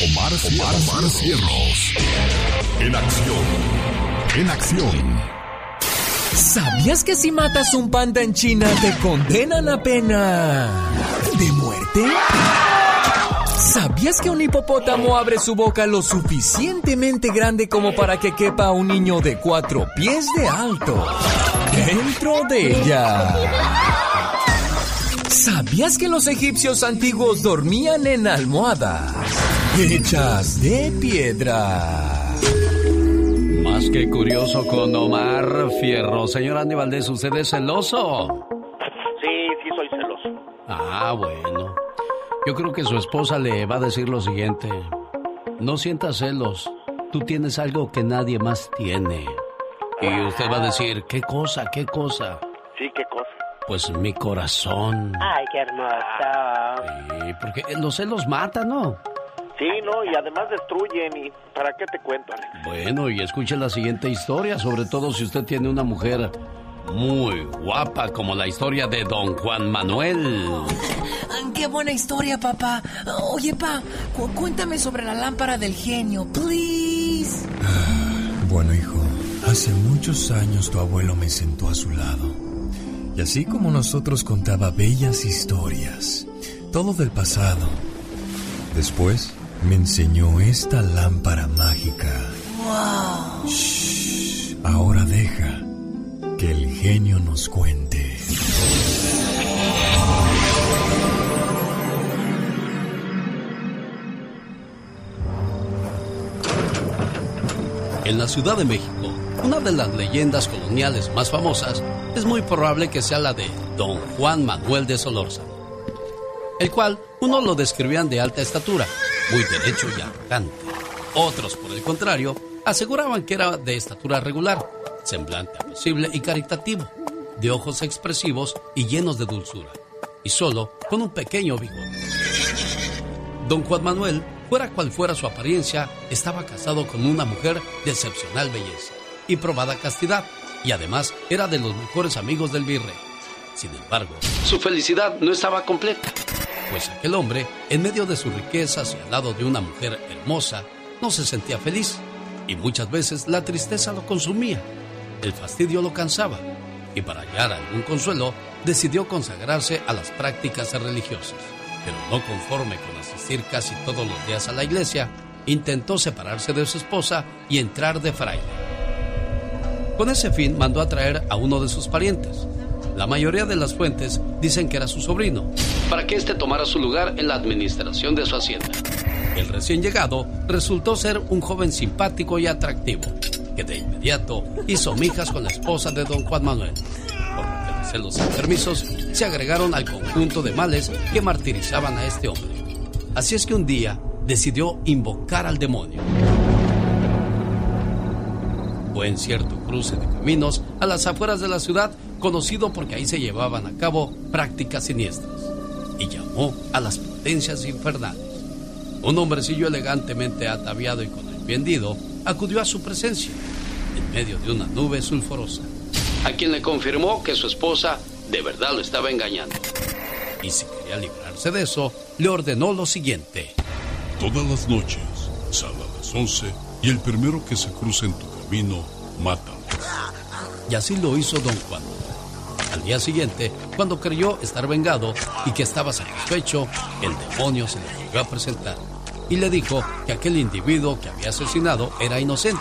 Omar, Omar, Cierros. En acción. En acción. ¿Sabías que si matas un panda en China te condenan a pena de muerte? ¿Sabías que un hipopótamo abre su boca lo suficientemente grande como para que quepa un niño de cuatro pies de alto dentro de ella? ¿Sabías que los egipcios antiguos dormían en almohadas hechas de piedra? Más que curioso con Omar Fierro. Señor Andy Valdés, ¿usted es celoso? Sí, sí soy celoso. Ah, bueno. Yo creo que su esposa le va a decir lo siguiente. No sientas celos. Tú tienes algo que nadie más tiene. Y usted va a decir, ¿qué cosa? ¿Qué cosa? Sí, qué cosa. Pues mi corazón. Ay, qué hermoso. Sí, porque los celos matan, ¿no? Sí, no, y además destruyen. ¿Y para qué te cuento, Alex? Bueno, y escuche la siguiente historia, sobre todo si usted tiene una mujer muy guapa, como la historia de don Juan Manuel. ¡Qué buena historia, papá! Oye, pa, cu cuéntame sobre la lámpara del genio, please. Bueno, hijo, hace muchos años tu abuelo me sentó a su lado. Y así como nosotros contaba bellas historias, todo del pasado. Después me enseñó esta lámpara mágica. ¡Wow! Shh, ahora deja que el genio nos cuente. En la Ciudad de México, una de las leyendas coloniales más famosas es muy probable que sea la de Don Juan Manuel de Solórzano, el cual uno lo describían de alta estatura, muy derecho y arrogante. Otros, por el contrario, aseguraban que era de estatura regular, semblante apacible y caritativo, de ojos expresivos y llenos de dulzura, y solo con un pequeño bigote. Don Juan Manuel, fuera cual fuera su apariencia, estaba casado con una mujer de excepcional belleza y probada castidad, y además era de los mejores amigos del virrey. Sin embargo, su felicidad no estaba completa, pues aquel hombre, en medio de sus riquezas y al lado de una mujer hermosa, no se sentía feliz, y muchas veces la tristeza lo consumía, el fastidio lo cansaba, y para hallar algún consuelo, decidió consagrarse a las prácticas religiosas. Pero no conforme con asistir casi todos los días a la iglesia, intentó separarse de su esposa y entrar de fraile. Con ese fin mandó a traer a uno de sus parientes. La mayoría de las fuentes dicen que era su sobrino, para que éste tomara su lugar en la administración de su hacienda. El recién llegado resultó ser un joven simpático y atractivo, que de inmediato hizo mijas con la esposa de don Juan Manuel, por lo que los celos enfermizos se agregaron al conjunto de males que martirizaban a este hombre. Así es que un día decidió invocar al demonio. Fue en cierto cruce de caminos a las afueras de la ciudad, conocido porque ahí se llevaban a cabo prácticas siniestras, y llamó a las potencias infernales. Un hombrecillo elegantemente ataviado y con el vendido acudió a su presencia, en medio de una nube sulfurosa, a quien le confirmó que su esposa de verdad lo estaba engañando. Y si quería librarse de eso, le ordenó lo siguiente. Todas las noches, sal a las 11 y el primero que se cruce en camino, mátalo. Y así lo hizo don Juan. Al día siguiente, cuando creyó estar vengado y que estaba satisfecho, el demonio se le volvió a presentar y le dijo que aquel individuo que había asesinado era inocente,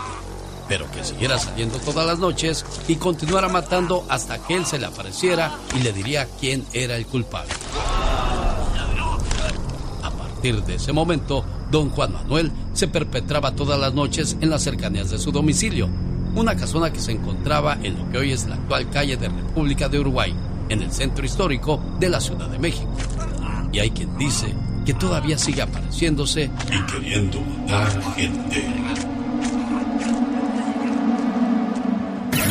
pero que siguiera saliendo todas las noches y continuara matando hasta que él se le apareciera y le diría quién era el culpable. A partir de ese momento, don Juan Manuel se perpetraba todas las noches en las cercanías de su domicilio, una casona que se encontraba en lo que hoy es la actual calle de República de Uruguay, en el centro histórico de la Ciudad de México. Y hay quien dice que todavía sigue apareciéndose y queriendo matar gente.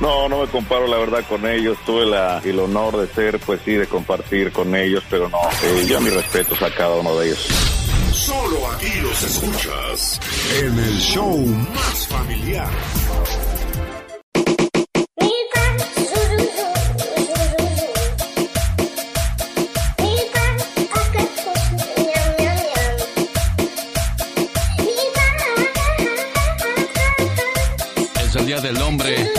No, no me comparo la verdad con ellos. Tuve la, el honor de ser, pues sí, de compartir con ellos, pero no, eh, yo mis respetos a cada uno de ellos. Solo aquí los escuchas en el show más familiar. Es el Día del Hombre.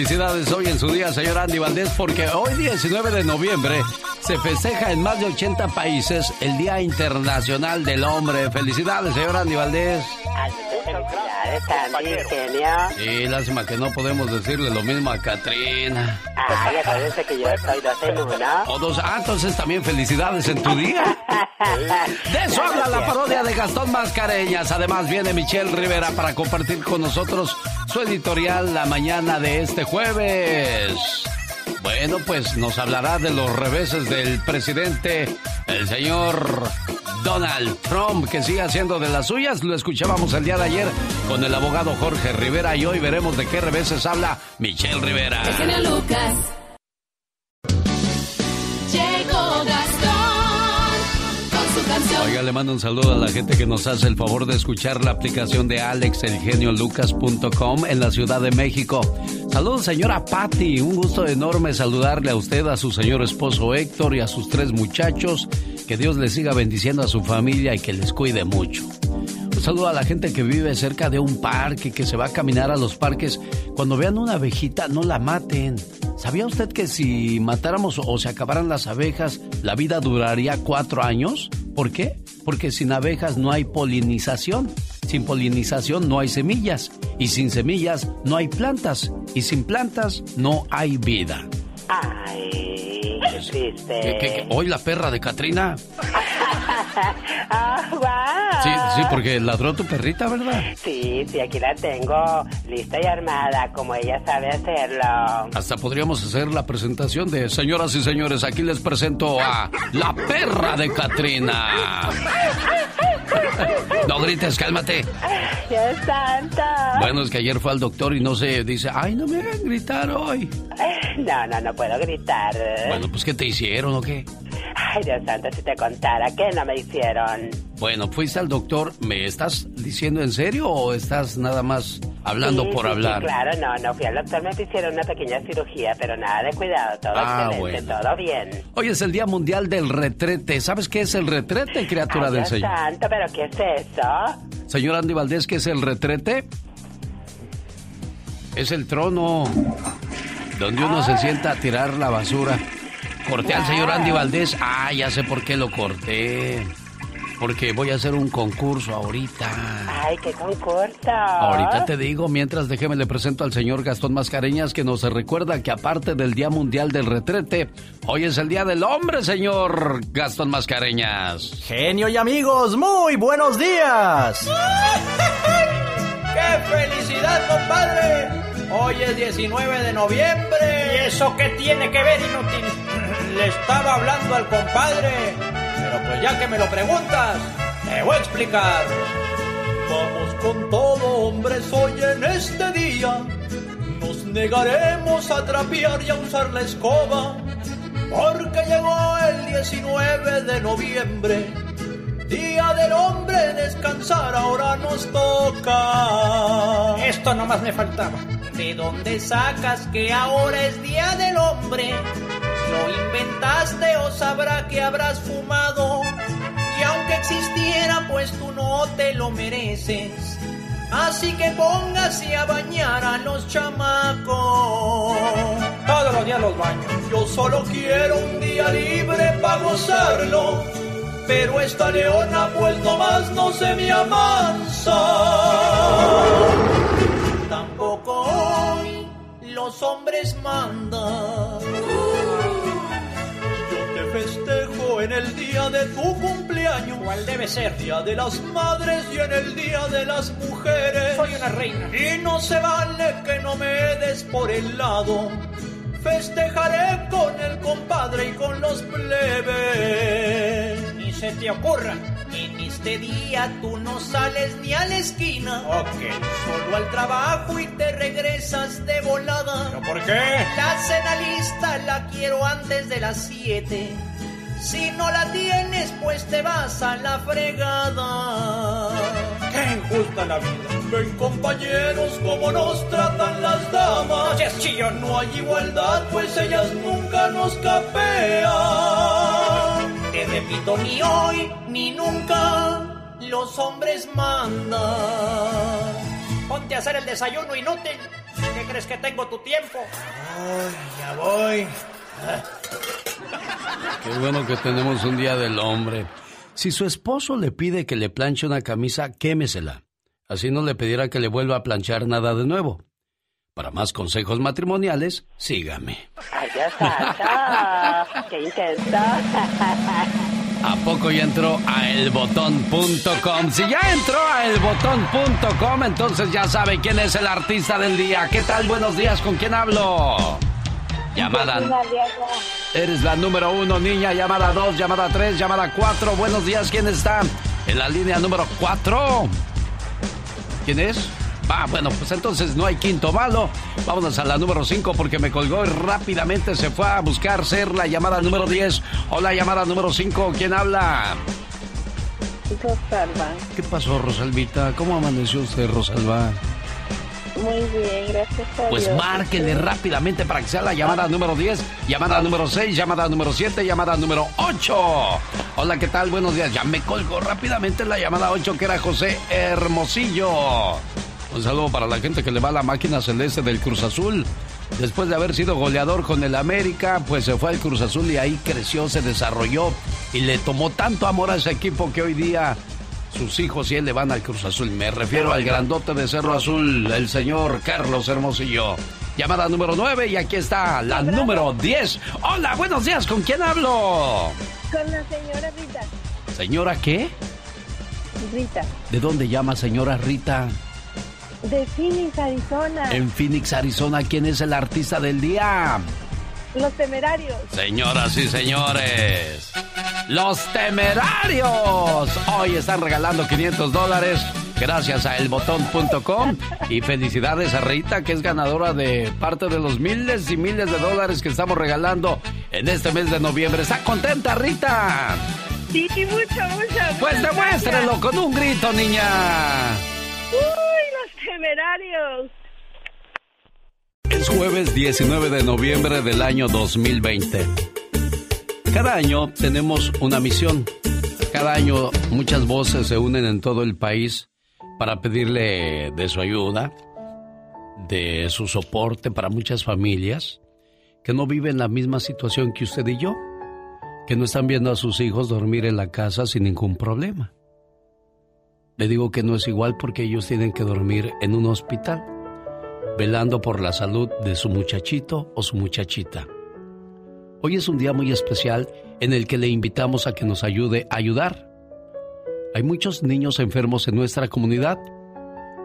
Felicidades hoy en su día, señor Andy Valdés, porque hoy 19 de noviembre se festeja en más de 80 países el Día Internacional del Hombre. Felicidades, señor Andy Valdés. Felicidades, Andy, genio. Sí, lástima que no podemos decirle lo mismo a Katrina. Ay, acuérdense que yo estoy dos en uno. O dos, ah, entonces también felicidades en tu día. De eso habla la parodia de Gastón Mascareñas. Además viene Michelle Rivera para compartir con nosotros su editorial la mañana de este jueves. Bueno, pues nos hablará de los reveses del presidente, el señor Donald Trump, que sigue haciendo de las suyas. Lo escuchábamos el día de ayer con el abogado Jorge Rivera y hoy veremos de qué reveses habla Michelle Rivera. El genio Lucas. Oiga, le mando un saludo a la gente que nos hace el favor de escuchar la aplicación de alexelgeniolucas.com en la Ciudad de México. Saludos, señora Patty. Un gusto enorme saludarle a usted, a su señor esposo Héctor y a sus tres muchachos. Que Dios les siga bendiciendo a su familia y que les cuide mucho. Saludo a la gente que vive cerca de un parque, que se va a caminar a los parques. Cuando vean una abejita, no la maten. ¿Sabía usted que si matáramos o se acabaran las abejas, la vida duraría cuatro años? ¿Por qué? Porque sin abejas no hay polinización. Sin polinización no hay semillas. Y sin semillas no hay plantas. Y sin plantas no hay vida. Ay, qué triste. ¿Qué, qué, qué? ¿Hoy la perra de Katrina? ah, wow. Sí, sí, porque ladró tu perrita, ¿verdad? Sí, sí, aquí la tengo lista y armada, como ella sabe hacerlo. Hasta podríamos hacer la presentación de señoras y señores. Aquí les presento a la perra de Katrina. No grites, cálmate. ¡Dios santo! Bueno, es que ayer fue al doctor y no se dice, ay, no me hagan gritar hoy. No, no, no puedo gritar. Bueno, pues ¿qué te hicieron o qué? Ay, Dios santo, si te contara, ¿qué no me hicieron? Bueno, fuiste al doctor, ¿me estás diciendo en serio o estás nada más hablando Sí, por sí, hablar? Sí, claro, no, no fui al doctor, me hicieron una pequeña cirugía, pero nada de cuidado, todo Ah, excelente, bueno. todo bien. Hoy es el Día Mundial del Retrete. ¿Sabes qué es el retrete, criatura Ay, del Dios Señor? santo, pero ¿qué es eso? Señor Andy Valdés, ¿qué es el retrete? Es el trono donde uno se sienta a tirar la basura. Corté al señor Andy Valdés. Ah, ya sé por qué lo corté. Porque voy a hacer un concurso ahorita. Ay, qué concurso. Ahorita te digo, mientras déjeme le presento al señor Gastón Mascareñas que nos recuerda que aparte del Día Mundial del Retrete, hoy es el Día del Hombre, señor Gastón Mascareñas. Genio y amigos, muy buenos días. ¡Qué felicidad, compadre! Hoy es 19 de noviembre. ¿Y eso qué tiene que ver, inútil? Le estaba hablando al compadre. Pero pues ya que me lo preguntas, te voy a explicar. Vamos con todo, hombres, hoy en este día. Nos negaremos a trapear y a usar la escoba. Porque llegó el 19 de noviembre Día del hombre, descansar ahora nos toca. Esto nomás me faltaba. ¿De dónde sacas que ahora es Día del hombre? ¿Lo inventaste o sabrá que habrás fumado? Y aunque existiera, pues tú no te lo mereces. Así que póngase a bañar a los chamacos. Todos los días los baño. Yo solo quiero un día libre para gozarlo. Pero esta leona pues más no se me amansa. Tampoco hoy los hombres mandan. Festejo en el día de tu cumpleaños. ¿Cuál debe ser? Día de las madres y en el día de las mujeres. Soy una reina. Y no se vale que no me des por el lado. Festejaré con el compadre y con los plebes. Ni se te ocurra. En este día tú no sales ni a la esquina. Ok. Solo al trabajo y te regresas de volada. ¿Pero por qué? La cena lista la quiero antes de las 7. Si no la tienes, pues te vas a la fregada. ¡Qué injusta la vida! Ven compañeros como nos tratan las damas. No chillón. No hay igualdad, pues ellas nunca nos capean. Te repito, ni hoy ni nunca los hombres mandan. Ponte a hacer el desayuno inútil. ¿Qué crees que tengo tu tiempo? Ay, ya voy. Qué bueno que tenemos un día del hombre. Si su esposo le pide que le planche una camisa, quémesela. Así no le pedirá que le vuelva a planchar nada de nuevo. Para más consejos matrimoniales, sígame. Ay, ya está. ¡Qué intensa! ¿A poco ya entró a elbotón.com? Si ya entró a elbotón.com, entonces ya sabe quién es el artista del día. ¿Qué tal? Buenos días, ¿con quién hablo? Llamada. Eres la número uno, niña. Llamada dos, llamada tres, llamada cuatro. Buenos días, ¿quién está en la línea número cuatro? ¿Quién es? Ah, bueno, pues entonces no hay quinto malo. Vámonos a la número 5 porque me colgó y rápidamente se fue a buscar ser la llamada número 10. Hola, llamada número 5. ¿Quién habla? Rosalba. ¿Qué pasó, Rosalvita? ¿Cómo amaneció usted, Rosalba? Muy bien, gracias a Pues Dios. márquele rápidamente para que sea la llamada número 10, llamada número 6, llamada número 7, llamada número 8. Hola, ¿qué tal? Buenos días. Ya me colgó rápidamente la llamada 8 que era José Hermosillo. Un saludo para la gente que le va a la máquina celeste del Cruz Azul. Después de haber sido goleador con el América, pues se fue al Cruz Azul y ahí creció, se desarrolló y le tomó tanto amor a ese equipo que hoy día sus hijos y él le van al Cruz Azul. Me refiero al grandote de Cerro Azul, el señor Carlos Hermosillo. Llamada número 9 y aquí está la número 10. Hola, buenos días, ¿con quién hablo? Con la señora Rita. ¿Señora qué? Rita. ¿De dónde llama señora Rita? De Phoenix, Arizona. En Phoenix, Arizona, ¿quién es el artista del día? Los temerarios. Señoras y señores, los temerarios. Hoy están regalando 500 dólares gracias a elbotón.com y felicidades a Rita que es ganadora de parte de los miles y miles de dólares que estamos regalando en este mes de noviembre. ¿Está contenta Rita? Sí, mucho, mucho. Pues gracias. con un grito, niña. Uy, temerarios. Es jueves 19 de noviembre del año 2020. Cada año tenemos una misión. Cada año muchas voces se unen en todo el país para pedirle de su ayuda, de su soporte para muchas familias que no viven la misma situación que usted y yo, que no están viendo a sus hijos dormir en la casa sin ningún problema. Le digo que no es igual porque ellos tienen que dormir en un hospital velando por la salud de su muchachito o su muchachita. Hoy es un día muy especial en el que le invitamos a que nos ayude a ayudar. Hay muchos niños enfermos en nuestra comunidad.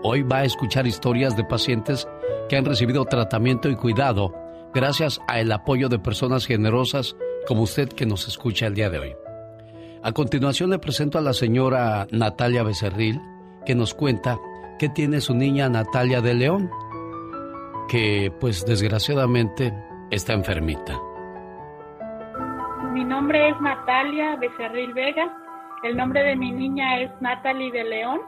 Hoy va a escuchar historias de pacientes que han recibido tratamiento y cuidado gracias al apoyo de personas generosas como usted que nos escucha el día de hoy. A continuación le presento a la señora Natalia Becerril, que nos cuenta que tiene su niña Natalia de León, que pues desgraciadamente está enfermita. Mi nombre es Natalia Becerril Vega. El nombre de mi niña es Natalie de León.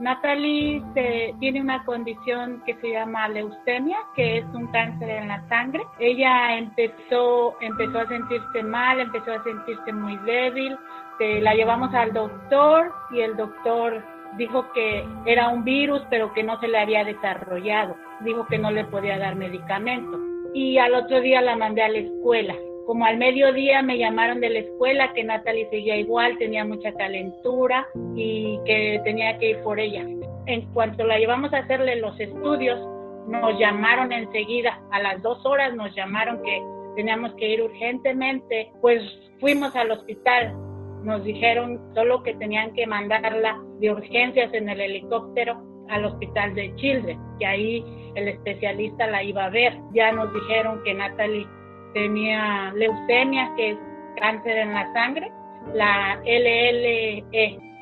Natalie se- tiene una condición que se llama leucemia, que es un cáncer en la sangre. Ella empezó, empezó a sentirse mal, empezó a sentirse muy débil. Eh, la llevamos al doctor y el doctor dijo que era un virus, pero que no se le había desarrollado. Dijo que no le podía dar medicamento. Y al otro día la mandé a la escuela. Como al mediodía me llamaron de la escuela que Natalie seguía igual, tenía mucha calentura y que tenía que ir por ella. En cuanto la llevamos a hacerle los estudios, nos llamaron enseguida, a las dos horas nos llamaron que teníamos que ir urgentemente, pues fuimos al hospital, nos dijeron solo que tenían que mandarla de urgencias en el helicóptero al hospital de Children, que ahí el especialista la iba a ver. Ya nos dijeron que Natalie tenía leucemia, que es cáncer en la sangre, la LLE.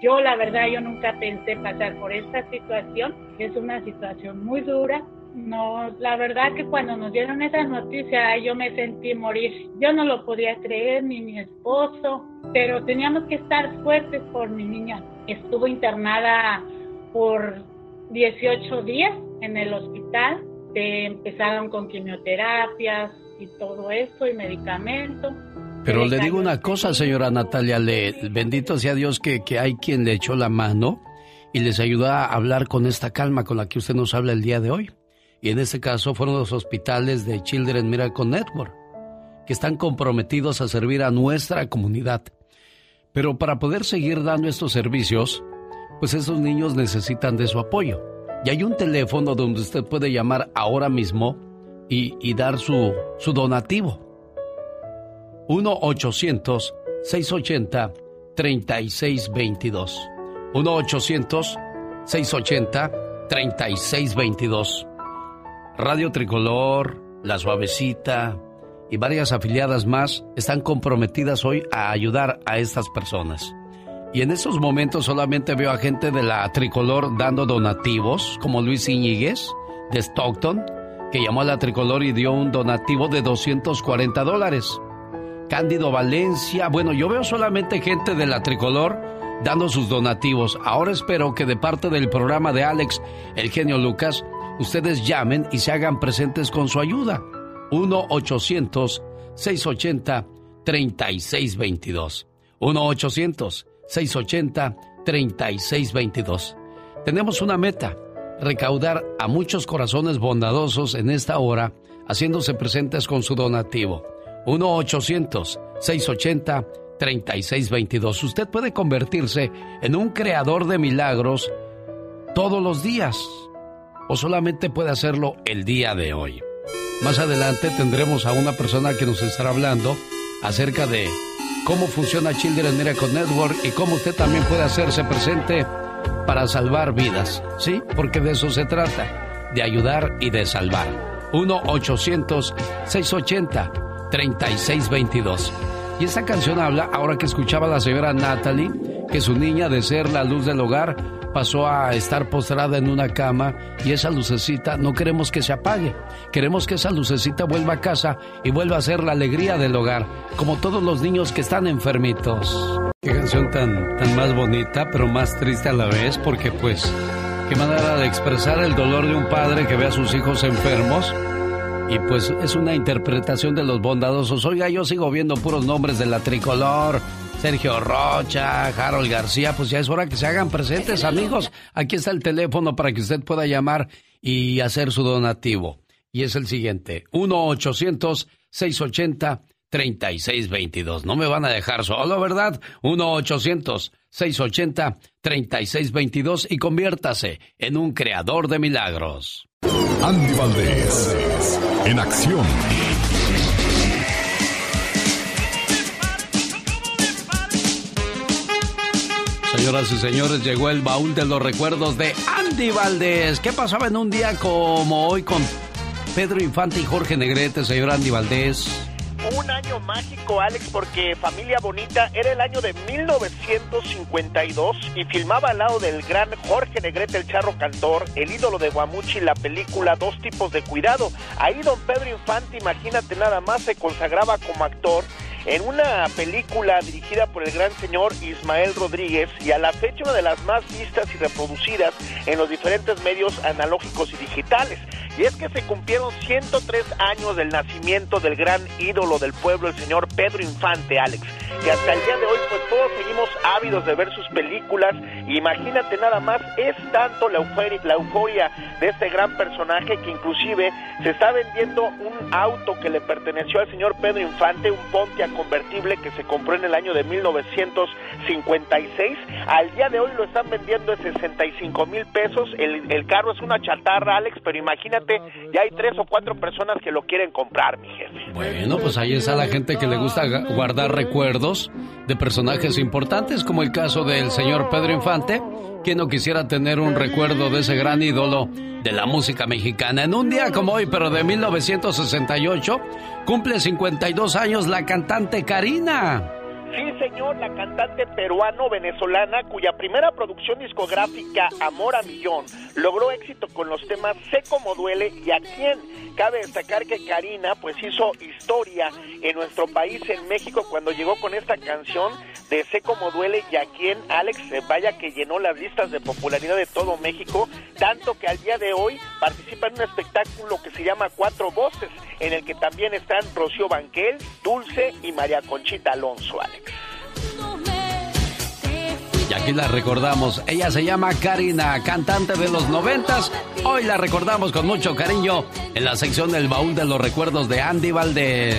Yo la verdad yo nunca pensé pasar por esta situación, es una situación muy dura. No, la verdad que cuando nos dieron esa noticia yo me sentí morir. Yo no lo podía creer ni mi esposo, pero teníamos que estar fuertes por mi niña. Estuvo internada por 18 días en el hospital. Eh, empezaron con quimioterapias y todo eso y medicamentos. Pero le digo una cosa, señora Natalia, le, bendito sea Dios que, que hay quien le echó la mano y les ayudó a hablar con esta calma con la que usted nos habla el día de hoy. Y en este caso fueron los hospitales de Children Miracle Network, que están comprometidos a servir a nuestra comunidad. Pero para poder seguir dando estos servicios, pues esos niños necesitan de su apoyo. Y hay un teléfono donde usted puede llamar ahora mismo y, y dar su, su donativo. 1-800-680-3622. 1-800-680-3622. Radio Tricolor, La Suavecita y varias afiliadas más están comprometidas hoy a ayudar a estas personas. Y en estos momentos solamente veo a gente de la Tricolor dando donativos, como Luis Iñiguez de Stockton, que llamó a la Tricolor y dio un donativo de 240 dólares. Cándido Valencia, bueno, yo veo solamente gente de la Tricolor dando sus donativos. Ahora espero que de parte del programa de Alex, el genio Lucas, ustedes llamen y se hagan presentes con su ayuda. 1-800-680-3622. 1-800-680-3622. Tenemos una meta, recaudar a muchos corazones bondadosos en esta hora, haciéndose presentes con su donativo. 1-800-680-3622. Usted puede convertirse en un creador de milagros todos los días o solamente puede hacerlo el día de hoy. Más adelante tendremos a una persona que nos estará hablando acerca de cómo funciona Children Miracle Network y cómo usted también puede hacerse presente para salvar vidas. ¿Sí? Porque de eso se trata, de ayudar y de salvar. 1-800-680-3622. Y esta canción habla, ahora que escuchaba a la señora Natalie, que su niña de ser la luz del hogar pasó a estar postrada en una cama y esa lucecita no queremos que se apague. Queremos que esa lucecita vuelva a casa y vuelva a ser la alegría del hogar, como todos los niños que están enfermitos. Qué canción tan, tan más bonita, pero más triste a la vez, porque pues, qué manera de expresar el dolor de un padre que ve a sus hijos enfermos. Y pues es una interpretación de los bondadosos. Oiga, yo sigo viendo puros nombres de la tricolor. Sergio Rocha, Harold García, pues ya es hora que se hagan presentes, amigos. Aquí está el teléfono para que usted pueda llamar y hacer su donativo. Y es el siguiente, 1-800-680-3622. No me van a dejar solo, ¿verdad? 1-800-680-3622 y conviértase en un creador de milagros. Andy Valdés, en acción. Señoras y señores, llegó el baúl de los recuerdos de Andy Valdés. ¿Qué pasaba en un día como hoy con Pedro Infante y Jorge Negrete, señor Andy Valdés? Un año mágico, Alex, porque Familia Bonita era el año de 1952 y filmaba al lado del gran Jorge Negrete, el charro cantor, el ídolo de Guamuchi, la película Dos tipos de cuidado. Ahí don Pedro Infante, imagínate nada más, se consagraba como actor en una película dirigida por el gran señor Ismael Rodríguez y a la fecha una de las más vistas y reproducidas en los diferentes medios analógicos y digitales. Y es que se cumplieron 103 años del nacimiento del gran ídolo del pueblo, el señor Pedro Infante, Alex. Y hasta el día de hoy, pues todos seguimos ávidos de ver sus películas. Imagínate nada más, es tanto la euforia, la euforia de este gran personaje que inclusive se está vendiendo un auto que le perteneció al señor Pedro Infante, un Pontiac convertible que se compró en el año de 1956. Al día de hoy lo están vendiendo en 65 mil pesos. El, el carro es una chatarra, Alex, pero imagínate, ya hay tres o cuatro personas que lo quieren comprar, mi jefe. Bueno, pues ahí está la gente que le gusta guardar recuerdos de personajes importantes, como el caso del señor Pedro Infante, quien no quisiera tener un recuerdo de ese gran ídolo de la música mexicana. En un día como hoy, pero de 1968, cumple 52 años la cantante Karina. Sí, señor, la cantante peruano-venezolana cuya primera producción discográfica, Amor a Millón, logró éxito con los temas Sé como duele y a quién. Cabe destacar que Karina pues hizo historia en nuestro país, en México, cuando llegó con esta canción de Sé como duele y a quién. Alex, eh, vaya que llenó las listas de popularidad de todo México, tanto que al día de hoy participa en un espectáculo que se llama Cuatro Voces, en el que también están Rocío Banquel, Dulce y María Conchita Alonso, Alex. Aquí la recordamos. Ella se llama Karina, cantante de los noventas. Hoy la recordamos con mucho cariño en la sección del baúl de los recuerdos de Andy Valdés.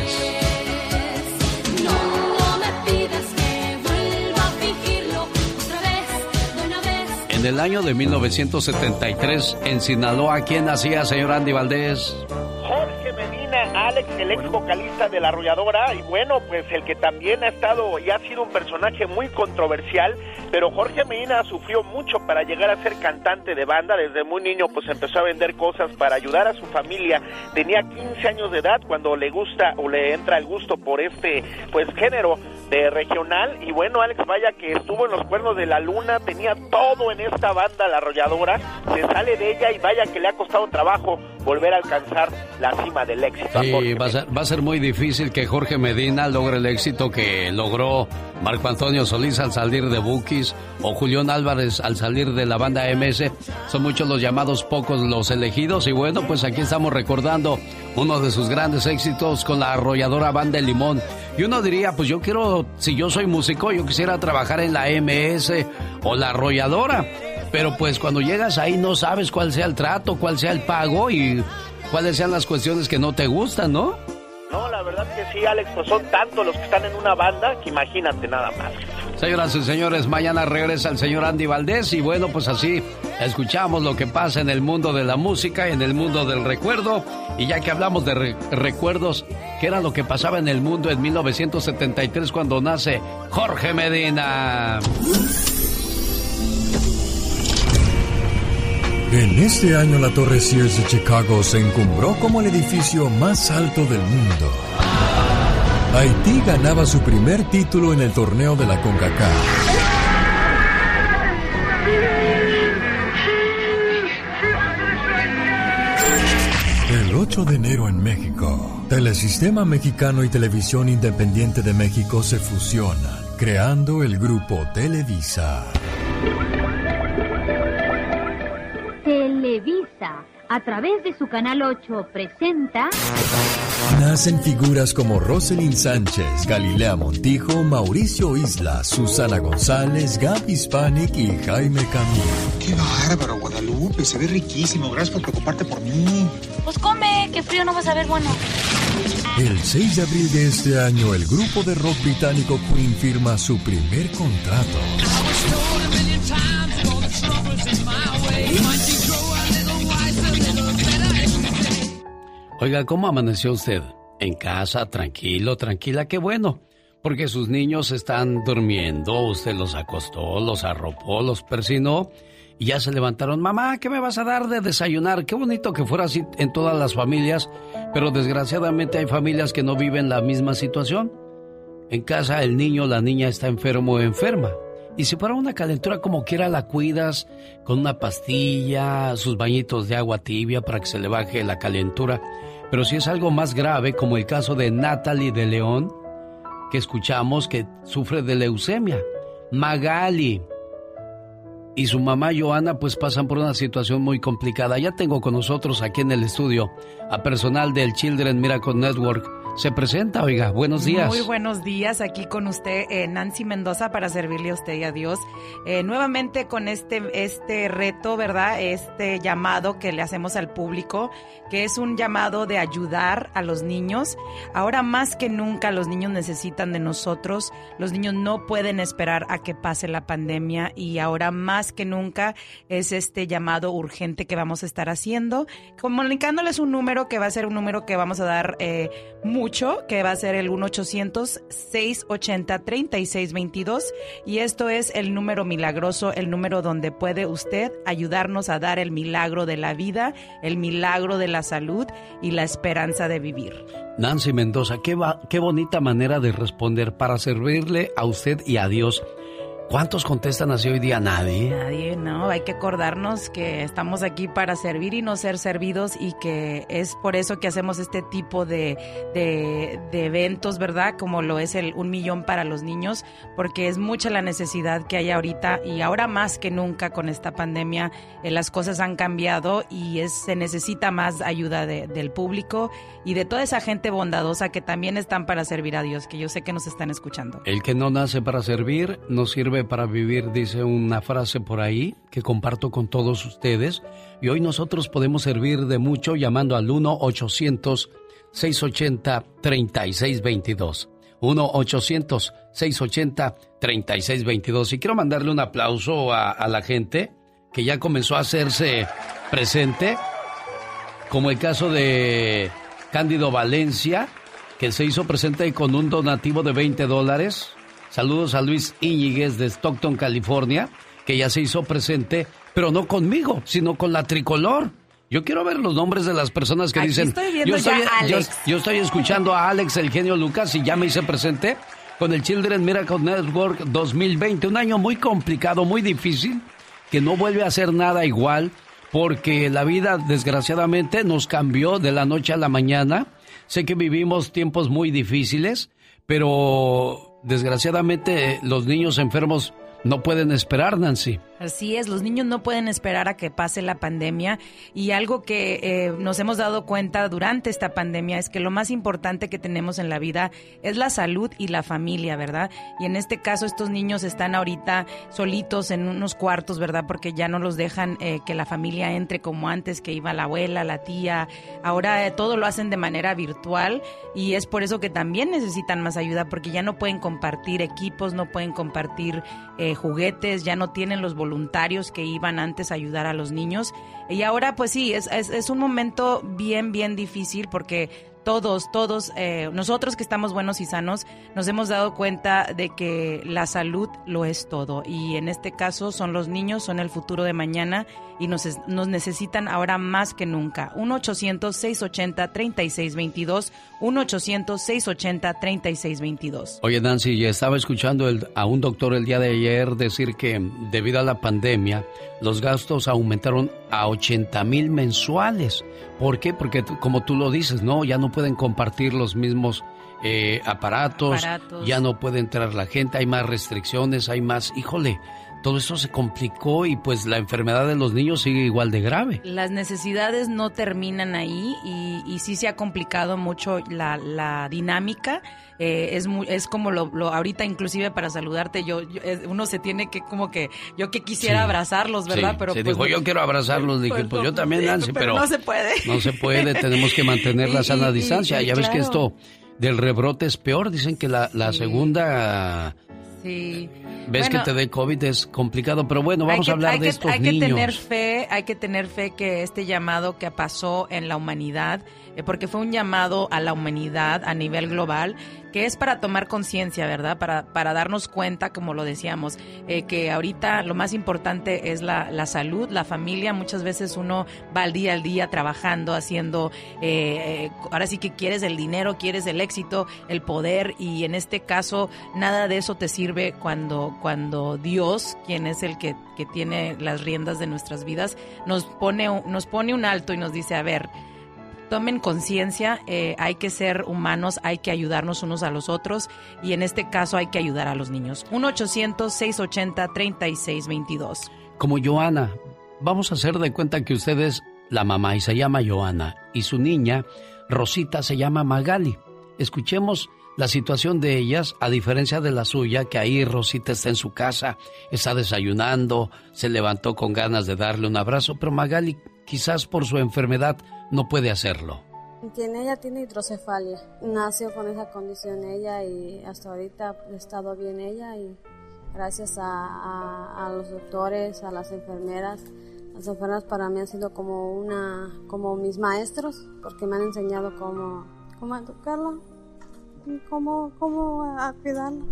En el año de 1973, en Sinaloa, ¿quién nacía, señor Andy Valdés? Jorge Medina, Alex, el ex vocalista de La Arrolladora, y bueno, pues el que también ha estado y ha sido un personaje muy controversial, pero Jorge Medina sufrió mucho para llegar a ser cantante de banda, desde muy niño pues empezó a vender cosas para ayudar a su familia, tenía 15 años de edad cuando le gusta o le entra el gusto por este pues género de regional, y bueno, Alex, vaya que estuvo en los cuernos de la luna, tenía todo en esta banda, La Arrolladora, se sale de ella y vaya que le ha costado trabajo volver a alcanzar la cima del éxito. Sí, va a, ser, va a ser muy difícil que Jorge Medina logre el éxito que logró Marco Antonio Solís al salir de Bukis o Julián Álvarez al salir de la banda MS. Son muchos los llamados, pocos los elegidos. Y bueno, pues aquí estamos recordando uno de sus grandes éxitos con la arrolladora Banda de Limón. Y uno diría, pues yo quiero, si yo soy músico, yo quisiera trabajar en la MS o la arrolladora. Pero pues cuando llegas ahí no sabes cuál sea el trato, cuál sea el pago y cuáles sean las cuestiones que no te gustan, ¿no? No, la verdad que sí, Alex, pues son tantos los que están en una banda que imagínate nada más. Señoras y señores, mañana regresa el señor Andy Valdés y bueno, pues así escuchamos lo que pasa en el mundo de la música, en el mundo del recuerdo. Y ya que hablamos de re recuerdos, ¿qué era lo que pasaba en el mundo en 1973 cuando nace Jorge Medina? En este año la Torre Sears de Chicago se encumbró como el edificio más alto del mundo. Haití ganaba su primer título en el torneo de la CONCACAF. El 8 de enero en México, Telesistema Mexicano y Televisión Independiente de México se fusionan, creando el grupo Televisa. A través de su canal 8, presenta. Nacen figuras como Roselyn Sánchez, Galilea Montijo, Mauricio Isla, Susana González, Gaby Hispanic y Jaime Camilo. Qué bárbaro, Guadalupe. Se ve riquísimo. Gracias por preocuparte por mí. Pues come, que frío no vas a ver bueno. El 6 de abril de este año, el grupo de rock británico Queen firma su primer contrato. Oiga, ¿cómo amaneció usted? En casa, tranquilo, tranquila, qué bueno. Porque sus niños están durmiendo, usted los acostó, los arropó, los persinó y ya se levantaron. Mamá, ¿qué me vas a dar de desayunar? Qué bonito que fuera así en todas las familias, pero desgraciadamente hay familias que no viven la misma situación. En casa el niño o la niña está enfermo o enferma. Y si fuera una calentura como quiera la cuidas con una pastilla, sus bañitos de agua tibia para que se le baje la calentura. Pero si es algo más grave, como el caso de Natalie de León, que escuchamos que sufre de leucemia. Magali y su mamá Joana pues pasan por una situación muy complicada. Ya tengo con nosotros aquí en el estudio a personal del Children Miracle Network se presenta, oiga. Buenos días. Muy buenos días aquí con usted, eh, Nancy Mendoza, para servirle a usted y a Dios. Eh, nuevamente con este, este reto, ¿verdad? Este llamado que le hacemos al público, que es un llamado de ayudar a los niños. Ahora más que nunca los niños necesitan de nosotros. Los niños no pueden esperar a que pase la pandemia y ahora más que nunca es este llamado urgente que vamos a estar haciendo, comunicándoles un número que va a ser un número que vamos a dar eh, mucho, que va a ser el 1-800-680-3622. Y esto es el número milagroso, el número donde puede usted ayudarnos a dar el milagro de la vida, el milagro de la salud y la esperanza de vivir. Nancy Mendoza, qué, qué bonita manera de responder para servirle a usted y a Dios. ¿Cuántos contestan así hoy día? Nadie. Nadie, no. Hay que acordarnos que estamos aquí para servir y no ser servidos y que es por eso que hacemos este tipo de, de, eventos, ¿verdad? Como lo es el un millón para los niños, porque es mucha la necesidad que hay ahorita y ahora más que nunca con esta pandemia eh, las cosas han cambiado y es, se necesita más ayuda del público y de toda esa gente bondadosa que también están para servir a Dios, que yo sé que nos están escuchando. El que no nace para servir no sirve para vivir, dice una frase por ahí que comparto con todos ustedes. Y hoy nosotros podemos servir de mucho llamando al 1-800-680-3622. 1-800-680-3622. Y quiero mandarle un aplauso a, la gente que ya comenzó a hacerse presente, como el caso de Cándido Valencia, que se hizo presente con un donativo de 20 dólares Saludos a Luis Íñiguez de Stockton, California, que ya se hizo presente, pero no conmigo, sino con la tricolor. Yo quiero ver los nombres de las personas que dicen. yo, estoy, escuchando a Alex, el genio Lucas, y ya me hice presente con el Children Miracle Network 2020. Un año muy complicado, muy difícil, que no vuelve a ser nada igual, porque la vida, desgraciadamente, nos cambió de la noche a la mañana. Sé que vivimos tiempos muy difíciles, pero desgraciadamente los niños enfermos no pueden esperar, Nancy. Así es, los niños no pueden esperar a que pase la pandemia y algo que eh, nos hemos dado cuenta durante esta pandemia es que lo más importante que tenemos en la vida es la salud y la familia, ¿verdad? Y en este caso estos niños están ahorita solitos en unos cuartos, ¿verdad? Porque ya no los dejan eh, que la familia entre como antes, que iba la abuela, la tía. Ahora eh, todo lo hacen de manera virtual y es por eso que también necesitan más ayuda porque ya no pueden compartir equipos, no pueden compartir juguetes, ya no tienen los voluntarios voluntarios que iban antes a ayudar a los niños. Y ahora, pues sí, es, es, es un momento bien, bien difícil porque todos, todos, eh, nosotros que estamos buenos y sanos, nos hemos dado cuenta de que la salud lo es todo. Y en este caso son los niños, son el futuro de mañana y nos, nos necesitan ahora más que nunca. 1-800-680-3622. 1-800-680-3622. Oye, Nancy, ya estaba escuchando a un doctor el día de ayer decir que debido a la pandemia, los gastos aumentaron a 80 mil mensuales. ¿Por qué? Porque como tú lo dices, ¿no? Ya no pueden compartir los mismos eh, aparatos, ya no puede entrar la gente, hay más restricciones, hay más, híjole, todo eso se complicó y pues la enfermedad de los niños sigue igual de grave. Las necesidades no terminan ahí y, y sí se ha complicado mucho la, la dinámica. Eh, es, es como lo, ahorita inclusive para saludarte yo, uno se tiene que como que yo que quisiera abrazarlos verdad pero se pues dijo yo quiero abrazarlos dije pues, pues yo también Nancy pero, no se puede. no se puede tenemos que mantener la sana distancia. ya ves que esto del rebrote es peor dicen que la, la segunda Sí. Ves que te dé COVID es complicado, pero bueno, vamos a hablar de estos niños. Hay que tener fe, hay que tener fe que este llamado que pasó en la humanidad porque fue un llamado a la humanidad a nivel global, que es para tomar conciencia, ¿verdad? Para, para darnos cuenta, como lo decíamos, eh, que ahorita lo más importante es la, la, salud, la familia. Muchas veces uno va al día al día trabajando, haciendo, eh, ahora sí que quieres el dinero, quieres el éxito, el poder, y en este caso nada de eso te sirve cuando, cuando Dios, quien es el que, que tiene las riendas de nuestras vidas, nos pone, nos pone un alto y nos dice, a ver, tomen conciencia, eh, hay que ser humanos, hay que ayudarnos unos a los otros y en este caso hay que ayudar a los niños. 1-800-680-3622. Como Joana, vamos a hacer de cuenta que usted es la mamá y se llama Joana y su niña, Rosita, se llama Magali. Escuchemos la situación de ellas, a diferencia de la suya, que ahí Rosita está en su casa, está desayunando, se levantó con ganas de darle un abrazo, pero Magali quizás por su enfermedad no puede hacerlo. Tiene, ella tiene hidrocefalia. Nació con esa condición ella y hasta ahorita ha estado bien ella y gracias a, a, los doctores, a las enfermeras. Las enfermeras para mí han sido como una, como mis maestros, porque me han enseñado cómo, cómo educarla y cómo, cómo a cuidarla.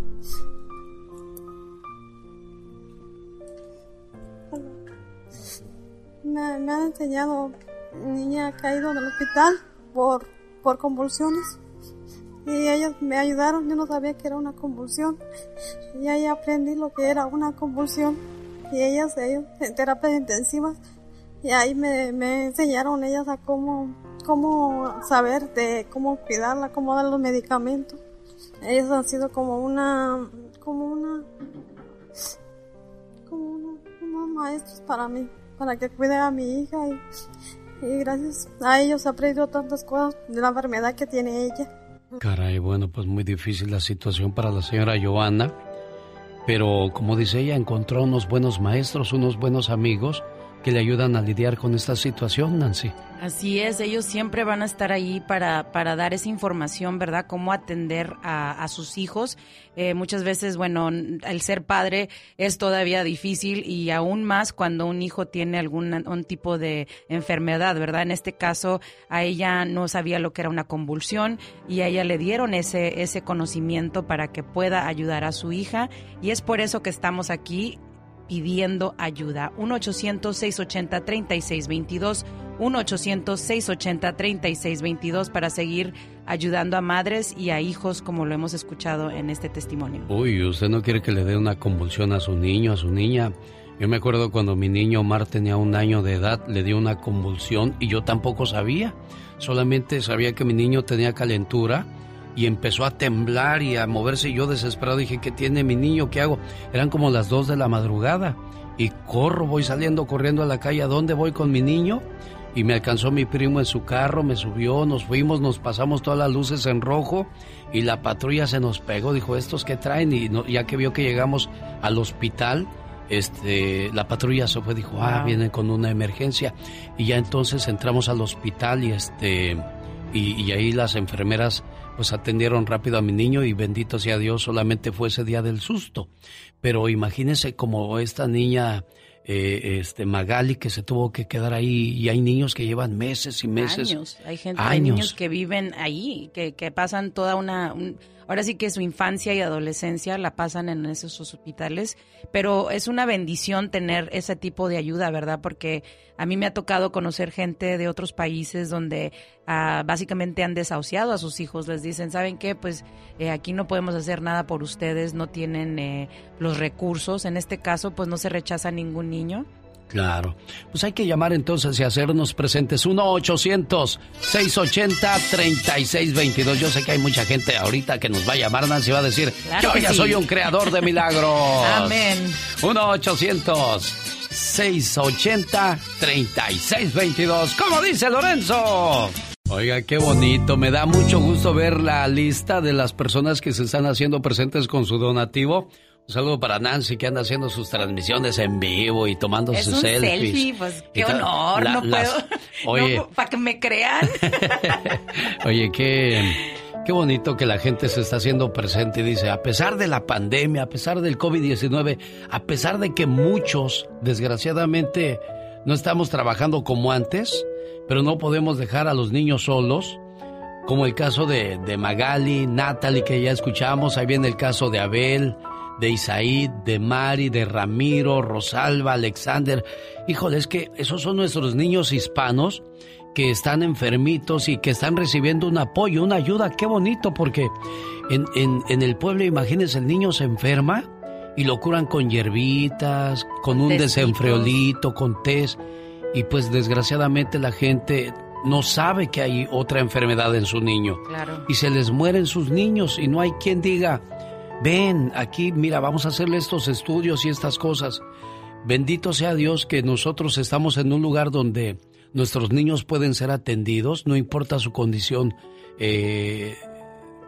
Me, me han enseñado, niña ha caído en el hospital por, por convulsiones. Y ellos me ayudaron, yo no sabía que era una convulsión. Y ahí aprendí lo que era una convulsión. Y ellas, ellos, en terapias intensivas, y ahí me, me enseñaron ellas a cómo, cómo saber de cómo cuidarla, cómo dar los medicamentos. Ellos han sido como una, como una, como unos maestros para mí, para que cuide a mi hija y, y gracias a ellos he aprendido tantas cosas de la enfermedad que tiene ella. Caray, bueno, pues muy difícil la situación para la señora Joana, pero como dice ella, encontró unos buenos maestros, unos buenos amigos que le ayudan a lidiar con esta situación, Nancy. Así es, ellos siempre van a estar ahí para, para dar esa información, ¿verdad? Cómo atender a, sus hijos. Eh, muchas veces, bueno, el ser padre es todavía difícil y aún más cuando un hijo tiene algún tipo de enfermedad, ¿verdad? En este caso, a ella no sabía lo que era una convulsión y a ella le dieron ese, ese conocimiento para que pueda ayudar a su hija y es por eso que estamos aquí pidiendo ayuda. 1-800-680-3622. 1-800-680-3622 para seguir ayudando a madres y a hijos como lo hemos escuchado en este testimonio. Uy, usted no quiere que le dé una convulsión a su niño, a su niña. Yo me acuerdo cuando mi niño Omar tenía un año de edad, le dio una convulsión y yo tampoco sabía. Solamente sabía que mi niño tenía calentura y empezó a temblar y a moverse y yo desesperado dije, ¿qué tiene mi niño? ¿Qué hago? Eran como las dos de la madrugada y corro, voy saliendo corriendo a la calle, ¿a dónde voy con mi niño? Y me alcanzó mi primo en su carro, me subió, nos fuimos, nos pasamos todas las luces en rojo y la patrulla se nos pegó, dijo, ¿estos qué traen? Y ya que vio que llegamos al hospital, este, la patrulla se fue, dijo, ah, vienen con una emergencia. Y ya entonces entramos al hospital y este, y, y ahí las enfermeras pues atendieron rápido a mi niño y bendito sea Dios, solamente fue ese día del susto. Pero imagínense como esta niña, eh, este Magali, que se tuvo que quedar ahí y hay niños que llevan meses y meses. Años. Hay gente, hay niños que viven ahí, que, que pasan toda una, un- ahora sí que su infancia y adolescencia la pasan en esos hospitales, pero es una bendición tener ese tipo de ayuda, ¿verdad? Porque a mí me ha tocado conocer gente de otros países donde ah, básicamente han desahuciado a sus hijos, les dicen, ¿saben qué? Pues eh, aquí no podemos hacer nada por ustedes, no tienen eh, los recursos, en este caso pues no se rechaza ningún niño. Claro. Pues hay que llamar entonces y hacernos presentes. 1-800-680-3622. Yo sé que hay mucha gente ahorita que nos va a llamar. Nancy va a decir, Claro yo ya sí. soy un creador de milagros. Amén. 1-800-680-3622. ¿Cómo dice Lorenzo? Oiga, qué bonito. Me da mucho gusto ver la lista de las personas que se están haciendo presentes con su donativo. Un saludo para Nancy que anda haciendo sus transmisiones en vivo y tomando Es sus un selfies. selfie, pues qué honor, la- no las- puedo. Oye, para que me crean. Oye, qué, qué bonito que la gente se está haciendo presente y dice, a pesar de la pandemia, a pesar del COVID-19, a pesar de que muchos, desgraciadamente, no estamos trabajando como antes, pero no podemos dejar a los niños solos, como el caso de, de Magali, Natalie, que ya escuchamos, ahí viene el caso de Abel, de Isaí, de Mari, de Ramiro, Rosalba, Alexander. Híjole, es que esos son nuestros niños hispanos que están enfermitos y que están recibiendo un apoyo, una ayuda. Qué bonito, porque en, en, en el pueblo, imagínense, el niño se enferma y lo curan con hierbitas, con un Tecitos. desenfriolito, con test. Y pues desgraciadamente la gente no sabe que hay otra enfermedad en su niño. Claro. Y se les mueren sus niños y no hay quien diga, ven aquí, mira, vamos a hacerle estos estudios y estas cosas. Bendito sea Dios que nosotros estamos en un lugar donde nuestros niños pueden ser atendidos, no importa su condición eh,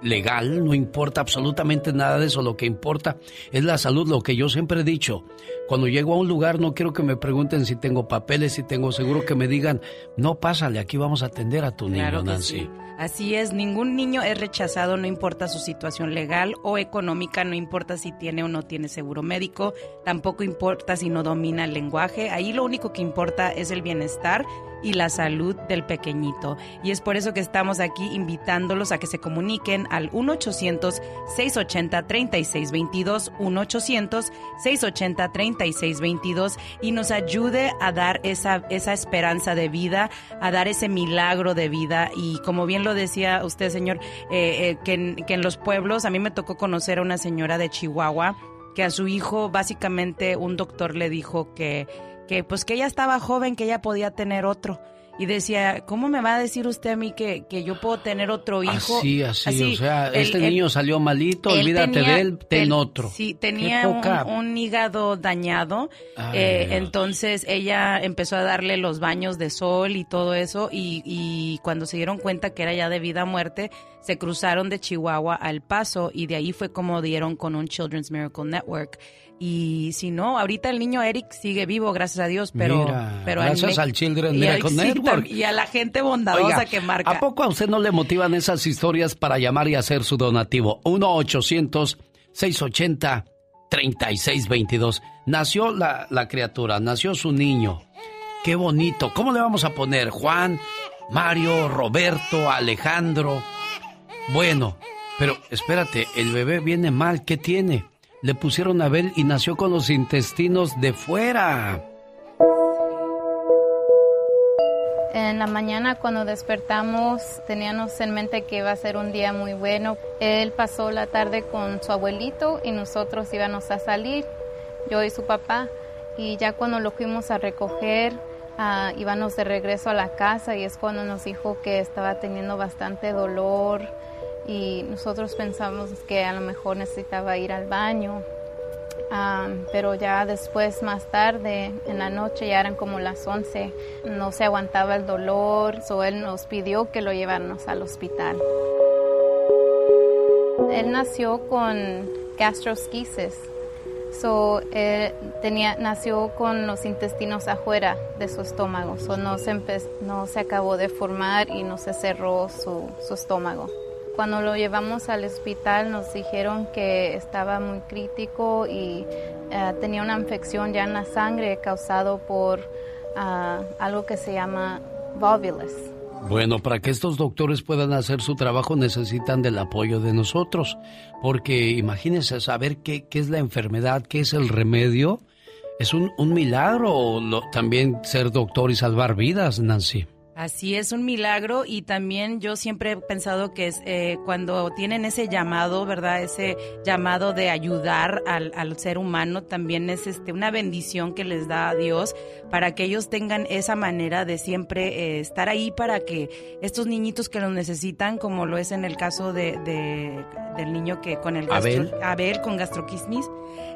legal, no importa absolutamente nada de eso, lo que importa es la salud, lo que yo siempre he dicho. Cuando llego a un lugar no quiero que me pregunten si tengo papeles, si tengo seguro, que me digan, no, pásale, aquí vamos a atender a tu niño, Claro Nancy. sí. Así es, ningún niño es rechazado, no importa su situación legal o económica, no importa si tiene o no tiene seguro médico, tampoco importa si no domina el lenguaje, ahí lo único que importa es el bienestar y la salud del pequeñito. Y es por eso que estamos aquí invitándolos a que se comuniquen al 1-800-680-3622, 1-800-680-3622 y nos ayude a dar esa, esa esperanza de vida, a dar ese milagro de vida. Y como bien lo decía usted, señor, eh, eh, que, en, que en los pueblos, a mí me tocó conocer a una señora de Chihuahua que a su hijo básicamente un doctor le dijo que, que pues que ella estaba joven, que ella podía tener otro. Y decía, ¿cómo me va a decir usted a mí que, que yo puedo tener otro hijo? Así, así, o sea, él- este él- niño salió malito, olvídate tenía- de él, ten él- otro. Sí, tenía un, un hígado dañado. Ay, eh, entonces ella empezó a darle los baños de sol y todo eso. Y, y cuando se dieron cuenta que era ya de vida a muerte, se cruzaron de Chihuahua al Paso y de ahí fue como dieron con un Children's Miracle Network. Y si no, ahorita el niño Eric sigue vivo, gracias a Dios, pero... Mira, pero gracias al Miracle sí, Network. Y a la gente bondadosa Oiga, que marca. ¿A poco a usted no le motivan esas historias para llamar y hacer su donativo? 1-800-680-3622. Nació la, la criatura, nació su niño. Qué bonito. ¿Cómo le vamos a poner? Juan, Mario, Roberto, Alejandro. Bueno, pero espérate, el bebé viene mal. ¿Qué tiene? Le pusieron Abel y nació con los intestinos de fuera. En la mañana cuando despertamos teníamos en mente que iba a ser un día muy bueno. Él pasó la tarde con su abuelito y nosotros íbamos a salir, yo y su papá. Y ya cuando lo fuimos a recoger, ah, íbamos de regreso a la casa y es cuando nos dijo que estaba teniendo bastante dolor y nosotros pensamos que a lo mejor necesitaba ir al baño. Ah, pero ya después, más tarde, en la noche, ya eran como las 11, no se aguantaba el dolor, so él nos pidió que lo lleváramos al hospital. Él nació con gastrosquisis, so él tenía, nació con los intestinos afuera de su estómago, so no se, no se acabó de formar y no se cerró su, su estómago. Cuando lo llevamos al hospital nos dijeron que estaba muy crítico y eh, tenía una infección ya en la sangre causado por ah, algo que se llama volvulus. Bueno, para que estos doctores puedan hacer su trabajo necesitan del apoyo de nosotros, porque imagínense saber qué, qué es la enfermedad, qué es el remedio, es un, un milagro lo- también ser doctor y salvar vidas, Nancy. Así es un milagro y también yo siempre he pensado que es eh, cuando tienen ese llamado, ¿verdad? Ese llamado de ayudar al, al ser humano también es este una bendición que les da a Dios para que ellos tengan esa manera de siempre eh, estar ahí para que estos niñitos que los necesitan, como lo es en el caso de, de- del niño que con el Abel. Abel con gastroquismis,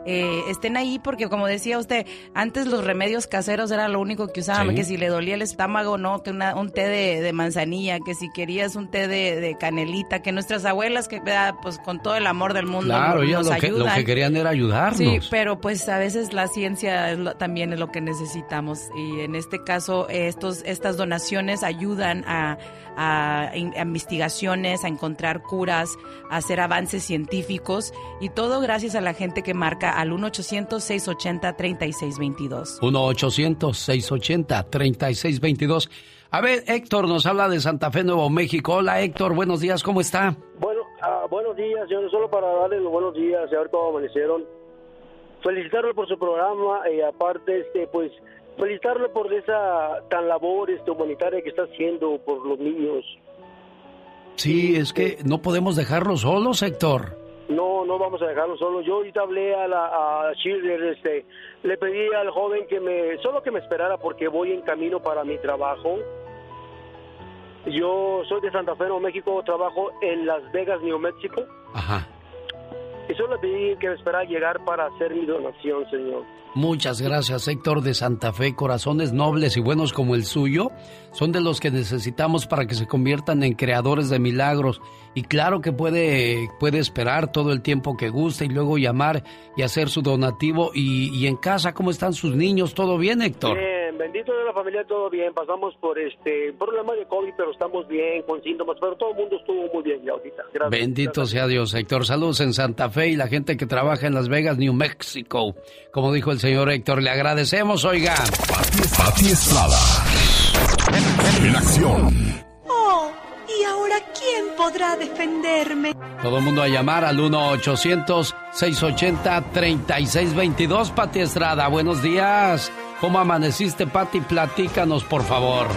eh, estén ahí porque como decía usted, antes los remedios caseros era lo único que usaban, Sí. que si le dolía el estómago, no, que una- un té de, de manzanilla, que si querías un té de, de canelita, que nuestras abuelas, que pues con todo el amor del mundo Claro, nos, nos lo que, lo ayudan. que querían era ayudarnos. Sí, pero pues a veces la ciencia es lo- también es lo que necesitamos y en este caso estos estas donaciones ayudan a, a a investigaciones, a encontrar curas, a hacer avances científicos y todo gracias a la gente que marca al 1-800-680-3622. 1-800-680-3622. A ver, Héctor nos habla de Santa Fe, Nuevo México. Hola, Héctor, buenos días, ¿cómo está? Bueno, ah, buenos días, yo solo para darle los buenos días y a ver cómo amanecieron. Felicitarlo por su programa y aparte, este, pues, felicitarlo por esa tan labor este, humanitaria que está haciendo por los niños. Sí, es que no podemos dejarlos solos, Héctor. No, no vamos a dejarlo solo. Yo ahorita hablé a la a Schiller, este, le pedí al joven que me, solo que me esperara porque voy en camino para mi trabajo. Yo soy de Santa Fe, Nuevo México, trabajo en Las Vegas, New México. Ajá. Y solo pedí que me esperara llegar para hacer mi donación, Señor. Muchas gracias, Héctor de Santa Fe. Corazones nobles y buenos como el suyo son de los que necesitamos para que se conviertan en creadores de milagros. Y claro que puede, puede esperar todo el tiempo que guste y luego llamar y hacer su donativo. Y, y en casa, ¿cómo están sus niños? ¿Todo bien, Héctor? Bien, bendito de la familia, todo bien. Pasamos por este problema de COVID, pero estamos bien, con síntomas, pero todo el mundo estuvo muy bien ya ahorita. Gracias. Bendito sea Dios, Héctor. Saludos en Santa Fe y la gente que trabaja en Las Vegas, New Mexico. Como dijo el señor Héctor, le agradecemos, oiga. Pati Estrada. En acción. Oh, ¿y ahora quién podrá defenderme? Todo el mundo a llamar al 1-800-680-3622, Pati Estrada. Buenos días. ¿Cómo amaneciste, Pati? Platícanos, por favor.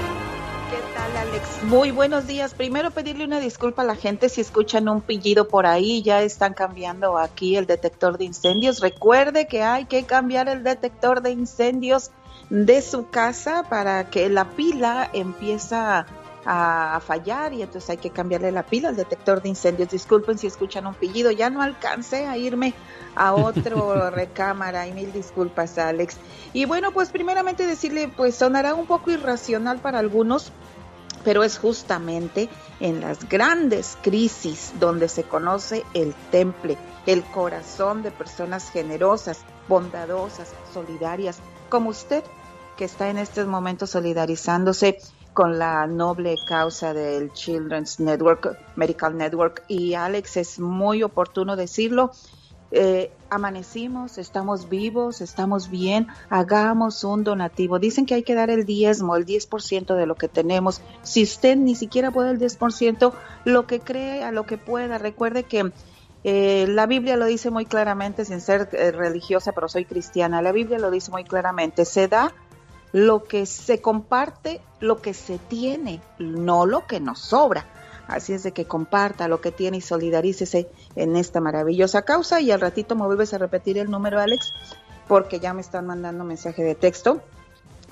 ¿Qué tal, Alex? Muy buenos días. Primero pedirle una disculpa a la gente si escuchan un pillido por ahí. Ya están cambiando aquí el detector de incendios. Recuerde que hay que cambiar el detector de incendios de su casa para que la pila empieza a, a fallar y entonces hay que cambiarle la pila al detector de incendios. Disculpen si escuchan un pillido. Ya no alcancé a irme a otro recámara y mil disculpas, Alex. Y bueno, pues primeramente decirle, pues sonará un poco irracional para algunos, pero es justamente en las grandes crisis donde se conoce el temple, el corazón de personas generosas, bondadosas, solidarias, como usted, que está en estos momentos solidarizándose con la noble causa del Children's Network, Medical Network. Y Alex, es muy oportuno decirlo, eh, amanecimos, estamos vivos, estamos bien, hagamos un donativo. Dicen que hay que dar el diezmo, el 10% de lo que tenemos. Si usted ni siquiera puede el 10%, lo que cree, a lo que pueda. Recuerde que eh, la Biblia lo dice muy claramente, sin ser eh, religiosa, pero soy cristiana. La Biblia lo dice muy claramente. Se da lo que se comparte, lo que se tiene, no lo que nos sobra. Así es de que comparta lo que tiene y solidarícese en esta maravillosa causa. Y al ratito me vuelves a repetir el número, Alex, porque ya me están mandando mensaje de texto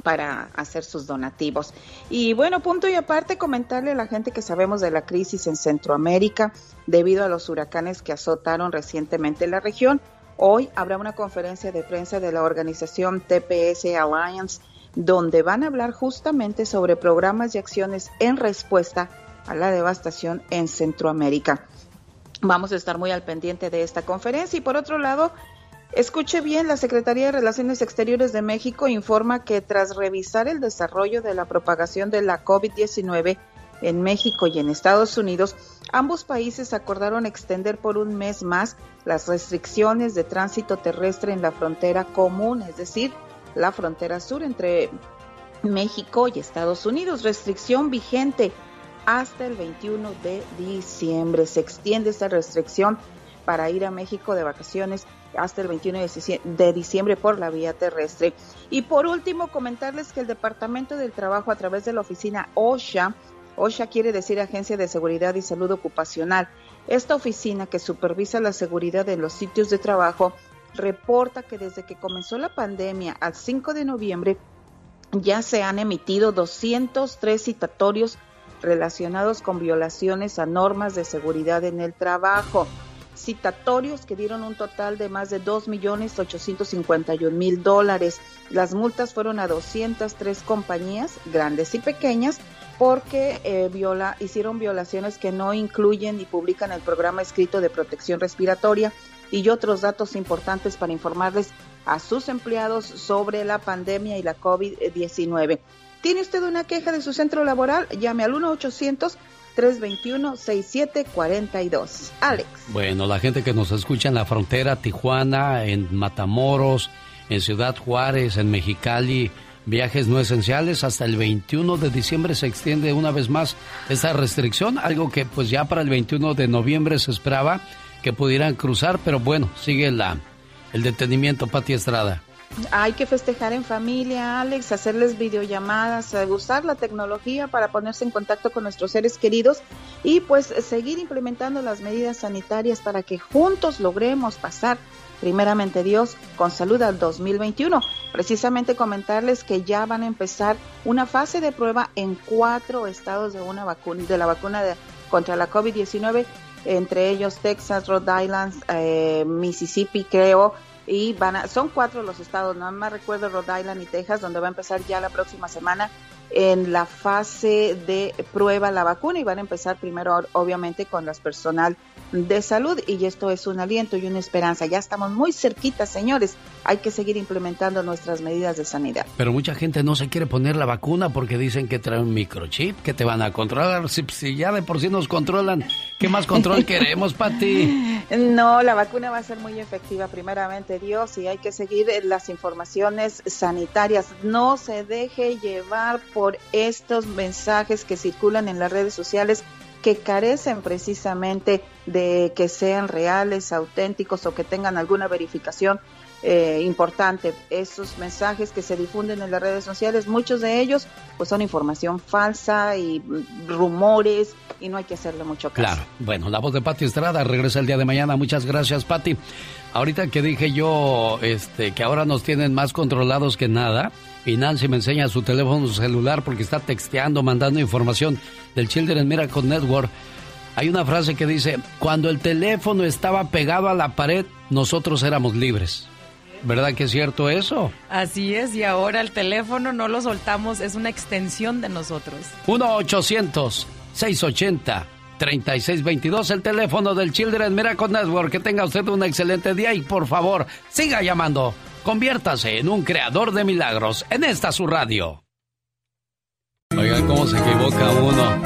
para hacer sus donativos. Y bueno, punto y aparte, comentarle a la gente que sabemos de la crisis en Centroamérica debido a los huracanes que azotaron recientemente la región. Hoy habrá una conferencia de prensa de la organización TPS Alliance donde van a hablar justamente sobre programas y acciones en respuesta a la devastación en Centroamérica. Vamos a estar muy al pendiente de esta conferencia y por otro lado, escuche bien, la Secretaría de Relaciones Exteriores de México informa que tras revisar el desarrollo de la propagación de la COVID-19 en México y en Estados Unidos, ambos países acordaron extender por un mes más las restricciones de tránsito terrestre en la frontera común, es decir, la frontera sur entre México y Estados Unidos, restricción vigente hasta el 21 de diciembre. Se extiende esta restricción para ir a México de vacaciones hasta el 21 de diciembre por la vía terrestre. Y por último, comentarles que el Departamento del Trabajo a través de la oficina OSHA, OSHA quiere decir Agencia de Seguridad y Salud Ocupacional, esta oficina que supervisa la seguridad en los sitios de trabajo, reporta que desde que comenzó la pandemia al 5 de noviembre ya se han emitido 203 citatorios relacionados con violaciones a normas de seguridad en el trabajo. Citatorios que dieron un total de más de 2.851.000 dólares. Las multas fueron a 203 compañías, grandes y pequeñas, porque eh, viola, hicieron violaciones que no incluyen ni publican el programa escrito de protección respiratoria y otros datos importantes para informarles a sus empleados sobre la pandemia y la COVID-19. ¿Tiene usted una queja de su centro laboral? Llame al 1-800-321-6742. Alex. Bueno, la gente que nos escucha en la frontera, Tijuana, en Matamoros, en Ciudad Juárez, en Mexicali, viajes no esenciales, hasta el 21 de diciembre se extiende una vez más esta restricción, algo que pues ya para el 21 de noviembre se esperaba que pudieran cruzar, pero bueno, sigue la, el detenimiento, Pati Estrada. Hay que festejar en familia, Alex, hacerles videollamadas, eh, usar la tecnología para ponerse en contacto con nuestros seres queridos y pues seguir implementando las medidas sanitarias para que juntos logremos pasar primeramente Dios, con salud al 2021. Precisamente comentarles que ya van a empezar una fase de prueba en cuatro estados de una vacuna, de la vacuna de, contra la COVID-19, entre ellos Texas, Rhode Island, eh, Mississippi, creo, y van a, son cuatro los estados, no más recuerdo Rhode Island y Texas, donde va a empezar ya la próxima semana en la fase de prueba la vacuna y van a empezar primero obviamente con las personal de salud y esto es un aliento y una esperanza. Ya estamos muy cerquitas, señores. Hay que seguir implementando nuestras medidas de sanidad. Pero mucha gente no se quiere poner la vacuna porque dicen que trae un microchip, que te van a controlar. Si, si ya de por sí nos controlan, ¿qué más control queremos, Pati? No, la vacuna va a ser muy efectiva, primeramente Dios, y hay que seguir las informaciones sanitarias. No se deje llevar por estos mensajes que circulan en las redes sociales que carecen precisamente de que sean reales, auténticos o que tengan alguna verificación eh, importante. Esos mensajes que se difunden en las redes sociales, muchos de ellos pues son información falsa y rumores y no hay que hacerle mucho caso. Claro. Bueno, la voz de Pati Estrada regresa el día de mañana. Muchas gracias, Pati. Ahorita que dije yo este que ahora nos tienen más controlados que nada, y Nancy me enseña su teléfono celular porque está texteando, mandando información del Children Miracle Network. Hay una frase que dice, cuando el teléfono estaba pegado a la pared, nosotros éramos libres. ¿Verdad que es cierto eso? Así es, y ahora el teléfono no lo soltamos, es una extensión de nosotros. 1-800-680-3622, el teléfono del Children Miracle Network. Que tenga usted un excelente día y por favor, siga llamando. Conviértase en un creador de milagros en esta su radio. Oigan cómo se equivoca uno.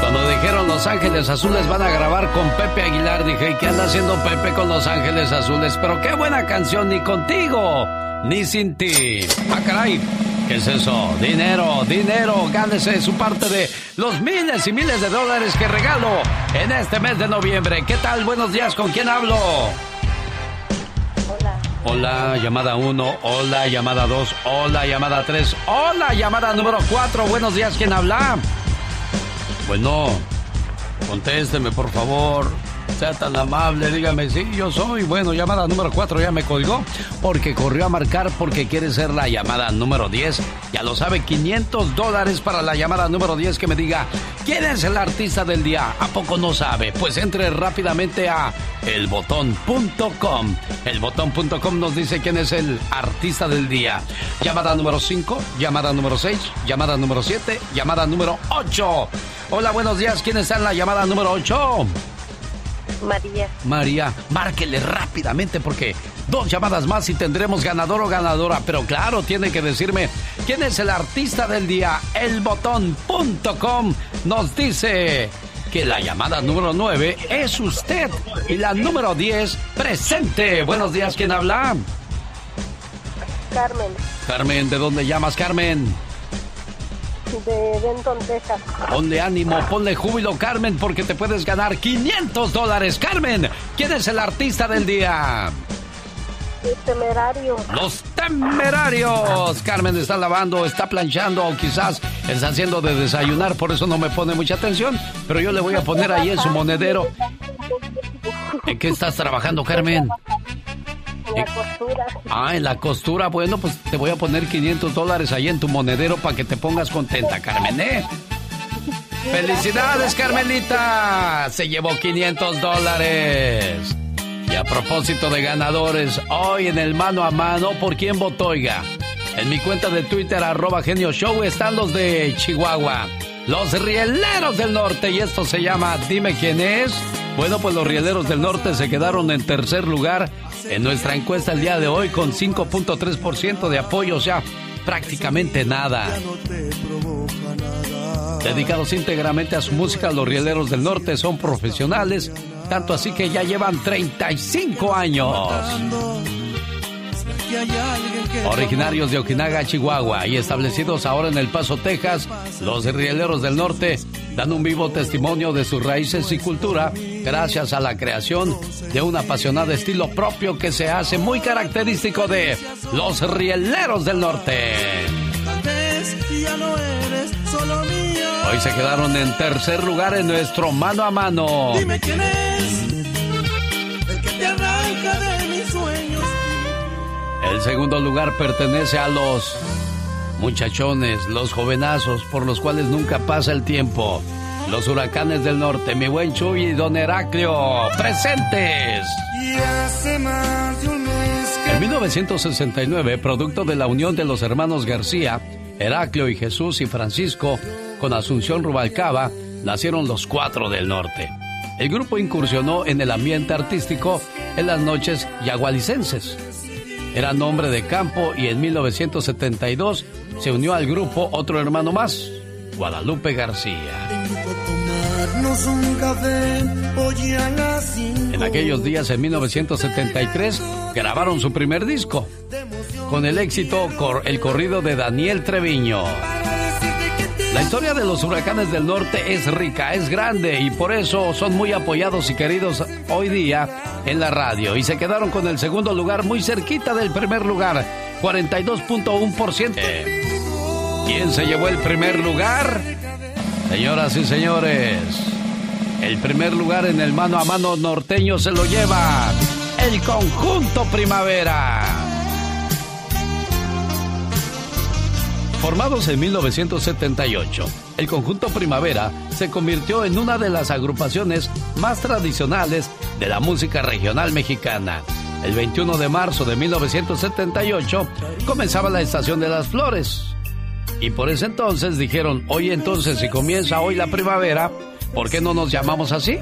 Cuando dijeron Los Ángeles Azules van a grabar con Pepe Aguilar, dije, ¿y qué anda haciendo Pepe con Los Ángeles Azules? Pero qué buena canción, ni contigo, ni sin ti. Ah, caray, ¿qué es eso? Dinero, dinero, gánese su parte de los miles y miles de dólares que regalo en este mes de noviembre. ¿Qué tal? Buenos días, ¿con quién hablo? Hola, llamada 1. Hola, llamada 2. Hola, llamada 3. Hola, llamada número 4. Buenos días, ¿quién habla? Bueno, contésteme, por favor. Sea tan amable, dígame, sí, yo soy. Bueno, llamada número 4 ya me colgó porque corrió a marcar porque quiere ser la llamada número 10. Ya lo sabe, 500 dólares para la llamada número 10 que me diga, ¿quién es el artista del día? ¿A poco no sabe? Pues entre rápidamente a elbotón.com. Elbotón.com nos dice quién es el artista del día. Llamada número 5, llamada número 6, llamada número 7, llamada número 8. Hola, buenos días. ¿Quién está en la llamada número 8? María. María, márquele rápidamente porque dos llamadas más y tendremos ganador o ganadora. Pero claro, tiene que decirme quién es el artista del día. Elbotón.com nos dice que la llamada número 9 es usted y la número 10 presente. Buenos días, ¿quién habla? Carmen, Carmen, ¿de dónde llamas, Carmen? De Denton, Texas. Ponle ánimo, ponle júbilo, Carmen, porque te puedes ganar 500 dólares. Carmen, ¿quién es el artista del día? El temerario. Los temerarios. Carmen está lavando, está planchando o quizás está haciendo de desayunar, por eso no me pone mucha atención, pero yo le voy a poner ahí en su monedero. ¿En qué estás trabajando, Carmen? En la costura. Ah, en la costura. Bueno, pues te voy a poner 500 dólares ahí en tu monedero para que te pongas contenta, Carmen, ¿eh? ¡Felicidades, Carmelita! Se llevó 500 dólares. Y a propósito de ganadores, hoy en el mano a mano, ¿por quién votó, oiga? En mi cuenta de Twitter, arroba genio show, están los de Chihuahua. Los rieleros del norte, y esto se llama Dime quién es. Bueno, pues los rieleros del norte se quedaron en tercer lugar en nuestra encuesta el día de hoy con 5.3% de apoyo, o sea, prácticamente nada. Dedicados íntegramente a su música, los rieleros del norte son profesionales, tanto así que ya llevan 35 años. Originarios de Okinaga, Chihuahua y establecidos ahora en El Paso, Texas, los rieleros del norte dan un vivo testimonio de sus raíces y cultura gracias a la creación de un apasionado estilo propio que se hace muy característico de los rieleros del norte. Hoy se quedaron en tercer lugar en nuestro mano a mano. Dime quién es el que te arranca de. El segundo lugar pertenece a los muchachones, los jovenazos por los cuales nunca pasa el tiempo. Los huracanes del norte, mi buen Chuy y don Heraclio, presentes. En 1969, producto de la unión de los hermanos García, Heraclio y Jesús y Francisco, con Asunción Rubalcaba, nacieron los cuatro del norte. El grupo incursionó en el ambiente artístico en las noches yagualicenses. Era nombre de campo y en 1972 se unió al grupo otro hermano más, Guadalupe García. En aquellos días, en 1973, grabaron su primer disco, con el éxito El corrido de Daniel Treviño. La historia de los huracanes del norte es rica, es grande y por eso son muy apoyados y queridos hoy día en la radio. Y se quedaron con el segundo lugar muy cerquita del primer lugar, 42.1%. ¿Quién se llevó el primer lugar? Señoras y señores, el primer lugar en el mano a mano norteño se lo lleva el conjunto Primavera. Formados en 1978, el conjunto Primavera se convirtió en una de las agrupaciones más tradicionales de la música regional mexicana. El 21 de marzo de 1978 comenzaba la estación de las flores. Y por ese entonces dijeron, hoy entonces si comienza hoy la primavera, ¿por qué no nos llamamos así?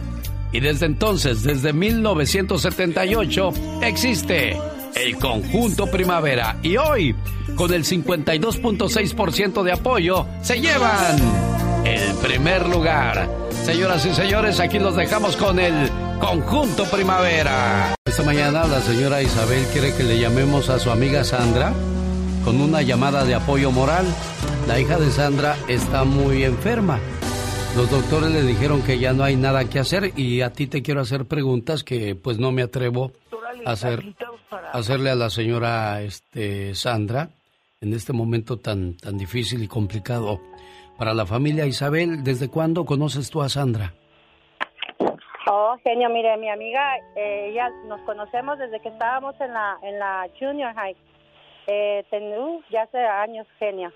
Y desde entonces, desde 1978, existe el conjunto primavera. Y hoy, con el 52.6% de apoyo, se llevan el primer lugar. Señoras y señores, aquí los dejamos con el conjunto primavera. Esta mañana la señora Isabel quiere que le llamemos a su amiga Sandra con una llamada de apoyo moral. La hija de Sandra está muy enferma. Los doctores le dijeron que ya no hay nada que hacer y a ti te quiero hacer preguntas que pues no me atrevo a hacer hacerle a la señora este Sandra en este momento tan tan difícil y complicado para la familia Isabel. ¿Desde cuándo conoces tú a Sandra? Oh, genio, mire, mi amiga, eh, ella nos conocemos desde que estábamos en la en la junior high. Eh, ten- uh, ya hace años, genio.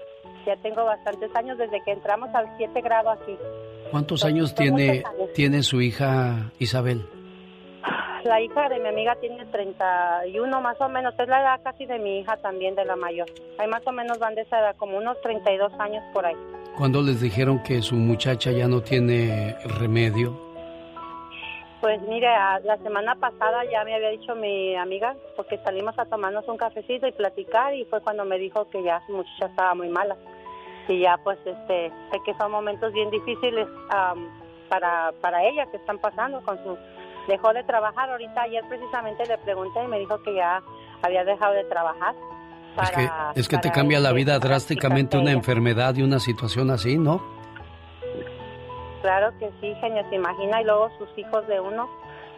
Ya tengo bastantes años desde que entramos al 7 grado aquí. ¿Cuántos años tiene años. tiene su hija Isabel? La hija de mi amiga tiene 31 más o menos, es la edad casi de mi hija también, de la mayor. Hay más o menos van de esa edad, como unos 32 años por ahí. Cuando les dijeron que su muchacha ya no tiene remedio? Pues mire, a- la semana pasada ya me había dicho mi amiga, porque salimos a tomarnos un cafecito y platicar, y fue cuando me dijo que ya su muchacha estaba muy mala. Y ya pues este, sé que son momentos bien difíciles para, para ella que están pasando con su... Dejó de trabajar ahorita, ayer precisamente le pregunté y me dijo que ya había dejado de trabajar. Es que, para- es que te para, cambia la vida para drásticamente una enfermedad y una situación así, ¿no? Claro que sí, genio, se imagina, y luego sus hijos de uno,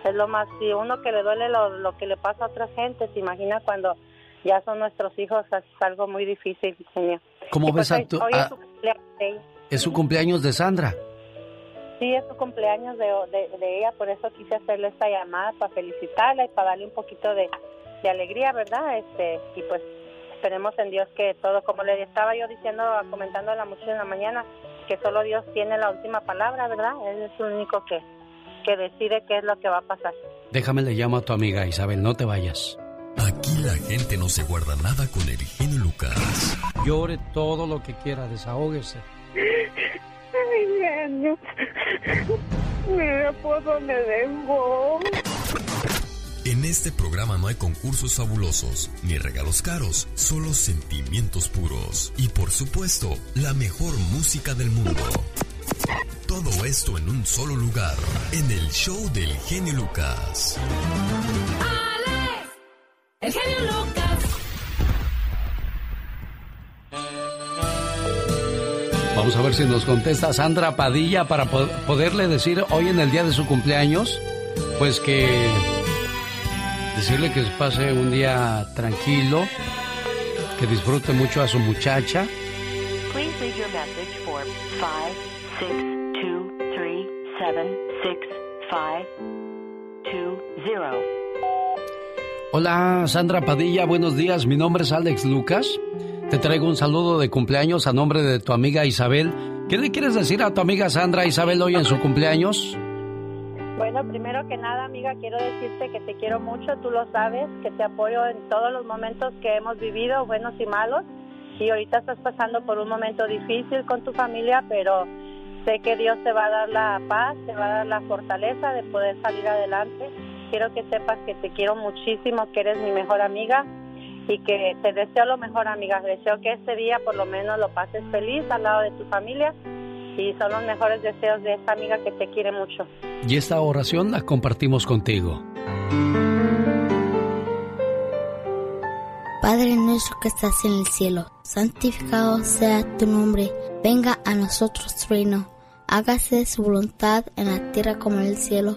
es lo más, si uno que le duele lo, lo que le pasa a otra gente, se imagina cuando ya son nuestros hijos, es algo muy difícil, genio. ¿Cómo Y pues ves a tu- hoy a- es su cumpleaños de ella. Es su cumpleaños de Sandra. Sí, es su cumpleaños de, de, de ella, por eso quise hacerle esta llamada para felicitarla y para darle un poquito de, de alegría, ¿verdad? Este Y pues esperemos en Dios que todo, como le estaba yo diciendo, comentando a la muchacha en la mañana, que solo Dios tiene la última palabra, ¿verdad? Él es el único que, que decide qué es lo que va a pasar. Déjame le llamo a tu amiga Isabel, no te vayas. Aquí la gente no se guarda nada con el genio Lucas. Llore todo lo que quiera, desahógese. Ay. En este programa no hay concursos fabulosos ni regalos caros, solo sentimientos puros y por supuesto la mejor música del mundo. Todo esto en un solo lugar, en el show del genio Lucas. El genio Lucas. Vamos a ver si nos contesta Sandra Padilla para poderle decir hoy en el día de su cumpleaños, pues que decirle que pase un día tranquilo, que disfrute mucho a su muchacha. Please leave your message for 562376520. Hola Sandra Padilla, buenos días. Mi nombre es Alex Lucas. Te traigo un saludo de cumpleaños a nombre de tu amiga Isabel. ¿Qué le quieres decir a tu amiga Sandra Isabel hoy en su cumpleaños? Bueno, primero que nada, amiga, quiero decirte que te quiero mucho, tú lo sabes, que te apoyo en todos los momentos que hemos vivido, buenos y malos. Y ahorita estás pasando por un momento difícil con tu familia, pero sé que Dios te va a dar la paz, te va a dar la fortaleza de poder salir adelante. Quiero que sepas que te quiero muchísimo, que eres mi mejor amiga y que te deseo lo mejor, amiga. Deseo que este día por lo menos lo pases feliz al lado de tu familia y son los mejores deseos de esta amiga que te quiere mucho. Y esta oración la compartimos contigo. Padre nuestro que estás en el cielo, santificado sea tu nombre, venga a nosotros tu reino, hágase su voluntad en la tierra como en el cielo.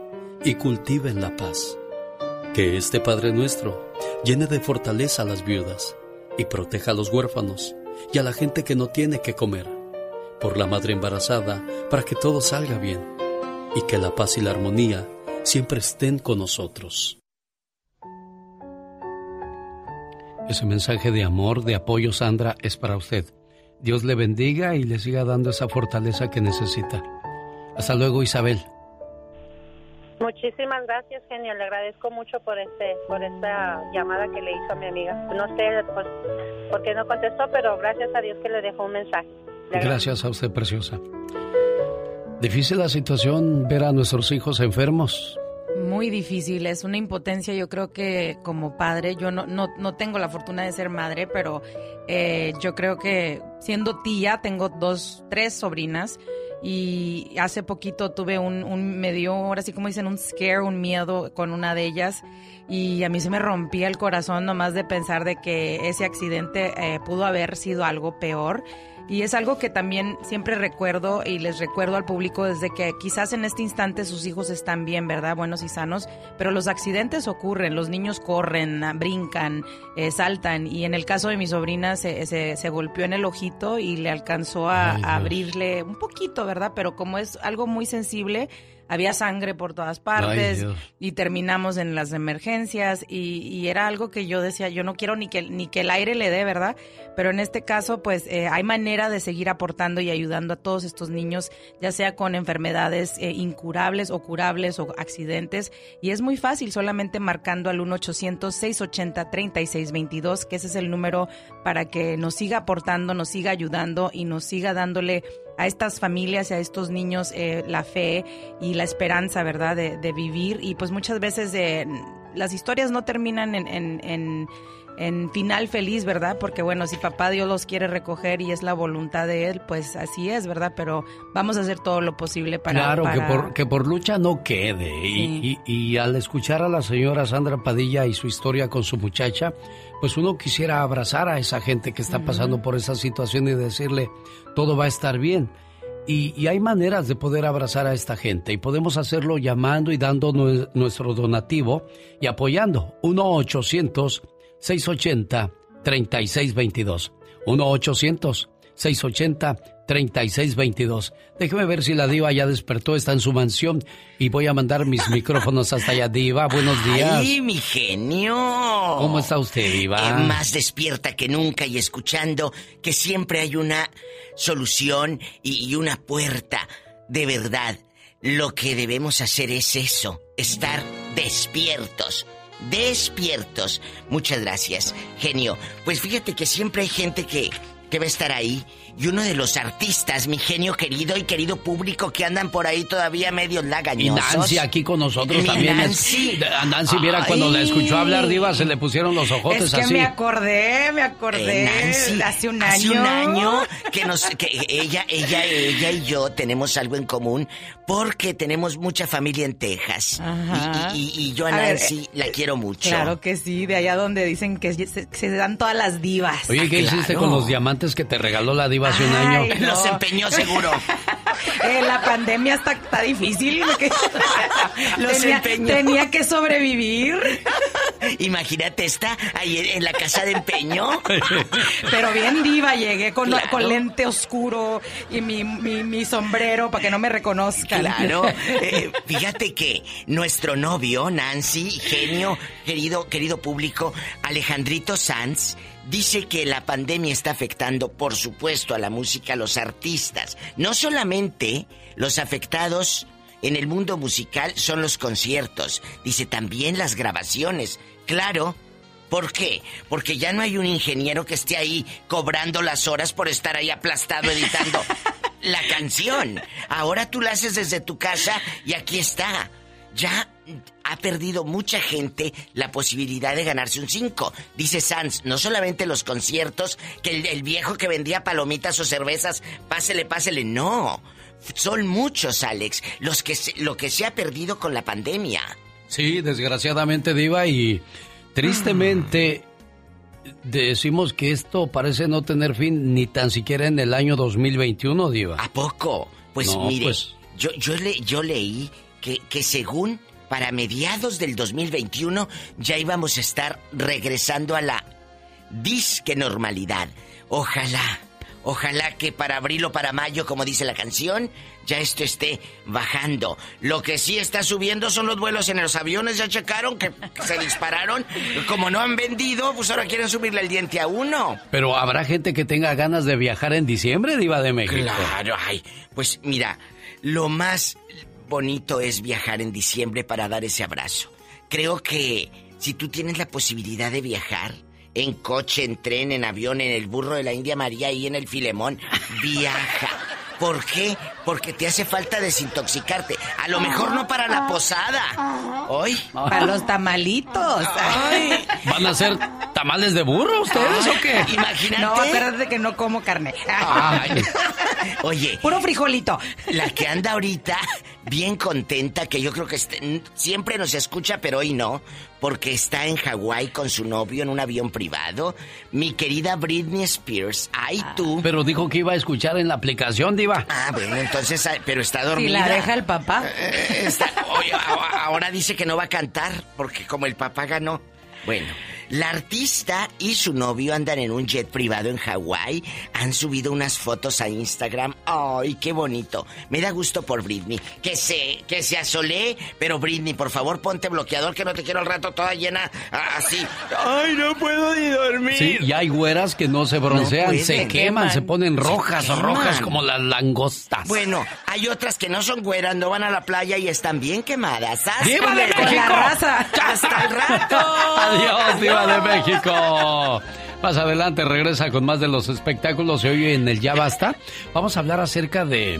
y cultiven la paz. Que este Padre nuestro llene de fortaleza a las viudas y proteja a los huérfanos y a la gente que no tiene que comer, por la madre embarazada, para que todo salga bien y que la paz y la armonía siempre estén con nosotros. Ese mensaje de amor, de apoyo, Sandra, es para usted. Dios le bendiga y le siga dando esa fortaleza que necesita. Hasta luego, Isabel. Muchísimas gracias, genio. Le agradezco mucho por este, por esta llamada que le hizo a mi amiga. No sé por qué no contestó, pero gracias a Dios que le dejó un mensaje. Gracias a usted, preciosa. Difícil la situación ver a nuestros hijos enfermos. Muy difícil, es una impotencia. Yo creo que como padre, yo no, no, no tengo la fortuna de ser madre, pero eh, yo creo que siendo tía, tengo dos, tres sobrinas y hace poquito tuve un, un, me dio, ahora sí como dicen, un scare, un miedo con una de ellas. Y a mí se me rompía el corazón nomás de pensar de que ese accidente eh, pudo haber sido algo peor y es algo que también siempre recuerdo y les recuerdo al público desde que quizás en este instante sus hijos están bien, ¿verdad? Buenos y sanos, pero los accidentes ocurren, los niños corren, brincan, eh, saltan y en el caso de mi sobrina se, se, golpeó en el ojito y le alcanzó a abrirle un poquito, ¿verdad? Pero como es algo muy sensible, había sangre por todas partes y terminamos en las emergencias y, era algo que yo decía, yo no quiero ni que, ni que el aire le dé, ¿verdad? Pero en este caso, pues eh, hay manera de seguir aportando y ayudando a todos estos niños, ya sea con enfermedades eh, incurables o curables o accidentes. Y es muy fácil, solamente marcando al 1-800-680-3622, que ese es el número para que nos siga aportando, nos siga ayudando y nos siga dándole a estas familias y a estos niños eh, la fe y la esperanza, ¿verdad?, de, vivir. Y pues muchas veces eh, las historias no terminan en, en, en, final feliz, ¿verdad? Porque bueno, si papá Dios los quiere recoger y es la voluntad de Él, pues así es, ¿verdad? Pero vamos a hacer todo lo posible para... Claro, Que, por, que por lucha no quede. Y, y, y al escuchar a la señora Sandra Padilla y su historia con su muchacha, pues uno quisiera abrazar a esa gente que está pasando por esa situación y decirle, todo va a estar bien. Y, hay maneras de poder abrazar a esta gente y podemos hacerlo llamando y dando nuestro donativo y apoyando 1-800-680-3622. 1-800-680-3622. 3622. Déjeme ver si la diva ya despertó, está en su mansión y voy a mandar mis micrófonos hasta allá. Diva, buenos días. ¡Ay, mi genio! ¿Cómo está usted, diva? Eh, más despierta que nunca y escuchando que siempre hay una solución y, y una puerta. De verdad, lo que debemos hacer es eso, estar despiertos. Despiertos. Muchas gracias, genio. Pues fíjate que siempre hay gente que, que va a estar ahí y uno de los artistas, mi genio querido y querido público que andan por ahí todavía medio Y lagañosos. Nancy aquí con nosotros Mi también. es- Nancy. A Nancy, mira, cuando la escuchó hablar, Diva, se le pusieron los ojotes Es que así. me acordé, me acordé. Eh, Nancy, hace un año. Hace un año que nos que ella, ella, ella y yo tenemos algo en común porque tenemos mucha familia en Texas. Ajá. Y, y- y yo a, A ver, Nancy la quiero mucho. Claro que sí, de allá donde dicen que se, se dan todas las divas. Oye, ¿qué hiciste con los diamantes que te regaló la Diva hace un año? Ay, no. Los empeñó seguro. Eh, la pandemia está, está difícil. Los tenía, empeñó. tenía que sobrevivir. Imagínate, está ahí en- en la casa de empeño. Pero bien diva, llegué con, Claro. con lente oscuro y mi, mi, mi sombrero para que no me reconozcan. Claro, eh, fíjate que nuestro novio, Nancy, genio, querido, querido público, Alejandrito Sanz, dice que la pandemia está afectando, por supuesto, a la música, a los artistas. No solamente los afectados en el mundo musical son los conciertos, dice también las grabaciones. Claro. ¿Por qué? Porque ya no hay un ingeniero que esté ahí cobrando las horas por estar ahí aplastado editando la canción. Ahora tú la haces desde tu casa y aquí está. Ya ha perdido mucha gente la posibilidad de ganarse un 5. Dice Sanz, no solamente los conciertos, que el, el viejo que vendía palomitas o cervezas, pásele, pásele, no. Son muchos, Alex, los que se- lo que se ha perdido con la pandemia. Sí, desgraciadamente, Diva, y tristemente decimos que esto parece no tener fin ni tan siquiera en el año 2021, Diva. ¿A poco? Pues No, mire, pues- yo, yo, le, yo leí que, que según para mediados del 2021 ya íbamos a estar regresando a la disque normalidad. Ojalá, ojalá que para abril o para mayo, como dice la canción, ya esto esté bajando. Lo que sí está subiendo son los vuelos en los aviones, ya checaron que se dispararon. Como no han vendido, pues ahora quieren subirle el diente a uno. Pero habrá gente que tenga ganas de viajar en diciembre, Diva de México. Claro, ay, pues mira, lo más bonito es viajar en diciembre para dar ese abrazo. Creo que si tú tienes la posibilidad de viajar en coche, en tren, en avión, en el burro de la India María y en el Filemón, viaja. ¿Por qué? Porque te hace falta desintoxicarte. A lo mejor no para la posada. Hoy. Para los tamalitos. Ay. ¿Van a hacer tamales de burro ustedes o qué? Imagínate. No, acuérdate que no como carne. Ay. Oye. Puro frijolito. La que anda ahorita bien contenta, que yo creo que este- siempre nos escucha, pero hoy no, porque está en Hawái con su novio en un avión privado. Mi querida Britney Spears. Ay, tú. Pero dijo que iba a escuchar en la aplicación, Diva. Ah, bueno, entonces, ah, pero está dormida. la deja el papá. Eh, está- oye, a- ahora dice que no va a cantar, porque como el papá ganó. Bueno, la artista y su novio andan en un jet privado en Hawái. Han subido unas fotos a Instagram. ¡Ay, qué bonito! Me da gusto por Britney. Que se, que se asolee, pero Britney, por favor, ponte bloqueador que no te quiero al rato toda llena ah, así. ¡Ay, no puedo ni dormir! Sí, y hay güeras que no se broncean, No pueden, se queman, se ponen Se rojas o rojas como las langostas. Bueno, hay otras que no son güeras, no van a la playa y están bien quemadas. ¡Sas, ¡Viva de! México! La raza. ¡Hasta el rato! Adiós, De México. Más adelante regresa con más de los espectáculos y hoy en el Ya Basta vamos a hablar acerca de,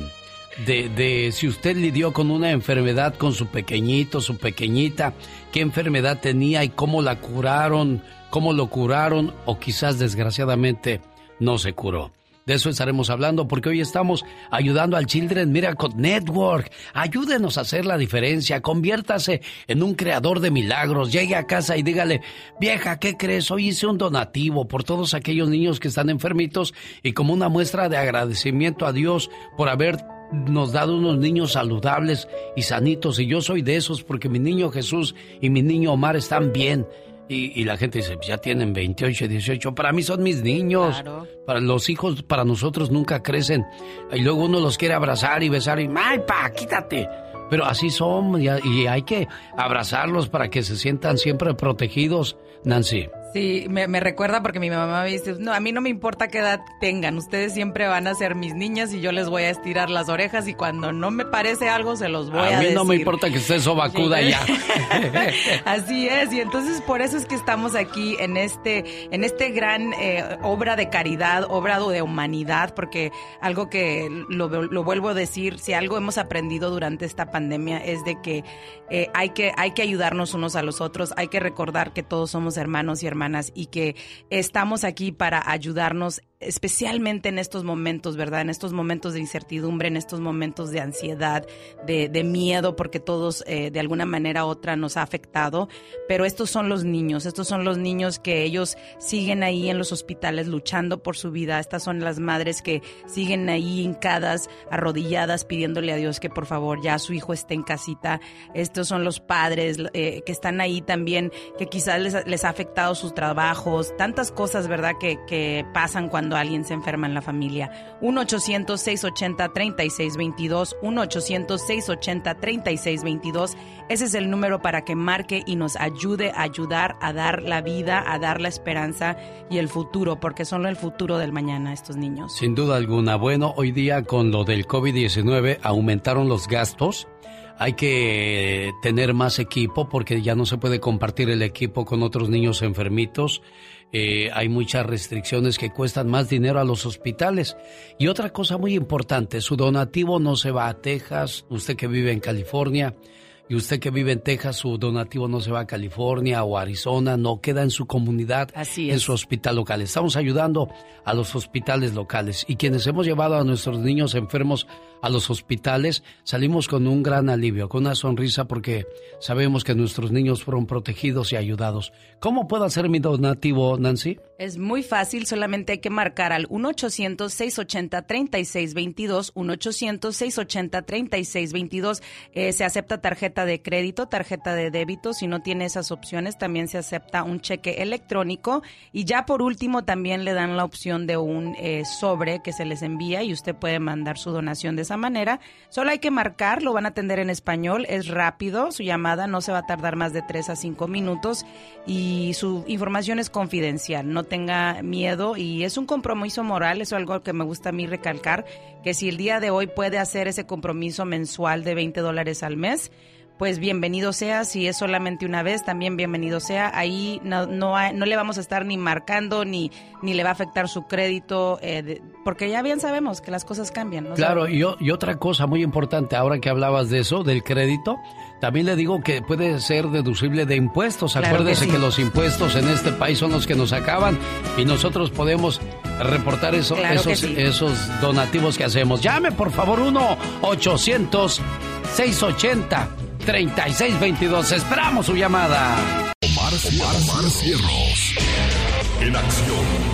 de, de si usted lidió con una enfermedad con su pequeñito, su pequeñita, qué enfermedad tenía y cómo la curaron, cómo lo curaron o quizás desgraciadamente no se curó. De eso estaremos hablando porque hoy estamos ayudando al Children Miracle Network. Ayúdenos a hacer la diferencia. Conviértase en un creador de milagros. Llegue a casa y dígale, vieja, ¿qué crees? Hoy hice un donativo por todos aquellos niños que están enfermitos y como una muestra de agradecimiento a Dios por haber nos dado unos niños saludables y sanitos y yo soy de esos porque mi niño Jesús y mi niño Omar están bien. Y, y la gente dice, ya tienen 28, 18. Para mí son mis niños. Para los hijos, para nosotros nunca crecen. Y luego uno los quiere abrazar y besar y, ¡ay, pa, quítate! Pero así son y, y hay que abrazarlos para que se sientan siempre protegidos, Nancy. Sí, me, me, recuerda porque mi mamá me dice, no, a mí no me importa qué edad tengan, ustedes siempre van a ser mis niñas y yo les voy a estirar las orejas y cuando no me parece algo se los voy a, decir. A mí no me importa que esté sobacuda ya. Así es, y entonces por eso es que estamos aquí en este, en este gran eh, obra de caridad, obra de humanidad, porque algo que lo, lo, vuelvo a decir, si algo hemos aprendido durante esta pandemia es de que, eh, hay que hay que ayudarnos unos a los otros, hay que recordar que todos somos hermanos y hermanas y que estamos aquí para ayudarnos especialmente en estos momentos, ¿verdad? En estos momentos de incertidumbre, en estos momentos de ansiedad, de, miedo, porque todos eh, de alguna manera u otra nos ha afectado. Pero estos son los niños, estos son los niños que ellos siguen ahí en los hospitales luchando por su vida. Estas son las madres que siguen ahí hincadas, arrodilladas, pidiéndole a Dios que por favor ya su hijo esté en casita. Estos son los padres eh, que están ahí también, que quizás les, ha afectado sus trabajos, tantas cosas, ¿verdad?, que pasan cuando alguien se enferma en la familia. 1-800-680-3622, 1-800-680-3622. Ese es el número para que marque y nos ayude a ayudar a dar la vida, a dar la esperanza y el futuro, porque son el futuro del mañana estos niños. Sin duda alguna. Bueno, hoy día con lo del COVID-19 aumentaron los gastos hay que tener más equipo porque ya no se puede compartir el equipo con otros niños enfermitos. Eh, hay muchas restricciones que cuestan más dinero a los hospitales. Y otra cosa muy importante, su donativo no se va a Texas, usted que vive en California, y usted que vive en Texas, su donativo no se va a California o Arizona, no queda en su comunidad, en su hospital local. Estamos ayudando a los hospitales locales y quienes hemos llevado a nuestros niños enfermos a los hospitales, salimos con un gran alivio, con una sonrisa porque sabemos que nuestros niños fueron protegidos y ayudados. ¿Cómo puedo hacer mi donativo, Nancy? Es muy fácil, solamente hay que marcar al 1-800-680-3622, 1-800-680-3622. Eh, se acepta tarjeta de crédito, tarjeta de débito. Si no tiene esas opciones, también se acepta un cheque electrónico. Y ya por último, también le dan la opción de un eh, sobre que se les envía y usted puede mandar su donación de esa manera. Solo hay que marcar, lo van a atender en español, es rápido, su llamada no se va a tardar más de 3 a 5 minutos y su información es confidencial. No tenga miedo y es un compromiso moral, eso es algo que me gusta a mí recalcar, que si el día de hoy puede hacer ese compromiso mensual de 20 dólares al mes, pues bienvenido sea. Si es solamente una vez, también bienvenido sea. Ahí no, no, no le vamos a estar ni marcando ni, ni le va a afectar su crédito, eh, porque ya bien sabemos que las cosas cambian. ¿no? Claro, y, y, otra cosa muy importante, ahora que hablabas de eso, del crédito, también le digo que puede ser deducible de impuestos. Claro Acuérdese que, sí. que, los impuestos en este país son los que nos acaban y nosotros podemos reportar eso, claro esos, sí. esos donativos que hacemos. Llame por favor 1 800 680 3622. Esperamos su llamada. Omar, Cierros. En acción.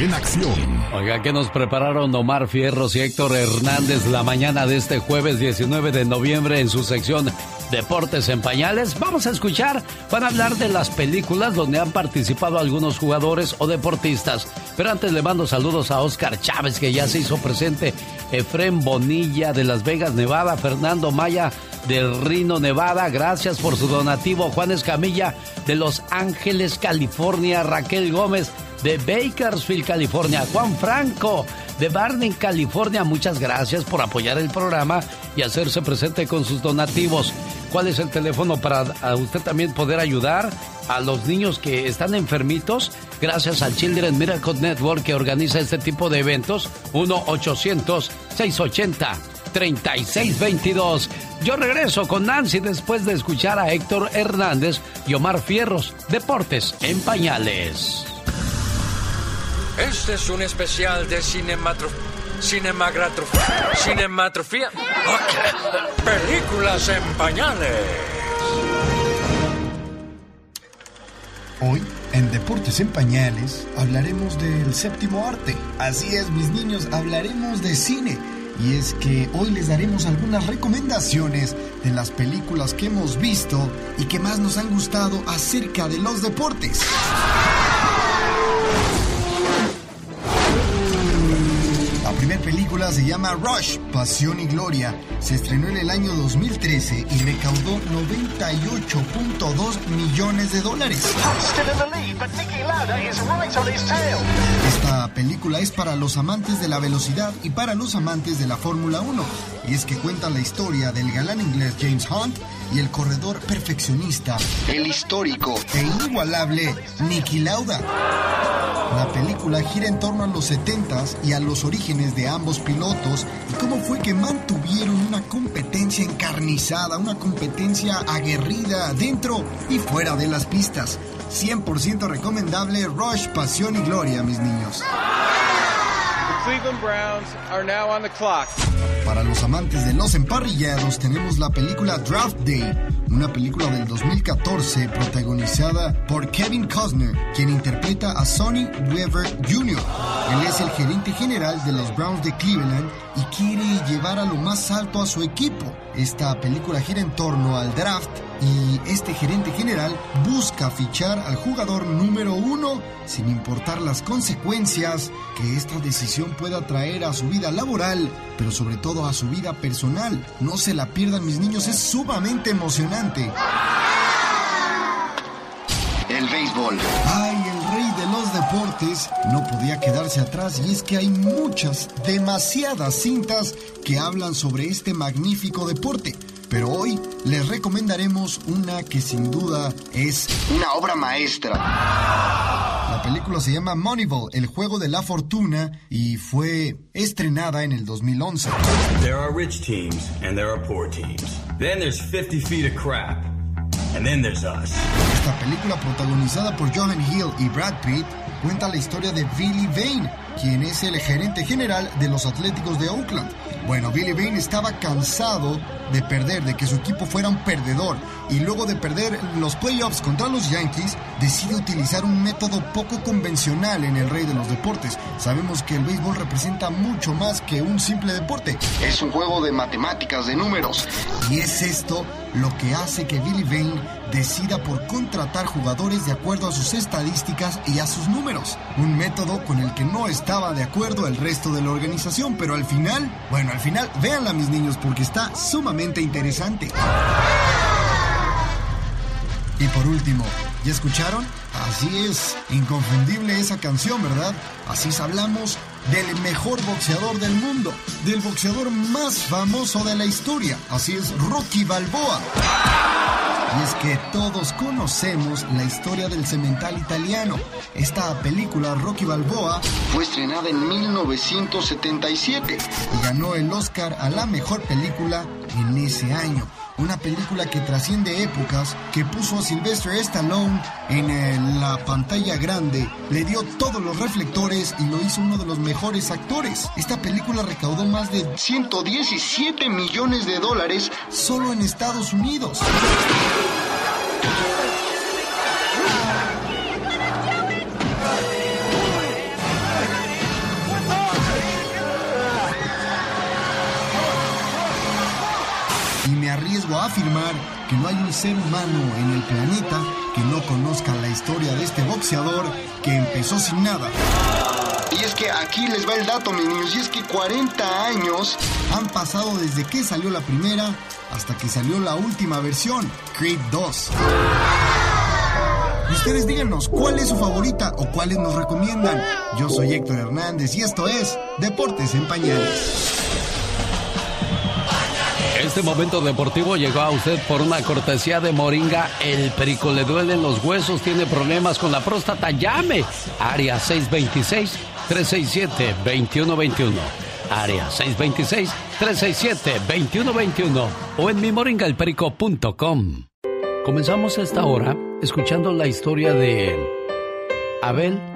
En acción. Oiga, ¿qué nos prepararon Omar Fierros y Héctor Hernández la mañana de este jueves 19 de noviembre en su sección Deportes en Pañales? Vamos a escuchar, van a hablar de las películas donde han participado algunos jugadores o deportistas. Pero antes le mando saludos a Oscar Chávez, que ya se hizo presente, Efren Bonilla de Las Vegas, Nevada, Fernando Maya del Rino, Nevada, gracias por su donativo, Juan Escamilla de Los Ángeles, California, Raquel Gómez de Bakersfield, California. Juan Franco, de Barney, California. Muchas gracias por apoyar el programa y hacerse presente con sus donativos. ¿Cuál es el teléfono para usted también poder ayudar a los niños que están enfermitos? Gracias al Children Miracle Network que organiza este tipo de eventos. 1-800-680-3622. Yo regreso con Nancy después de escuchar a Héctor Hernández y Omar Fierros. Deportes en pañales. Este es un especial de cinematro... cinemagrafía... Cinematrofía... Películas en pañales. Hoy, en Deportes en Pañales, hablaremos del séptimo arte. Así es, mis niños, hablaremos de cine. Y es que hoy les daremos algunas recomendaciones de las películas que hemos visto y que más nos han gustado acerca de los deportes. Película se llama Rush, Pasión y Gloria. Se estrenó en el año 2013 y recaudó 98.2 millones de dólares. Esta película es para los amantes de la velocidad y para los amantes de la Fórmula 1. Y es que cuenta la historia del galán inglés James Hunt y el corredor perfeccionista, el histórico e inigualable Nicky Lauda. La película gira en torno a los 70s y a los orígenes de ambos pilotos y cómo fue que mantuvieron una competencia encarnizada, una competencia aguerrida dentro y fuera de las pistas. 100% recomendable Rush, Pasión y Gloria, mis niños. Cleveland Browns are now on the clock. Para los amantes de los emparrillados tenemos la película Draft Day, una película del 2014 protagonizada por Kevin Costner, quien interpreta a Sonny Weaver Jr. Él es el gerente general de los Browns de Cleveland y quiere llevar a lo más alto a su equipo. Esta película gira en torno al draft y este gerente general busca fichar al jugador número uno sin importar las consecuencias que esta decisión pueda traer a su vida laboral, pero sobre todo a su vida personal. No se la pierdan mis niños, es sumamente emocionante. El béisbol. Ay, el rey de los deportes no podía quedarse atrás y es que hay muchas, demasiadas cintas que hablan sobre este magnífico deporte. Pero hoy les recomendaremos una que sin duda es una obra maestra. La película se llama Moneyball, el juego de la fortuna, y fue estrenada en el 2011. There are rich teams and there are poor teams. Then there's 50 feet of crap. And then there's us. Esta película protagonizada por Johan Hill y Brad Pitt cuenta la historia de Billy Vane, quien es el gerente general de los Atléticos de Oakland. Bueno, Billy Vane estaba cansado de perder, de que su equipo fuera un perdedor, y luego de perder los playoffs contra los Yankees, decide utilizar un método poco convencional en el rey de los deportes. Sabemos que el béisbol representa mucho más que un simple deporte. Es un juego de matemáticas, de números. Y es esto lo que hace que Billy Vane decida por contratar jugadores de acuerdo a sus estadísticas y a sus números. Un método con el que no estaba de acuerdo el resto de la organización, pero al final, bueno, al final, véanla mis niños porque está sumamente interesante. Y por último, ¿ya escucharon? Así es, inconfundible esa canción, ¿verdad? Así hablamos del mejor boxeador del mundo, del boxeador más famoso de la historia. Así es, Rocky Balboa. Y es que todos conocemos la historia del cemental italiano. Esta película, Rocky Balboa, fue estrenada en 1977 y ganó el Oscar a la mejor película en ese año. Una película que trasciende épocas, que puso a Sylvester Stallone en eh, la pantalla grande, le dio todos los reflectores y lo hizo uno de los mejores actores. Esta película recaudó más de 117 millones de dólares solo en Estados Unidos. A afirmar que no hay un ser humano en el planeta que no conozca la historia de este boxeador que empezó sin nada. Y es que aquí les va el dato, mis niños, y es que 40 años han pasado desde que salió la primera hasta que salió la última versión, Creed 2. Y ustedes díganos cuál es su favorita o cuáles nos recomiendan. Yo soy Héctor Hernández y esto es Deportes en Pañales. Este momento deportivo llegó a usted por una cortesía de Moringa. El perico le duelen los huesos, tiene problemas con la próstata. Llame. Área 626-367-2121. Área 626-367-2121. O en mimoringaelperico.com. Comenzamos esta hora escuchando la historia de Abel.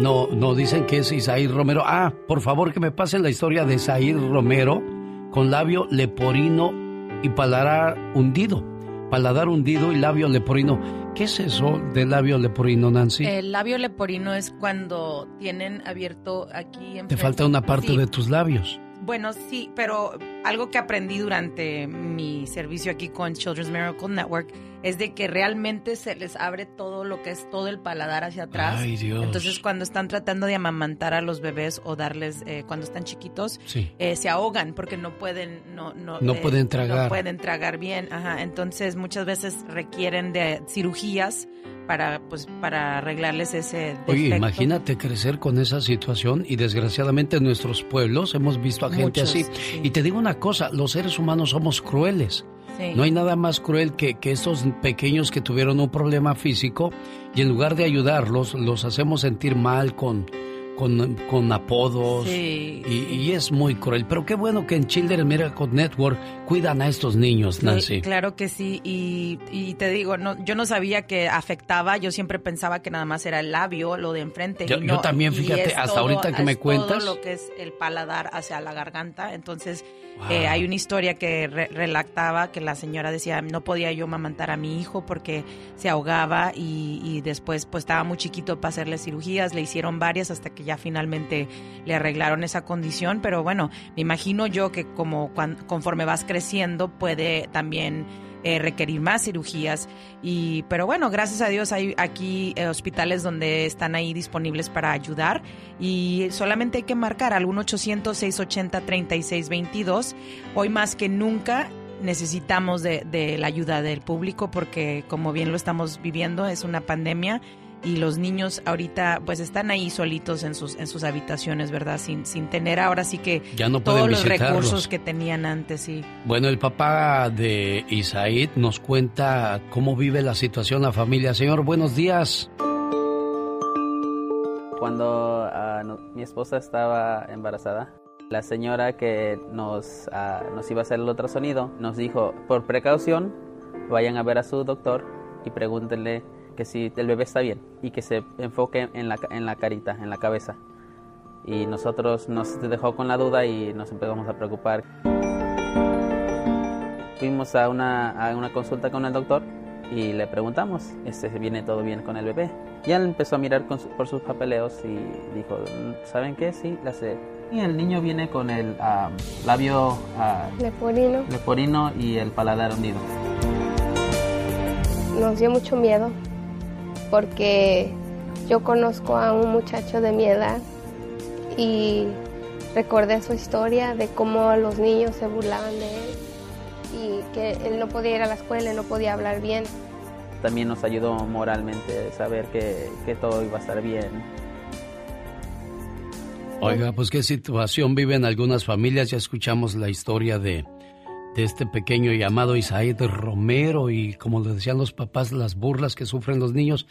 No, no dicen que es Isaí Romero. Ah, por favor que me pasen la historia de Isaí Romero con labio leporino y paladar hundido. paladar hundido y labio leporino. ¿Qué es eso del labio leporino, Nancy? El labio leporino es cuando tienen abierto aquí. Te falta una parte Sí. de tus labios. Bueno, sí, pero algo que aprendí durante mi servicio aquí con Children's Miracle Network es de que realmente se les abre todo lo que es todo el paladar hacia atrás. Ay, Dios. Entonces, cuando están tratando de amamantar a los bebés o darles, eh, cuando están chiquitos, Sí. eh, se ahogan porque no pueden, no, no, No pueden tragar. No pueden tragar bien. Ajá. Entonces, muchas veces requieren de cirugías para, pues, para arreglarles ese Oye, defecto. imagínate crecer con esa situación y desgraciadamente en nuestros pueblos hemos visto a gente Muchos, así. sí. Y te digo una cosa, los seres humanos somos crueles. Sí. No hay nada más cruel que, que estos pequeños que tuvieron un problema físico y en lugar de ayudarlos, los hacemos sentir mal con, con, con apodos. Sí. Y, y es muy cruel. Pero qué bueno que en Children's Miracle Network cuidan a estos niños, Nancy. Sí, claro que sí. Y, y te digo, no, yo no sabía que afectaba. Yo siempre pensaba que nada más era el labio, lo de enfrente. Yo- y yo no- también, fíjate, hasta todo- ahorita que me cuentas. Todo lo que es el paladar hacia la garganta. Entonces, Wow. eh, hay una historia que re- relactaba que la señora decía, no podía yo amamantar a mi hijo porque se ahogaba y, y después pues estaba muy chiquito para hacerle cirugías. Le hicieron varias hasta que ya finalmente le arreglaron esa condición. Pero bueno, me imagino yo que como cuan- conforme vas creciendo puede también eh, requerir más cirugías. Y, pero bueno, gracias a Dios hay aquí eh, hospitales donde están ahí disponibles para ayudar y solamente hay que marcar al 1-800-680-3622. Hoy más que nunca necesitamos de, de la ayuda del público porque como bien lo estamos viviendo es una pandemia y los niños ahorita pues están ahí solitos en sus en sus habitaciones, ¿verdad? Sin, sin tener ahora sí que Ya no todos los recursos que tenían antes, sí. Bueno, el papá de Isaid nos cuenta cómo vive la situación la familia. Señor, buenos días. Cuando ah, no- mi esposa estaba embarazada, la señora que nos, ah, nos iba a hacer el ultrasonido nos dijo, por precaución, vayan a ver a su doctor y pregúntenle que si el bebé está bien y que se enfoque en la, en la carita, en la cabeza. Y nosotros nos dejó con la duda y nos empezamos a preocupar. Fuimos a una, a una consulta con el doctor y le preguntamos este, viene todo bien con el bebé. Y él empezó a mirar con su- por sus papeleos y dijo, ¿saben qué? Sí, la sé. Y el niño viene con el ah, labio ah, Leporino. leporino y el paladar hundido. Nos dio mucho miedo porque yo conozco a un muchacho de mi edad y recordé su historia de cómo los niños se burlaban de él y que él no podía ir a la escuela, no podía hablar bien. También nos ayudó moralmente saber que, que todo iba a estar bien. Oiga, pues qué situación viven algunas familias. Ya escuchamos la historia de, de este pequeño llamado Isaid Romero y como le decían los papás, las burlas que sufren los niños.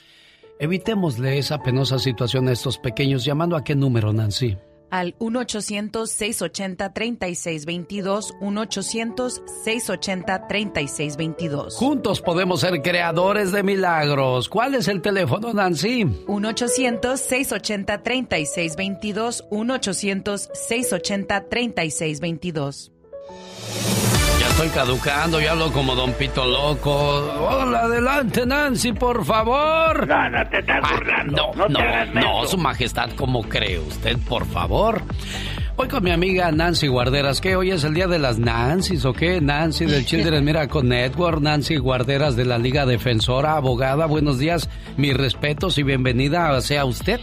Evitémosle esa penosa situación a estos pequeños. ¿Llamando a qué número, Nancy? al 1-800-680-3622, 1-800-680-3622. Juntos podemos ser creadores de milagros. ¿Cuál es el teléfono, Nancy? 1-800-680-3622, 1-800-680-3622. Estoy caducando, ya hablo como Don Pito Loco. Hola, adelante, Nancy, por favor. No, no te estás burlando. No, te no, no, menso. su majestad, ¿cómo cree usted, por favor? Hoy con mi amiga Nancy Guarderas, ¿qué? ¿Hoy es el día de las Nancys o qué? Nancy del Children Miracle Network, Nancy Guarderas de la Liga Defensora, abogada, buenos días, mis respetos y bienvenida sea usted.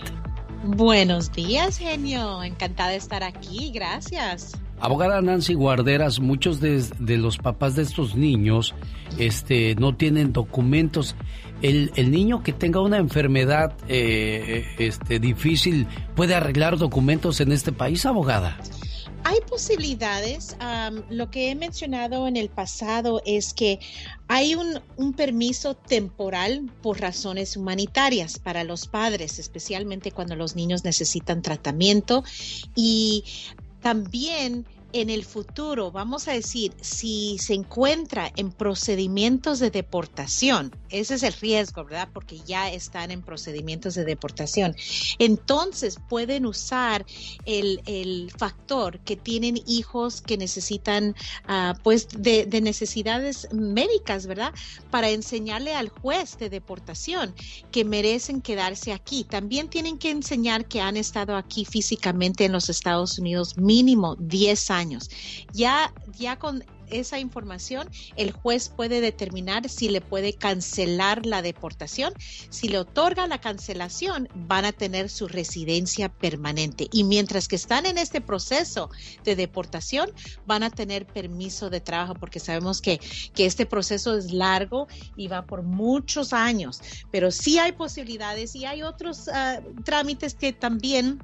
Buenos días, genio. Encantada de estar aquí. Gracias. Abogada Nancy Guarderas, muchos de, los papás de estos niños este, no tienen documentos. El, niño que tenga una enfermedad eh, este, difícil puede arreglar documentos en este país, abogada. Hay posibilidades. am, lo que he mencionado en el pasado es que hay un, un permiso temporal por razones humanitarias para los padres, especialmente cuando los niños necesitan tratamiento. Y también en el futuro, vamos a decir, si se encuentra en procedimientos de deportación, ese es el riesgo, ¿verdad? Porque ya están en procedimientos de deportación. Entonces pueden usar el, el factor que tienen hijos que necesitan, ah, pues, de, de necesidades médicas, ¿verdad? Para enseñarle al juez de deportación que merecen quedarse aquí. También tienen que enseñar que han estado aquí físicamente en los Estados Unidos mínimo 10 años. Ya, ya con esa información, el juez puede determinar si le puede cancelar la deportación. Si le otorga la cancelación, van a tener su residencia permanente. Y mientras que están en este proceso de deportación, van a tener permiso de trabajo, porque sabemos que, que este proceso es largo y va por muchos años. Pero sí hay posibilidades y hay otros ah, trámites que también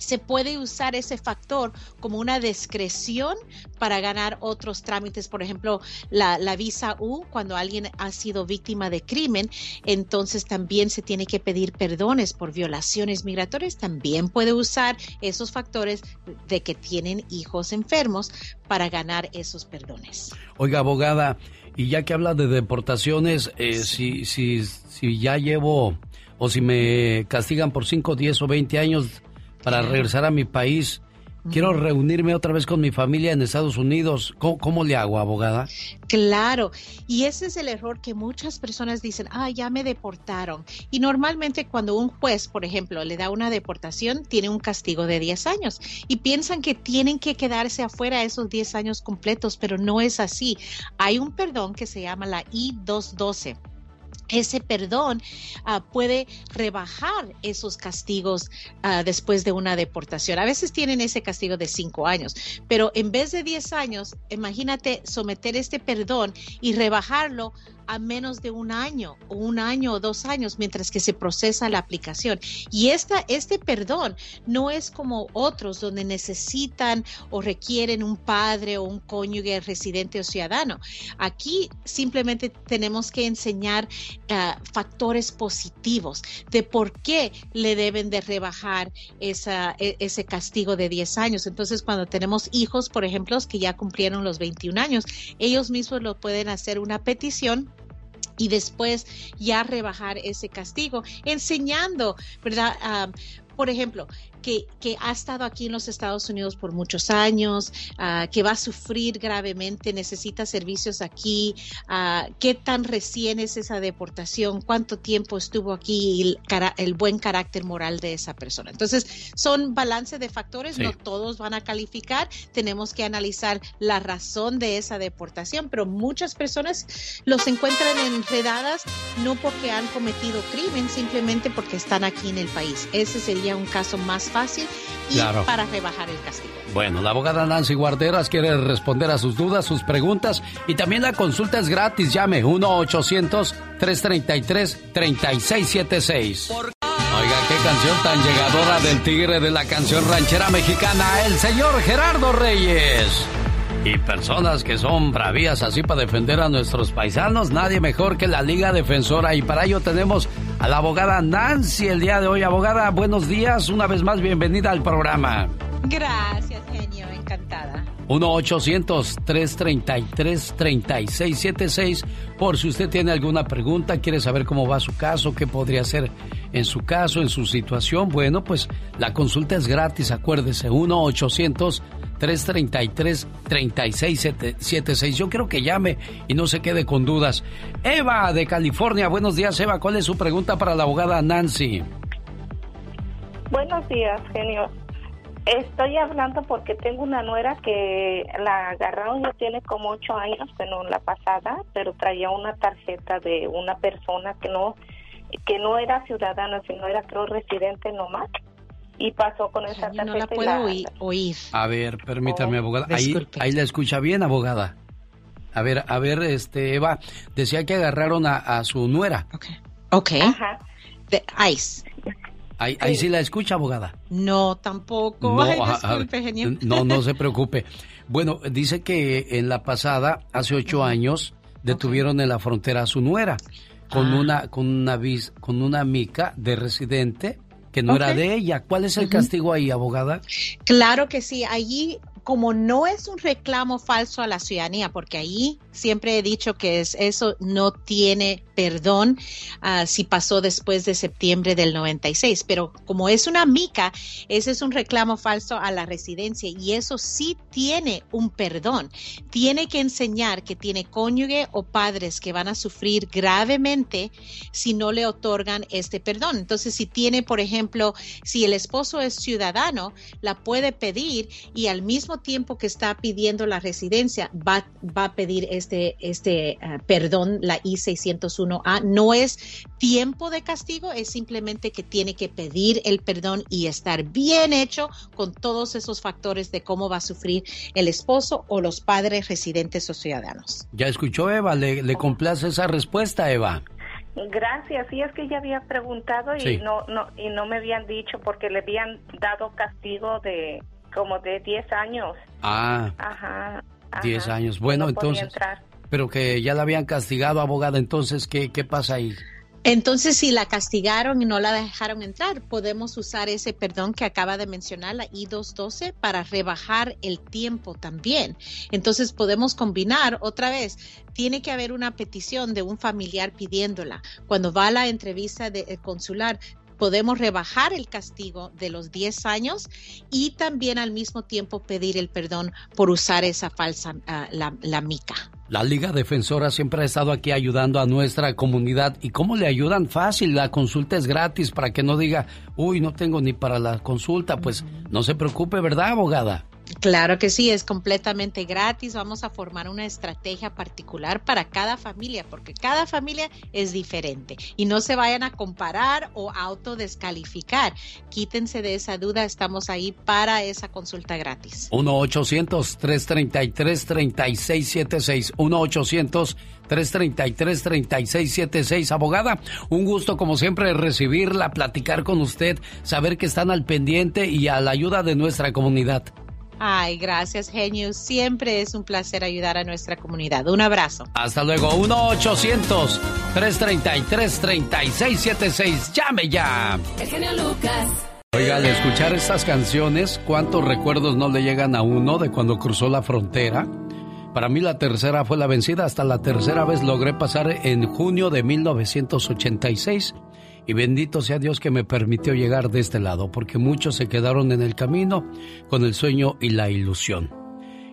se puede usar ese factor como una discreción para ganar otros trámites, por ejemplo, la, la, visa U, cuando alguien ha sido víctima de crimen, entonces también se tiene que pedir perdones por violaciones migratorias, también puede usar esos factores de que tienen hijos enfermos para ganar esos perdones. Oiga, abogada, y ya que habla de deportaciones, eh, si, si, si ya llevo o si me castigan por 5, 10 o 20 años, para regresar a mi país. Quiero reunirme otra vez con mi familia en Estados Unidos. ¿Cómo, le hago, abogada? Claro, y ese es el error que muchas personas dicen, ah, ya me deportaron. Y normalmente cuando un juez, por ejemplo, le da una deportación, tiene un castigo de 10 años. Y piensan que tienen que quedarse afuera esos 10 años completos, pero no es así. Hay un perdón que se llama la I-212 ese perdón uh, puede rebajar esos castigos uh, después de una deportación. A veces tienen ese castigo de cinco años, pero en vez de diez años, imagínate someter este perdón y rebajarlo a menos de un año o un año o dos años mientras que se procesa la aplicación. Y esta, este perdón no es como otros donde necesitan o requieren un padre o un cónyuge residente o ciudadano. Aquí simplemente tenemos que enseñar uh, factores positivos de por qué le deben de rebajar esa, e, ese castigo de 10 años. Entonces, cuando tenemos hijos, por ejemplo, que ya cumplieron los 21 años, ellos mismos lo pueden hacer una petición y después ya rebajar ese castigo, enseñando, ¿verdad? Uh, por ejemplo, que, que, ha estado aquí en los Estados Unidos por muchos años, uh, que va a sufrir gravemente, necesita servicios aquí, uh, qué tan recién es esa deportación, cuánto tiempo estuvo aquí el, el, buen carácter moral de esa persona. Entonces, son balance de factores, sí. no todos van a calificar, tenemos que analizar la razón de esa deportación, pero muchas personas los encuentran enredadas no porque han cometido crimen, simplemente porque están aquí en el país. Ese sería un caso más fácil y claro. para rebajar el castigo. Bueno, la abogada Nancy Guarderas quiere responder a sus dudas, sus preguntas y también la consulta es gratis. Llame 1-800-333-3676. Oiga, qué canción tan llegadora del tigre de la canción ranchera mexicana, el señor Gerardo Reyes. Y personas que son bravías así para defender a nuestros paisanos, nadie mejor que la Liga Defensora. Y para ello tenemos a la abogada Nancy el día de hoy. Abogada, buenos días. Una vez más, bienvenida al programa. Gracias, genio. Encantada. 1-800-333-3676. Por si usted tiene alguna pregunta, quiere saber cómo va su caso, qué podría hacer en su caso, en su situación. Bueno, pues la consulta es gratis, acuérdese. 1-800-333-3676. Yo quiero que llame y no se quede con dudas. Eva de California. Buenos días, Eva. ¿Cuál es su pregunta para la abogada Nancy? Buenos días, genio. Estoy hablando porque tengo una nuera que la agarraron ya tiene como ocho años, bueno, la pasada, pero traía una tarjeta de una persona que no que no era ciudadana, sino era creo residente nomás. Y pasó con esa tarjeta. No la puedo la, oír, oír, A ver, permítame, oh, abogada. Ahí, ahí la escucha bien, abogada. A ver, a ver, este, Eva, decía que agarraron a, a su nuera. Ok. Ok. Ajá. De ICE. Ahí, ahí, sí la escucha, abogada. No, tampoco. No, Ay, disculpe, no, no se preocupe. Bueno, dice que en la pasada, hace ocho años, detuvieron okay. en la frontera a su nuera con ah. una con una vis, con una mica de residente que no okay. era de ella. ¿Cuál es el castigo ahí, abogada? Claro que sí. Allí como no es un reclamo falso a la ciudadanía, porque ahí siempre he dicho que es, eso no tiene perdón ah, si pasó después de septiembre del 96, pero como es una mica, ese es un reclamo falso a la residencia y eso sí tiene un perdón. Tiene que enseñar que tiene cónyuge o padres que van a sufrir gravemente si no le otorgan este perdón. Entonces, si tiene, por ejemplo, si el esposo es ciudadano, la puede pedir y al mismo tiempo que está pidiendo la residencia, va, va a pedir este, este ah, perdón, la I-601A. No es tiempo de castigo, es simplemente que tiene que pedir el perdón y estar bien hecho con todos esos factores de cómo va a sufrir el esposo o los padres residentes o ciudadanos. Ya escuchó Eva, le, le complace esa respuesta, Eva. Gracias, sí es que ya había preguntado y Sí. no no y no me habían dicho porque le habían dado castigo de como de 10 años. Ah, Ajá. 10 ajá, años. Bueno, no podía entonces, entrar. pero que ya la habían castigado, abogada, entonces, ¿qué, qué pasa ahí? Entonces, si la castigaron y no la dejaron entrar, podemos usar ese perdón que acaba de mencionar, la I-212, para rebajar el tiempo también. Entonces, podemos combinar otra vez. Tiene que haber una petición de un familiar pidiéndola. Cuando va a la entrevista de, eh, consular, podemos rebajar el castigo de los 10 años y también al mismo tiempo pedir el perdón por usar esa falsa, ah, la, la mica. La Liga Defensora siempre ha estado aquí ayudando a nuestra comunidad. ¿Y cómo le ayudan? Fácil, la consulta es gratis para que no diga, uy, no tengo ni para la consulta. Pues no se preocupe, ¿verdad, abogada? Claro que sí, es completamente gratis. Vamos a formar una estrategia particular para cada familia, porque cada familia es diferente. Y no se vayan a comparar o autodescalificar. Quítense de esa duda, estamos ahí para esa consulta gratis. 1-800-333-3676. 1-800-333-3676. Abogada, un gusto como siempre recibirla, platicar con usted, saber que están al pendiente y a la ayuda de nuestra comunidad. Ay, gracias, Genius. Siempre es un placer ayudar a nuestra comunidad. Un abrazo. Hasta luego. 1-800-333-3676. Llame ya. El genio Lucas. Oiga, al escuchar estas canciones, ¿cuántos recuerdos no le llegan a uno de cuando cruzó la frontera? Para mí la tercera fue la vencida. Hasta la tercera vez logré pasar en junio de 1986. Y bendito sea Dios que me permitió llegar de este lado, porque muchos se quedaron en el camino con el sueño y la ilusión.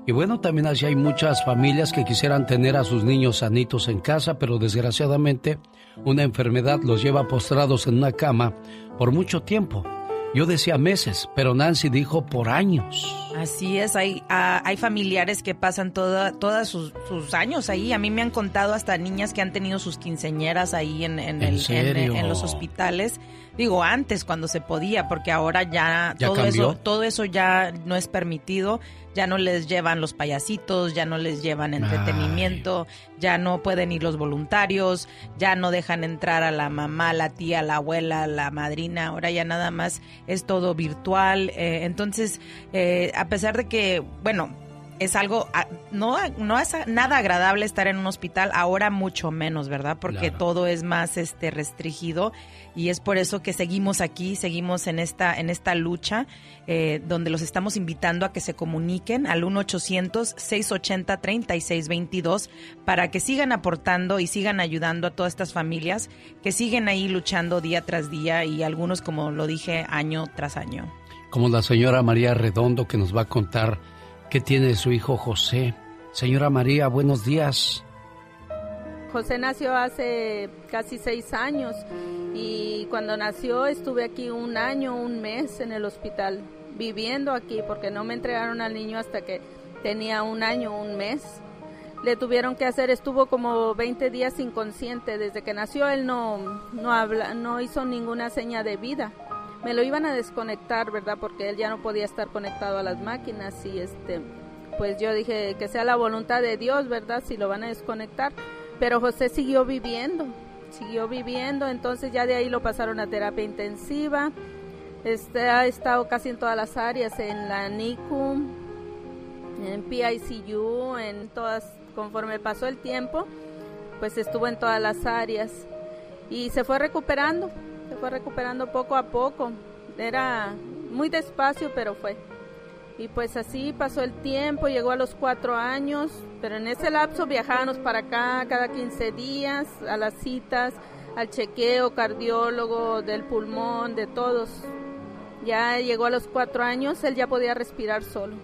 Y bueno, también así hay muchas familias que quisieran tener a sus niños sanitos en casa, pero desgraciadamente una enfermedad los lleva postrados en una cama por mucho tiempo. Yo decía meses, pero Nancy dijo por años. Así es, hay, ah, hay familiares que pasan toda, todos sus, sus años ahí. A mí me han contado hasta niñas que han tenido sus quinceñeras ahí en, en, ¿En el- en- los hospitales. Digo, antes cuando se podía, porque ahora ya, ¿Ya todo, cambió? eso, todo eso ya no es permitido. Ya no les llevan los payasitos, ya no les llevan entretenimiento, ya no pueden ir los voluntarios, ya no dejan entrar a la mamá, la tía, la abuela, la madrina. Ahora ya nada más es todo virtual. eh, entonces, eh, a pesar de que, bueno, es algo, ah, no, no es nada agradable estar en un hospital, ahora mucho menos, ¿verdad? Porque Claro. todo es más este restringido y es por eso que seguimos aquí, seguimos en esta, en esta lucha, eh, donde los estamos invitando a que se comuniquen al 1-800-680-3622 para que sigan aportando y sigan ayudando a todas estas familias que siguen ahí luchando día tras día y algunos, como lo dije, año tras año. Como la señora María Redondo que nos va a contar qué tiene su hijo José. Señora María, buenos días. José nació hace casi seis años y cuando nació estuve aquí un año, un mes en el hospital, viviendo aquí porque no me entregaron al niño hasta que tenía un año, un mes. Le tuvieron que hacer, estuvo como 20 días inconsciente. Desde que nació él no, no, habla, no hizo ninguna seña de vida. Me lo iban a desconectar, ¿verdad? Porque él ya no podía estar conectado a las máquinas y este, pues yo dije que sea la voluntad de Dios, ¿verdad? Si lo van a desconectar. Pero José siguió viviendo, siguió viviendo, entonces ya de ahí lo pasaron a terapia intensiva. Este ha estado casi en todas las áreas, en la NICU, en PICU, en todas, conforme pasó el tiempo, pues estuvo en todas las áreas y se fue recuperando, se fue recuperando poco a poco. Era muy despacio, pero fue. Y pues así pasó el tiempo, llegó a los cuatro años, pero en ese lapso viajábamos para acá cada 15 días a las citas, al chequeo cardiólogo del pulmón, de todos. Ya llegó a los cuatro años, él ya podía respirar solo.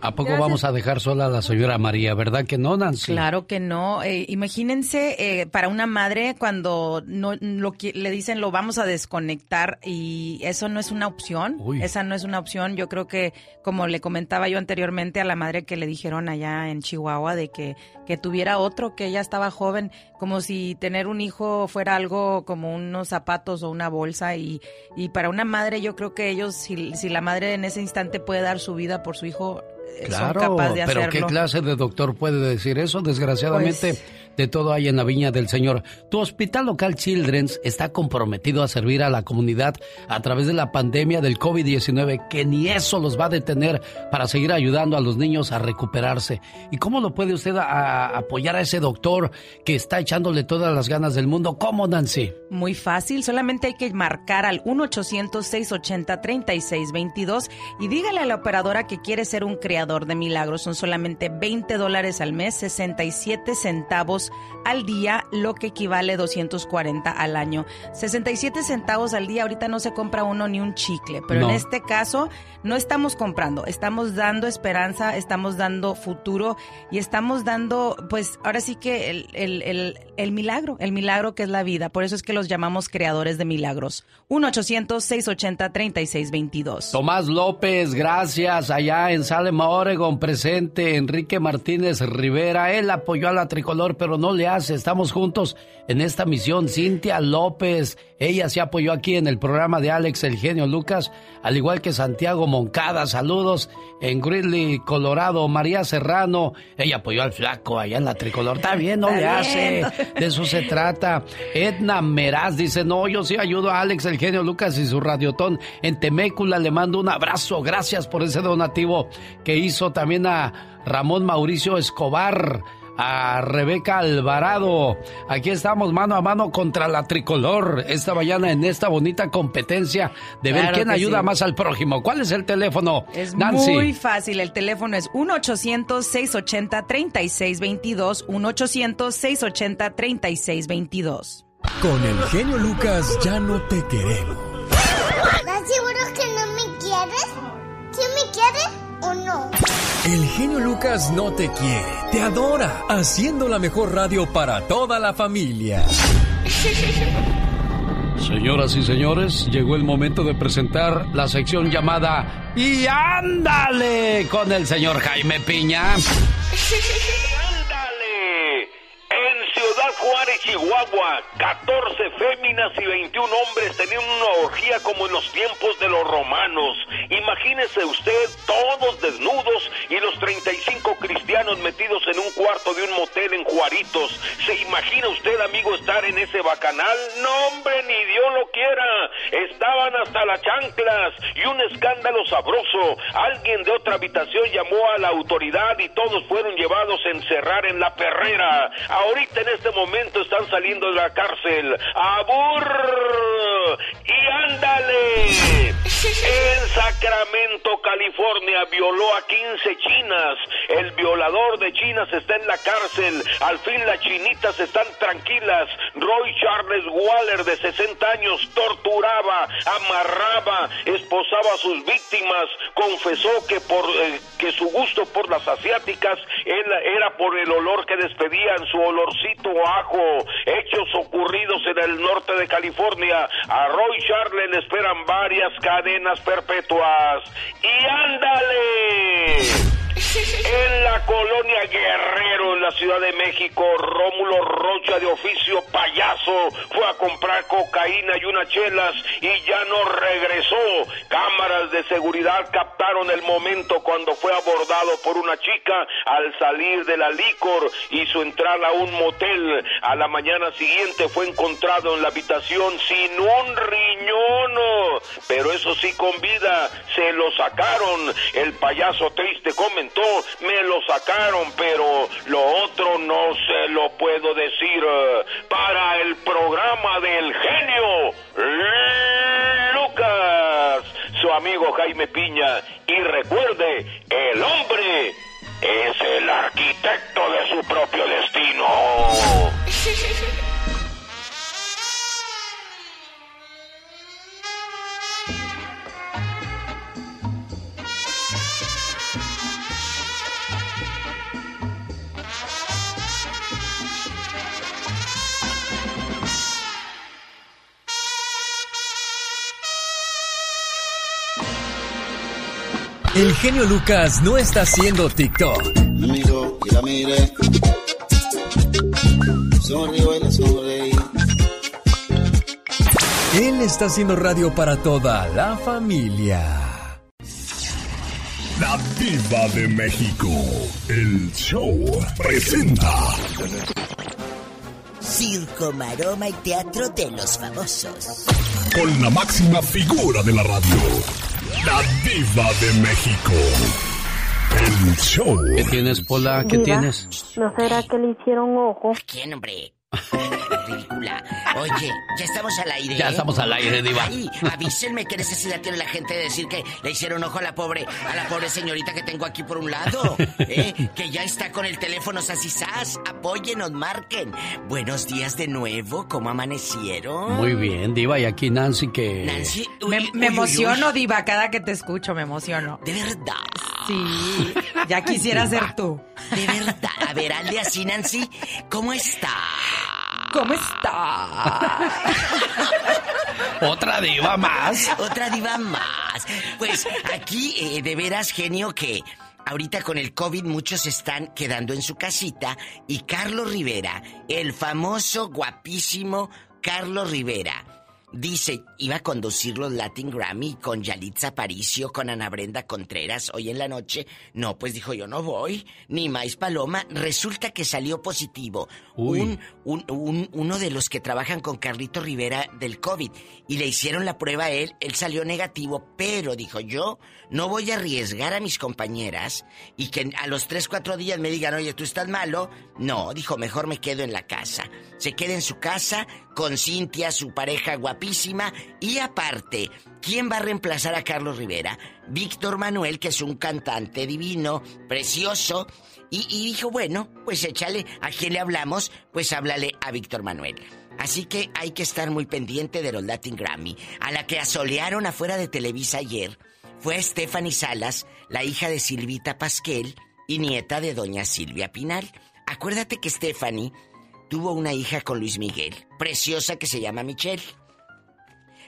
¿A poco vamos a dejar sola a la señora María? ¿Verdad que no, Nancy? Claro que no. Eh, imagínense eh, para una madre cuando no lo que le dicen lo vamos a desconectar y eso no es una opción. Esa no es una opción. Yo creo que como le comentaba yo anteriormente a la madre que le dijeron allá en Chihuahua de que que tuviera otro, que ella estaba joven, como si tener un hijo fuera algo como unos zapatos o una bolsa y, y para una madre yo creo que ellos si, si la madre en ese instante puede dar su vida por su hijo Claro, pero ¿qué clase de doctor puede decir eso? Desgraciadamente, Pues- de todo hay en la viña del Señor. Tu hospital local Children's está comprometido a servir a la comunidad a través de la pandemia del COVID-19, que ni eso los va a detener para seguir ayudando a los niños a recuperarse. ¿Y cómo lo puede usted apoyar a ese doctor que está echándole todas las ganas del mundo? ¿Cómo, Nancy? Muy fácil, solamente hay que marcar al 1-800-680-3622 y dígale a la operadora que quiere ser un creador de milagros. Son solamente 20 dólares al mes, 67 centavos al día, lo que equivale a 240 al año. 67 centavos al día, ahorita no se compra uno ni un chicle, pero No. en este caso no estamos comprando, estamos dando esperanza, estamos dando futuro y estamos dando, pues ahora sí que el, el- el- el milagro, el milagro que es la vida. Por eso es que los llamamos creadores de milagros. 1-800-680-3622. Tomás López, gracias. Allá en Salem, Oregon, presente. Enrique Martínez Rivera, él apoyó a la tricolor, pero no le hace. Estamos juntos en esta misión. Cintia López, ella se apoyó aquí en el programa de Alex El Genio Lucas, al igual que Santiago Moncada. Saludos en Greeley, Colorado. María Serrano, ella apoyó al flaco allá en la tricolor. Está bien, no Está le bien. hace. De eso se trata. Edna Meraz dice, no, yo sí ayudo a Alex el genio Lucas y su radiotón en Temécula. Le mando un abrazo. Gracias por ese donativo que hizo también a Ramón Mauricio Escobar. A Rebeca Alvarado. Aquí estamos mano a mano contra la tricolor esta mañana en esta bonita competencia de ver quién ayuda sí. más al prójimo. ¿Cuál es el teléfono? Es Nancy. muy fácil. El teléfono es 1-800-680-3622. 1-800-680-3622. Con el genio Lucas ya no te queremos. ¿Estás seguro que no me quieres? ¿Sí me quieres o no? El genio Lucas no te quiere, te adora, haciendo la mejor radio para toda la familia. Señoras y señores, llegó el momento de presentar la sección llamada Y ándale con el señor Jaime Piña. Ciudad Juárez, Chihuahua, 14 féminas y 21 hombres tenían una orgía como en los tiempos de los romanos. Imagínese usted, todos desnudos y los 35 cristianos metidos en un cuarto de un motel en Juaritos. ¿Se imagina usted, amigo, estar en ese bacanal? No, hombre, ni Dios lo quiera. Estaban hasta las chanclas y un escándalo sabroso. Alguien de otra habitación llamó a la autoridad y todos fueron llevados a encerrar en la perrera. Ahorita en este momento están saliendo de la cárcel. ¡Abur! ¡Y ándale! En Sacramento, California, violó a 15 chinas. El violador de chinas está en la cárcel. Al fin las chinitas están tranquilas. Roy Charles Waller, de 60 años, torturaba, amarraba, esposaba a sus víctimas. Confesó que, por, eh, que su gusto por las asiáticas era, por el olor que despedían, su olorcito ajo. Hechos ocurridos en el norte de California. A Roy Charles le esperan varias cadenas perpetuas. ¡Y ándale! En la colonia Guerrero, en la Ciudad de México, Rómulo Rocha, de oficio payaso, fue a comprar cocaína y unas chelas y ya no regresó. Cámaras de seguridad captaron el momento cuando fue abordado por una chica al salir de la licor y su entrada a un motel. A la mañana siguiente fue encontrado en la habitación sin un riñón, pero eso sí con vida, se lo sacaron. El payaso triste comentó, me lo sacaron, pero lo otro no se lo puedo decir. Para el programa del genio Lucas, su amigo Jaime Piña. Y recuerde, el hombre es el arquitecto de su propio destino. El genio Lucas no está haciendo TikTok. Amigo, y la baila, sonreí. Él está haciendo radio para toda la familia. La Diva de México. El show presenta. Circo, maroma y teatro de los famosos. Con la máxima figura de la radio. La Diva de México. El show. ¿Qué tienes, Pola? ¿Qué tienes? ¿No será que le hicieron ojo? ¿Quién, hombre? Ridícula. Oye, ya estamos al aire. Ya ¿eh? estamos al aire, diva. Ay, avísenme qué necesidad tiene la gente de decir que le hicieron ojo a la pobre, a la pobre señorita que tengo aquí por un lado. ¿eh? Que ya está con el teléfono sasisás. Apóyenos, marquen. Buenos días de nuevo, ¿cómo amanecieron? Muy bien, diva. Y aquí Nancy que... Nancy, Me, uy, me uy, emociono, uy. Diva, cada que te escucho me emociono. De verdad. Sí, ya quisiera ser tú. De verdad. A ver, hazle así, Nancy. ¿Cómo está? ¿Cómo está? Otra diva más. Otra diva más. Pues aquí, eh, de veras, genio, que ahorita con el COVID muchos están quedando en su casita y Carlos Rivera, el famoso, guapísimo Carlos Rivera. Dice, iba a conducir los Latin Grammy con Yalitza Aparicio, con Ana Brenda Contreras hoy en la noche. No, pues dijo, yo no voy, ni más paloma. Resulta que salió positivo. Uy. Un, un- un- uno de los que trabajan con Carlito Rivera del COVID. Y le hicieron la prueba a él, él salió negativo, pero dijo, yo no voy a arriesgar a mis compañeras y que a los 3, 4 días me digan, oye, tú estás malo. No, dijo, mejor me quedo en la casa. Se queda en su casa con Cintia, su pareja guapísima. Y aparte, ¿quién va a reemplazar a Carlos Rivera? Víctor Manuel, que es un cantante divino, precioso. Y, dijo, bueno, pues échale, ¿a quién le hablamos? Pues háblale a Víctor Manuel. Así que hay que estar muy pendiente de los Latin Grammy. A la que asolearon afuera de Televisa ayer fue Stephanie Salas, la hija de Silvita Pasquel y nieta de doña Silvia Pinal. Acuérdate que Stephanie tuvo una hija con Luis Miguel, preciosa que se llama Michelle.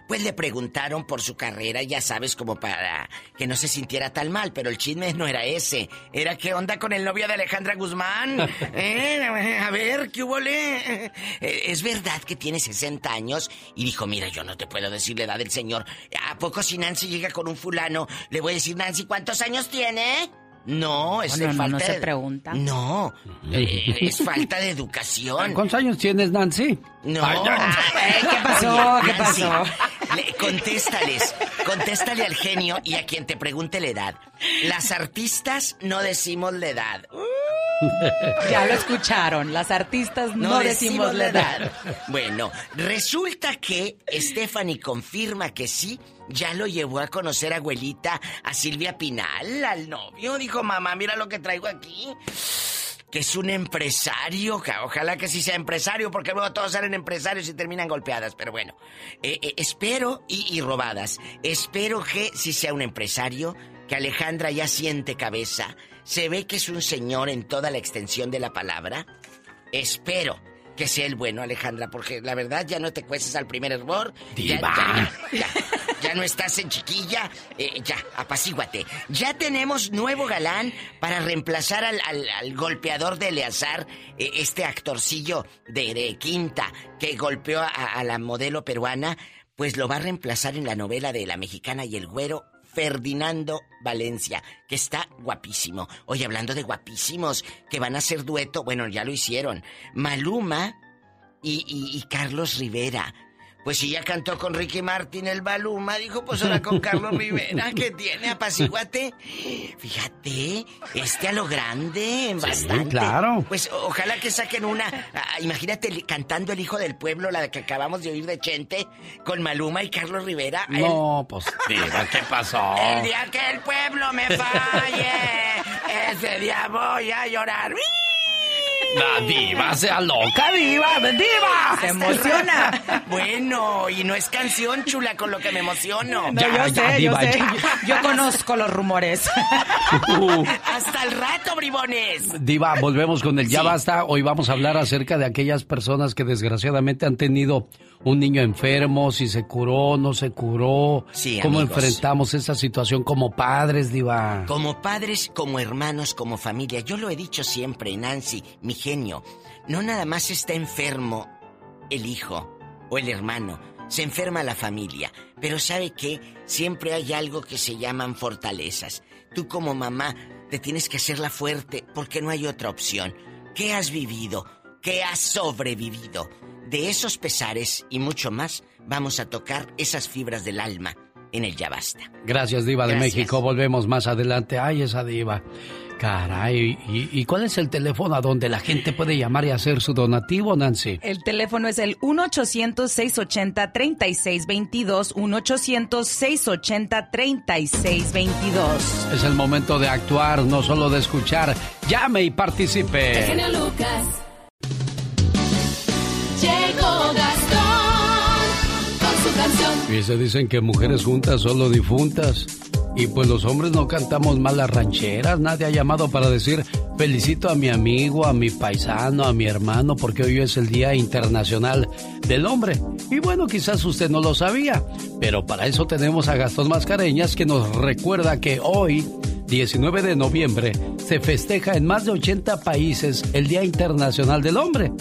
Pues le preguntaron por su carrera, ya sabes, como para que no se sintiera tan mal, pero el chisme no era ese. Era qué onda con el novio de Alejandra Guzmán. ¿Eh? A ver, ¿qué hubo? le? Eh, Es verdad que tiene 60 años y dijo, mira, yo no te puedo decir la edad del señor. ¿A poco si Nancy llega con un fulano, le voy a decir, Nancy, ¿cuántos años tiene? No, es Bueno, no, falta no se de- pregunta. No, eh, es falta de educación. ¿Cuántos años tienes, Nancy? No. Ay, ya. Ay, ¿qué pasó? ¿Qué Nancy, pasó? le- contéstales. Contéstale al genio y a quien te pregunte la edad. Las artistas no decimos la edad. Ya lo escucharon, las artistas no, decimos la edad. Bueno, resulta que Stephanie confirma que sí, ya lo llevó a conocer abuelita a Silvia Pinal, al novio. Dijo, mamá, mira lo que traigo aquí. Que es un empresario, ojalá que sí sea empresario, porque luego todos salen empresarios y terminan golpeadas. Pero bueno, eh, eh, espero y, y robadas. Espero que sí sea un empresario, que Alejandra ya siente cabeza. Se ve que es un señor en toda la extensión de la palabra. Espero que sea el bueno, Alejandra, porque la verdad ya no te cueces al primer error. Ya, Diva. ya, ya, ya no estás en chiquilla. Eh, ya, apacíguate. Ya tenemos nuevo galán para reemplazar al, al- al golpeador de Eleazar, eh, este actorcillo de, de Quinta que golpeó a, a la modelo peruana. Pues lo va a reemplazar en la novela de La Mexicana y el Güero. Ferdinando Valencia, que está guapísimo. Oye, hablando de guapísimos, que van a hacer dueto, bueno, ya lo hicieron. Maluma y, y- y Carlos Rivera. Pues si ya cantó con Ricky Martin el Baluma, dijo, pues ahora con Carlos Rivera, que tiene, apaciguate. Fíjate, este a lo grande, bastante. claro. Pues ojalá que saquen una, ah, imagínate cantando El Hijo del Pueblo, la que acabamos de oír de Chente, con Maluma y Carlos Rivera. El- No, pues, diva, ¿qué pasó? el día que el pueblo me falle, ese día voy a llorar. La diva sea loca, diva, diva. Se emociona. Bueno, y no es canción chula con lo que me emociono. No, yo sé, yo sé. Yo conozco los rumores. Hasta el rato, bribones. Diva, volvemos con el ya basta. Hoy vamos a hablar acerca de aquellas personas que desgraciadamente han tenido un niño enfermo, si se curó, no se curó. Sí, ¿Cómo amigos. enfrentamos esa situación como padres, Diva? Como padres, como hermanos, como familia. Yo lo he dicho siempre, Nancy, mi genio. No nada más está enfermo el hijo o el hermano. Se enferma la familia. Pero ¿sabe qué? Siempre hay algo que se llaman fortalezas. Tú como mamá te tienes que hacerla fuerte porque no hay otra opción. ¿Qué has vivido? ¿Qué has sobrevivido? De esos pesares y mucho más vamos a tocar esas fibras del alma en el Ya Basta. Gracias, Diva de Gracias. México. Volvemos más adelante. Ay, esa Diva. Caray, ¿y, y cuál es el teléfono a donde la gente puede llamar y hacer su donativo, Nancy? El teléfono es el 1-800-680-3622. 1-800-680-3622. Es el momento de actuar, no solo de escuchar. Llame y El participe. genio Lucas. Gastón con su canción. Y se dicen que mujeres juntas solo difuntas. Y pues los hombres no cantamos mal las rancheras. Nadie ha llamado para decir felicito a mi amigo, a mi paisano, a mi hermano, porque hoy es el Día Internacional del Hombre. Y bueno, quizás usted no lo sabía, pero para eso tenemos a Gastón Mascareñas que nos recuerda que hoy, 19 de noviembre, se festeja en más de 80 países el Día Internacional del Hombre.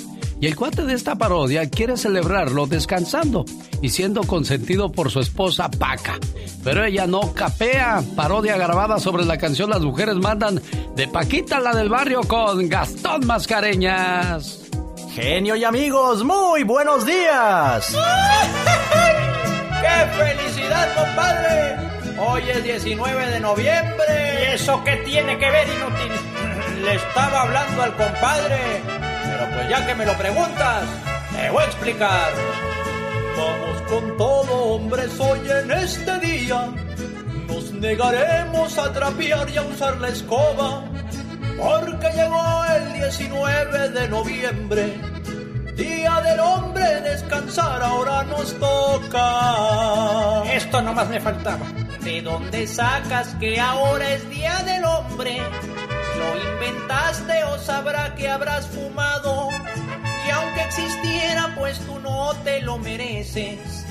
Y el cuate de esta parodia quiere celebrarlo descansando y siendo consentido por su esposa Paca. Pero ella no capea. Parodia grabada sobre la canción Las mujeres mandan de Paquita la del barrio con Gastón Mascareñas. Genio y amigos, muy buenos días. ¡Qué felicidad, compadre! Hoy es 19 de noviembre. ¿Y eso qué tiene que ver, inútil? Le estaba hablando al compadre. Pero pues ya que me lo preguntas, te voy a explicar. Vamos con todo, hombres, hoy en este día. Nos negaremos a trapear y a usar la escoba. Porque llegó el 19 de noviembre. Día del hombre, descansar ahora nos toca. Esto nomás me faltaba. ¿De dónde sacas que ahora es Día del Hombre? ¿Lo inventaste o sabrá que habrás fumado? Y aunque existiera, pues tú no te lo mereces.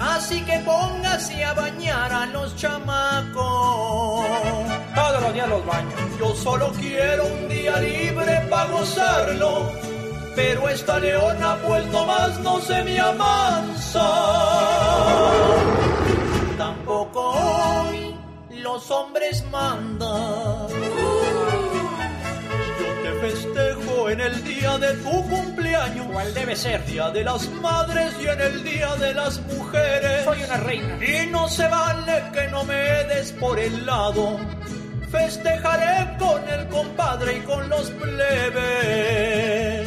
Así que póngase a bañar a los chamacos. Todos los días los baño. Yo solo quiero un día libre para gozarlo. Pero esta leona pues nomás no se me amansa. Tampoco hoy los hombres mandan. Yo te festejo en el día de tu cumpleaños. ¿Cuál debe ser? Día de las madres y en el día de las mujeres. Soy una reina. Y no se vale que no me des por el lado. Festejaré con el compadre y con los plebes.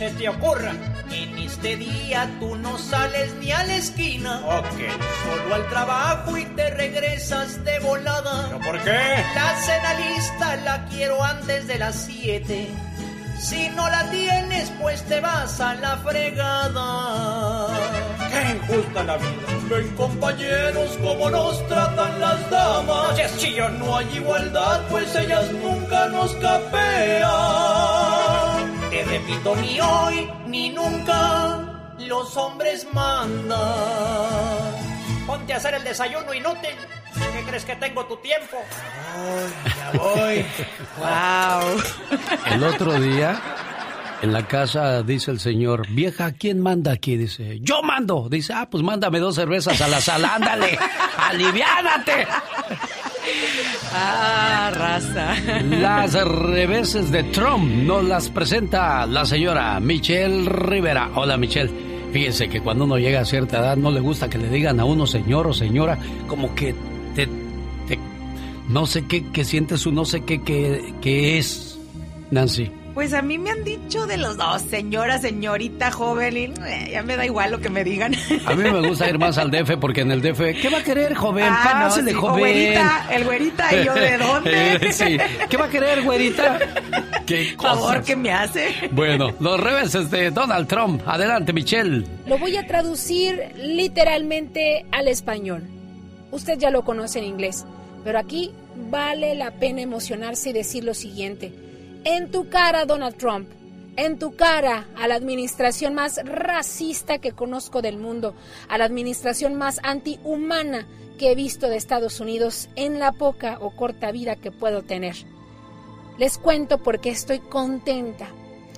Se te ocurra. En este día tú no sales ni a la esquina. Ok. Solo al trabajo y te regresas de volada. ¿Pero por qué? La cena lista la quiero antes de las 7. Si no la tienes, pues te vas a la fregada. ¡Qué injusta la vida! Ven compañeros como nos tratan las damas. No seas chillón. No hay igualdad, pues ellas nunca nos capean. Te repito, ni hoy ni nunca los hombres mandan. Ponte a hacer el desayuno inútil. ¿Qué crees que tengo tu tiempo? ya voy. Wow. El otro día, en la casa, dice el señor, vieja, ¿quién manda aquí? Dice, yo mando. Dice, ah, pues mándame dos cervezas a la sala, ándale, aliviánate. Ah, raza. Las reveses de Trump nos las presenta la señora Michelle Rivera. Hola, Michelle. Fíjese que cuando uno llega a cierta edad no le gusta que le digan a uno señor o señora, como que te, no sé qué, qué sientes o no sé qué, qué es, Nancy. Pues a mí me han dicho de los dos, señora, señorita, joven, y eh, ya me da igual lo que me digan. A mí me gusta ir más al DF porque en el DF, ¿qué va a querer, joven? Ah, Pásele, no, sí, joven. Güerita, el güerita y yo, ¿de dónde? sí. ¿Qué va a querer, güerita? ¿Qué Por favor, cosas? ¿qué me hace? Bueno, los reveses de Donald Trump. Adelante, Michelle. Lo voy a traducir literalmente al español. Usted ya lo conoce en inglés, pero aquí vale la pena emocionarse y decir lo siguiente. En tu cara, Donald Trump. En tu cara a la administración más racista que conozco del mundo, a la administración más antihumana que he visto de Estados Unidos en la poca o corta vida que puedo tener. Les cuento porque estoy contenta.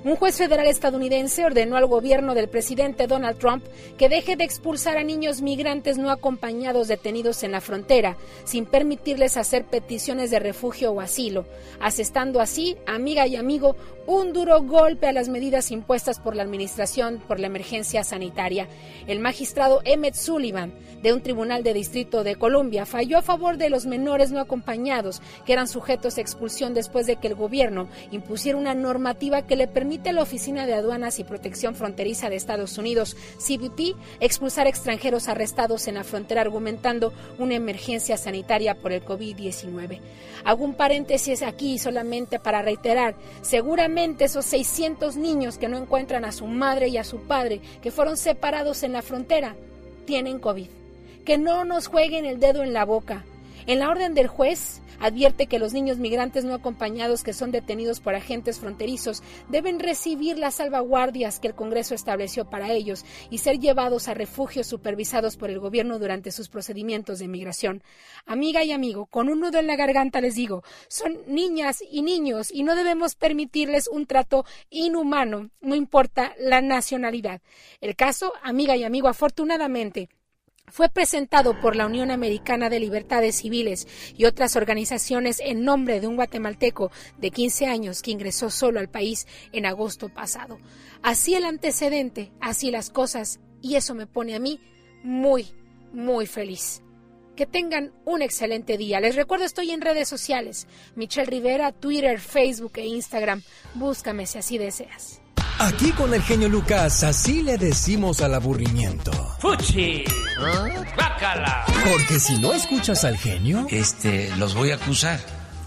Un juez federal estadounidense ordenó al gobierno del presidente Donald Trump que deje de expulsar a niños migrantes no acompañados detenidos en la frontera, sin permitirles hacer peticiones de refugio o asilo, asestando así, amiga y amigo, un duro golpe a las medidas impuestas por la administración por la emergencia sanitaria. El magistrado Emmett Sullivan, de un tribunal de distrito de Columbia, falló a favor de los menores no acompañados, que eran sujetos a expulsión después de que el gobierno impusiera una normativa que le permite la Oficina de Aduanas y Protección Fronteriza de Estados Unidos, CBP, expulsar extranjeros arrestados en la frontera argumentando una emergencia sanitaria por el COVID-19. Hago un paréntesis aquí solamente para reiterar, seguramente esos 600 niños que no encuentran a su madre y a su padre, que fueron separados en la frontera, tienen COVID. Que no nos jueguen el dedo en la boca. En la orden del juez advierte que los niños migrantes no acompañados que son detenidos por agentes fronterizos deben recibir las salvaguardias que el Congreso estableció para ellos y ser llevados a refugios supervisados por el gobierno durante sus procedimientos de migración. Amiga y amigo, con un nudo en la garganta les digo, son niñas y niños y no debemos permitirles un trato inhumano, no importa la nacionalidad. El caso, amiga y amigo, afortunadamente, fue presentado por la Unión Americana de Libertades Civiles y otras organizaciones en nombre de un guatemalteco de 15 años que ingresó solo al país en agosto pasado. Así el antecedente, así las cosas, y eso me pone a mí muy, muy feliz. Que tengan un excelente día. Les recuerdo, estoy en redes sociales. Michelle Rivera, Twitter, Facebook e Instagram. Búscame si así deseas. Aquí con el genio Lucas, así le decimos al aburrimiento. ¡Fuchi! ¡Bácala! Porque si no escuchas al genio, Este, los voy a acusar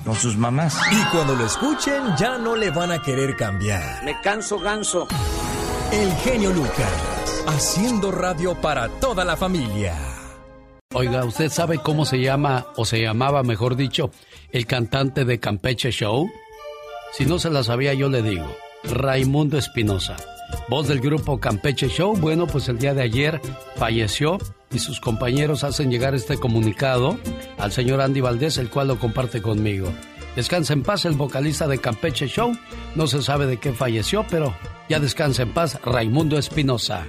con sus mamás. y cuando lo escuchen ya no le van a querer cambiar. Me canso ganso. El genio Lucas, haciendo radio para toda la familia. Oiga, ¿usted sabe cómo se llama, o se llamaba, mejor dicho, el cantante de Campeche Show? Si no se la sabía, yo le digo. Raimundo Espinosa. Voz del grupo Campeche Show. Bueno, pues el día de ayer falleció y sus compañeros hacen llegar este comunicado al señor Andy Valdés, el cual lo comparte conmigo. Descansa en paz el vocalista de Campeche Show. No se sabe de qué falleció, pero ya descansa en paz Raimundo Espinosa.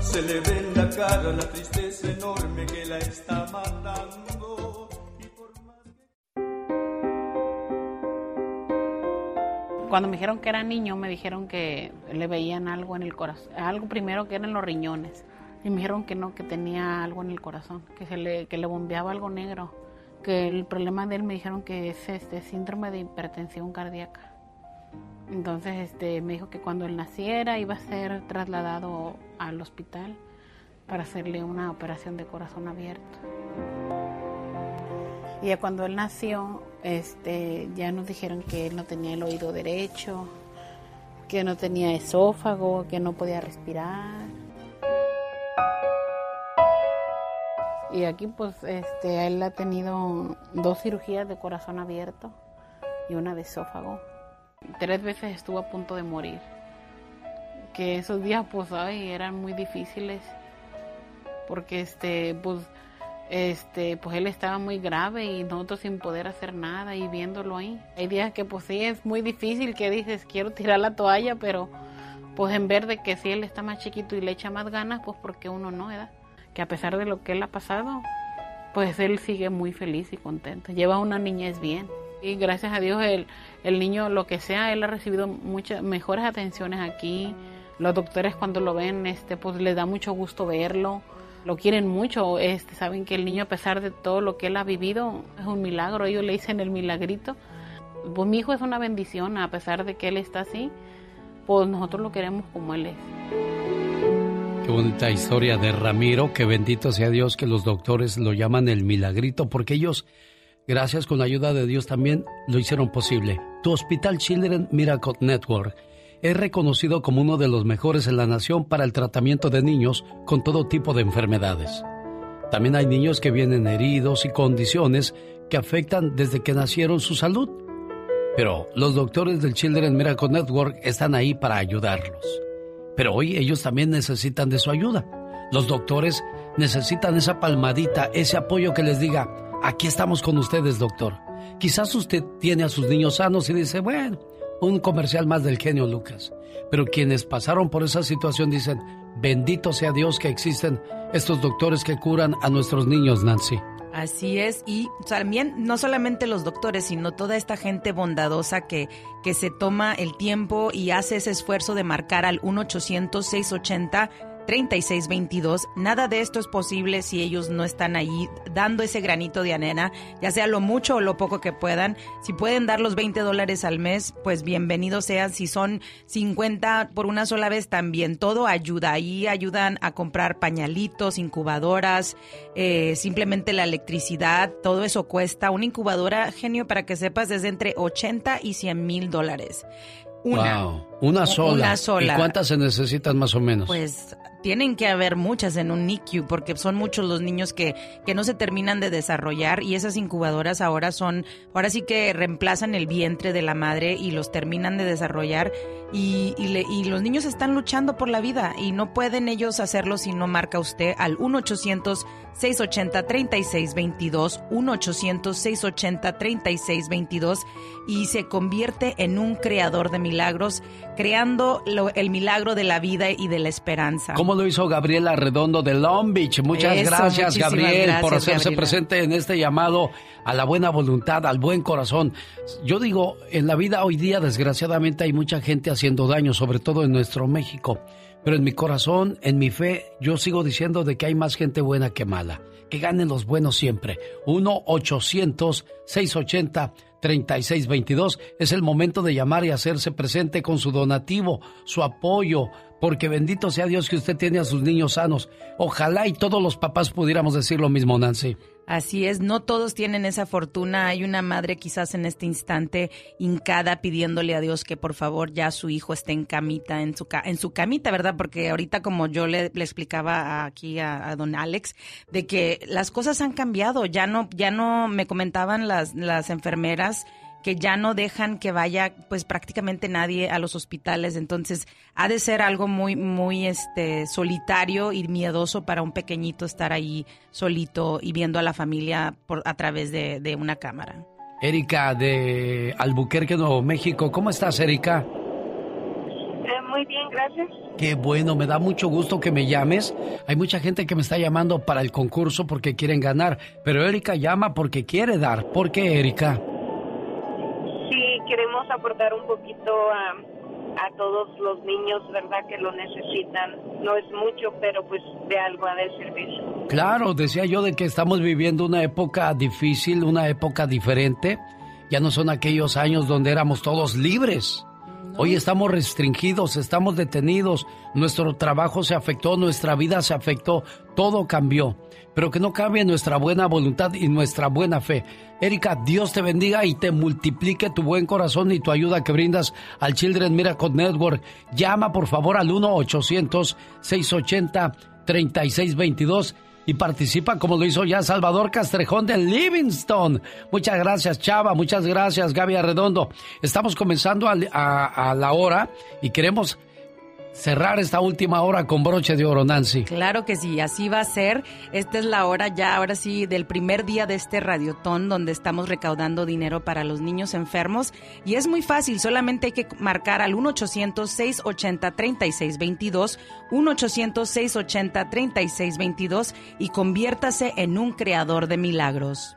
Se le ve en la cara la tristeza enorme que la está matando. Cuando me dijeron que era niño, me dijeron que le veían algo en el corazón, algo primero que eran los riñones. Y me dijeron que no, que tenía algo en el corazón, que, se le, que le bombeaba algo negro. Que el problema de él me dijeron que es este síndrome de hipertensión cardíaca. Entonces este, me dijo que cuando él naciera iba a ser trasladado al hospital para hacerle una operación de corazón abierto. Y ya cuando él nació, este, ya nos dijeron que él no tenía el oído derecho, que no tenía esófago, que no podía respirar. Y aquí pues este, él ha tenido dos cirugías de corazón abierto y una de esófago. Tres veces estuvo a punto de morir. Que esos días pues eran muy difíciles porque este pues este pues él estaba muy grave y nosotros sin poder hacer nada y viéndolo ahí. Hay días que pues sí es muy difícil que dices quiero tirar la toalla, pero pues en vez de que si él está más chiquito y le echa más ganas, pues porque uno no, ¿verdad? Que a pesar de lo que él ha pasado, pues él sigue muy feliz y contento. Lleva una niñez bien. Y gracias a Dios el, el niño, lo que sea, él ha recibido muchas mejores atenciones aquí. Los doctores cuando lo ven, este, pues les da mucho gusto verlo. Lo quieren mucho, este, saben que el niño a pesar de todo lo que él ha vivido es un milagro. Ellos le dicen el milagrito. Pues mi hijo es una bendición, a pesar de que él está así, pues nosotros lo queremos como él es. Qué bonita historia de Ramiro, que bendito sea Dios que los doctores lo llaman el milagrito, porque ellos, gracias con la ayuda de Dios también, lo hicieron posible. Tu Hospital Children Miracle Network es reconocido como uno de los mejores en la nación para el tratamiento de niños con todo tipo de enfermedades. También hay niños que vienen heridos y condiciones que afectan desde que nacieron su salud. Pero los doctores del Children Miracle Network están ahí para ayudarlos. Pero hoy ellos también necesitan de su ayuda. Los doctores necesitan esa palmadita, ese apoyo que les diga, aquí estamos con ustedes, doctor. Quizás usted tiene a sus niños sanos y dice, bueno, un comercial más del genio Lucas. Pero quienes pasaron por esa situación dicen, bendito sea Dios que existen estos doctores que curan a nuestros niños, Nancy. Así es, y también no solamente los doctores, sino toda esta gente bondadosa que, que se toma el tiempo y hace ese esfuerzo de marcar al 1-800-680. 3622. Nada de esto es posible si ellos no están ahí dando ese granito de arena, ya sea lo mucho o lo poco que puedan. Si pueden dar los 20 dólares al mes, pues bienvenidos sean. Si son 50 por una sola vez, también todo ayuda. Ahí ayudan a comprar pañalitos, incubadoras, eh, simplemente la electricidad, todo eso cuesta. Una incubadora, genio, para que sepas, es de entre 80 y 100 mil dólares. Una. Wow. Una sola. Una sola. ¿Y cuántas se necesitan más o menos? Pues tienen que haber muchas en un NICU porque son muchos los niños que, que no se terminan de desarrollar y esas incubadoras ahora son, ahora sí que reemplazan el vientre de la madre y los terminan de desarrollar y, y, le- y los niños están luchando por la vida y no pueden ellos hacerlo si no marca usted al 1-800-680-3622, 1-800-680-3622 y se convierte en un creador de milagros, creando lo- el milagro de la vida y de la esperanza. ¿Cómo lo hizo Gabriela Redondo de Long Beach? Muchas Eso, gracias, Gabriel, por hacerse Gabriela. presente en este llamado a la buena voluntad, al buen corazón. Yo digo, en la vida hoy día, desgraciadamente, hay mucha gente haciendo daño, sobre todo en nuestro México. Pero en mi corazón, en mi fe, yo sigo diciendo de que hay más gente buena que mala. Que ganen los buenos siempre. 1-800-680-3622 es el momento de llamar y hacerse presente con su donativo, su apoyo, porque bendito sea Dios que usted tiene a sus niños sanos. Ojalá y todos los papás pudiéramos decir lo mismo, Nancy. Así es, no todos tienen esa fortuna. Hay una madre quizás en este instante hincada pidiéndole a Dios que por favor ya su hijo esté en camita, en su, ca- en su camita, ¿verdad? Porque ahorita como yo le, le explicaba aquí a, a don Alex, de que las cosas han cambiado, ya no, ya no me comentaban las, las enfermeras que ya no dejan que vaya pues prácticamente nadie a los hospitales, entonces ha de ser algo muy muy este solitario y miedoso para un pequeñito estar ahí solito y viendo a la familia por a través de, de una cámara. Erika de Albuquerque, Nuevo México. ¿Cómo estás, Erika? Eh, muy bien, gracias. Qué bueno, me da mucho gusto que me llames. Hay mucha gente que me está llamando para el concurso porque quieren ganar, pero Erika llama porque quiere dar. ¿Por qué, Erika? Queremos aportar un poquito a, a todos los niños, ¿verdad? Que lo necesitan. No es mucho, pero pues de algo ha de servir. Claro, decía yo de que estamos viviendo una época difícil, una época diferente. Ya no son aquellos años donde éramos todos libres. Hoy estamos restringidos, estamos detenidos, nuestro trabajo se afectó, nuestra vida se afectó, todo cambió. Pero que no cambie nuestra buena voluntad y nuestra buena fe. Erika, Dios te bendiga y te multiplique tu buen corazón y tu ayuda que brindas al Children Miracle Network. Llama por favor al 1-800-680-3622 y participa como lo hizo ya Salvador Castrejón de Livingston. Muchas gracias, Chava. Muchas gracias, Gaby Arredondo. Estamos comenzando a la hora y queremos cerrar esta última hora con broche de oro, Nancy. Claro que sí, así va a ser. Esta es la hora ya, ahora sí, del primer día de este radiotón donde estamos recaudando dinero para los niños enfermos. Y es muy fácil, solamente hay que marcar al 1-800-680-3622, 1-800-680-3622 y conviértase en un creador de milagros.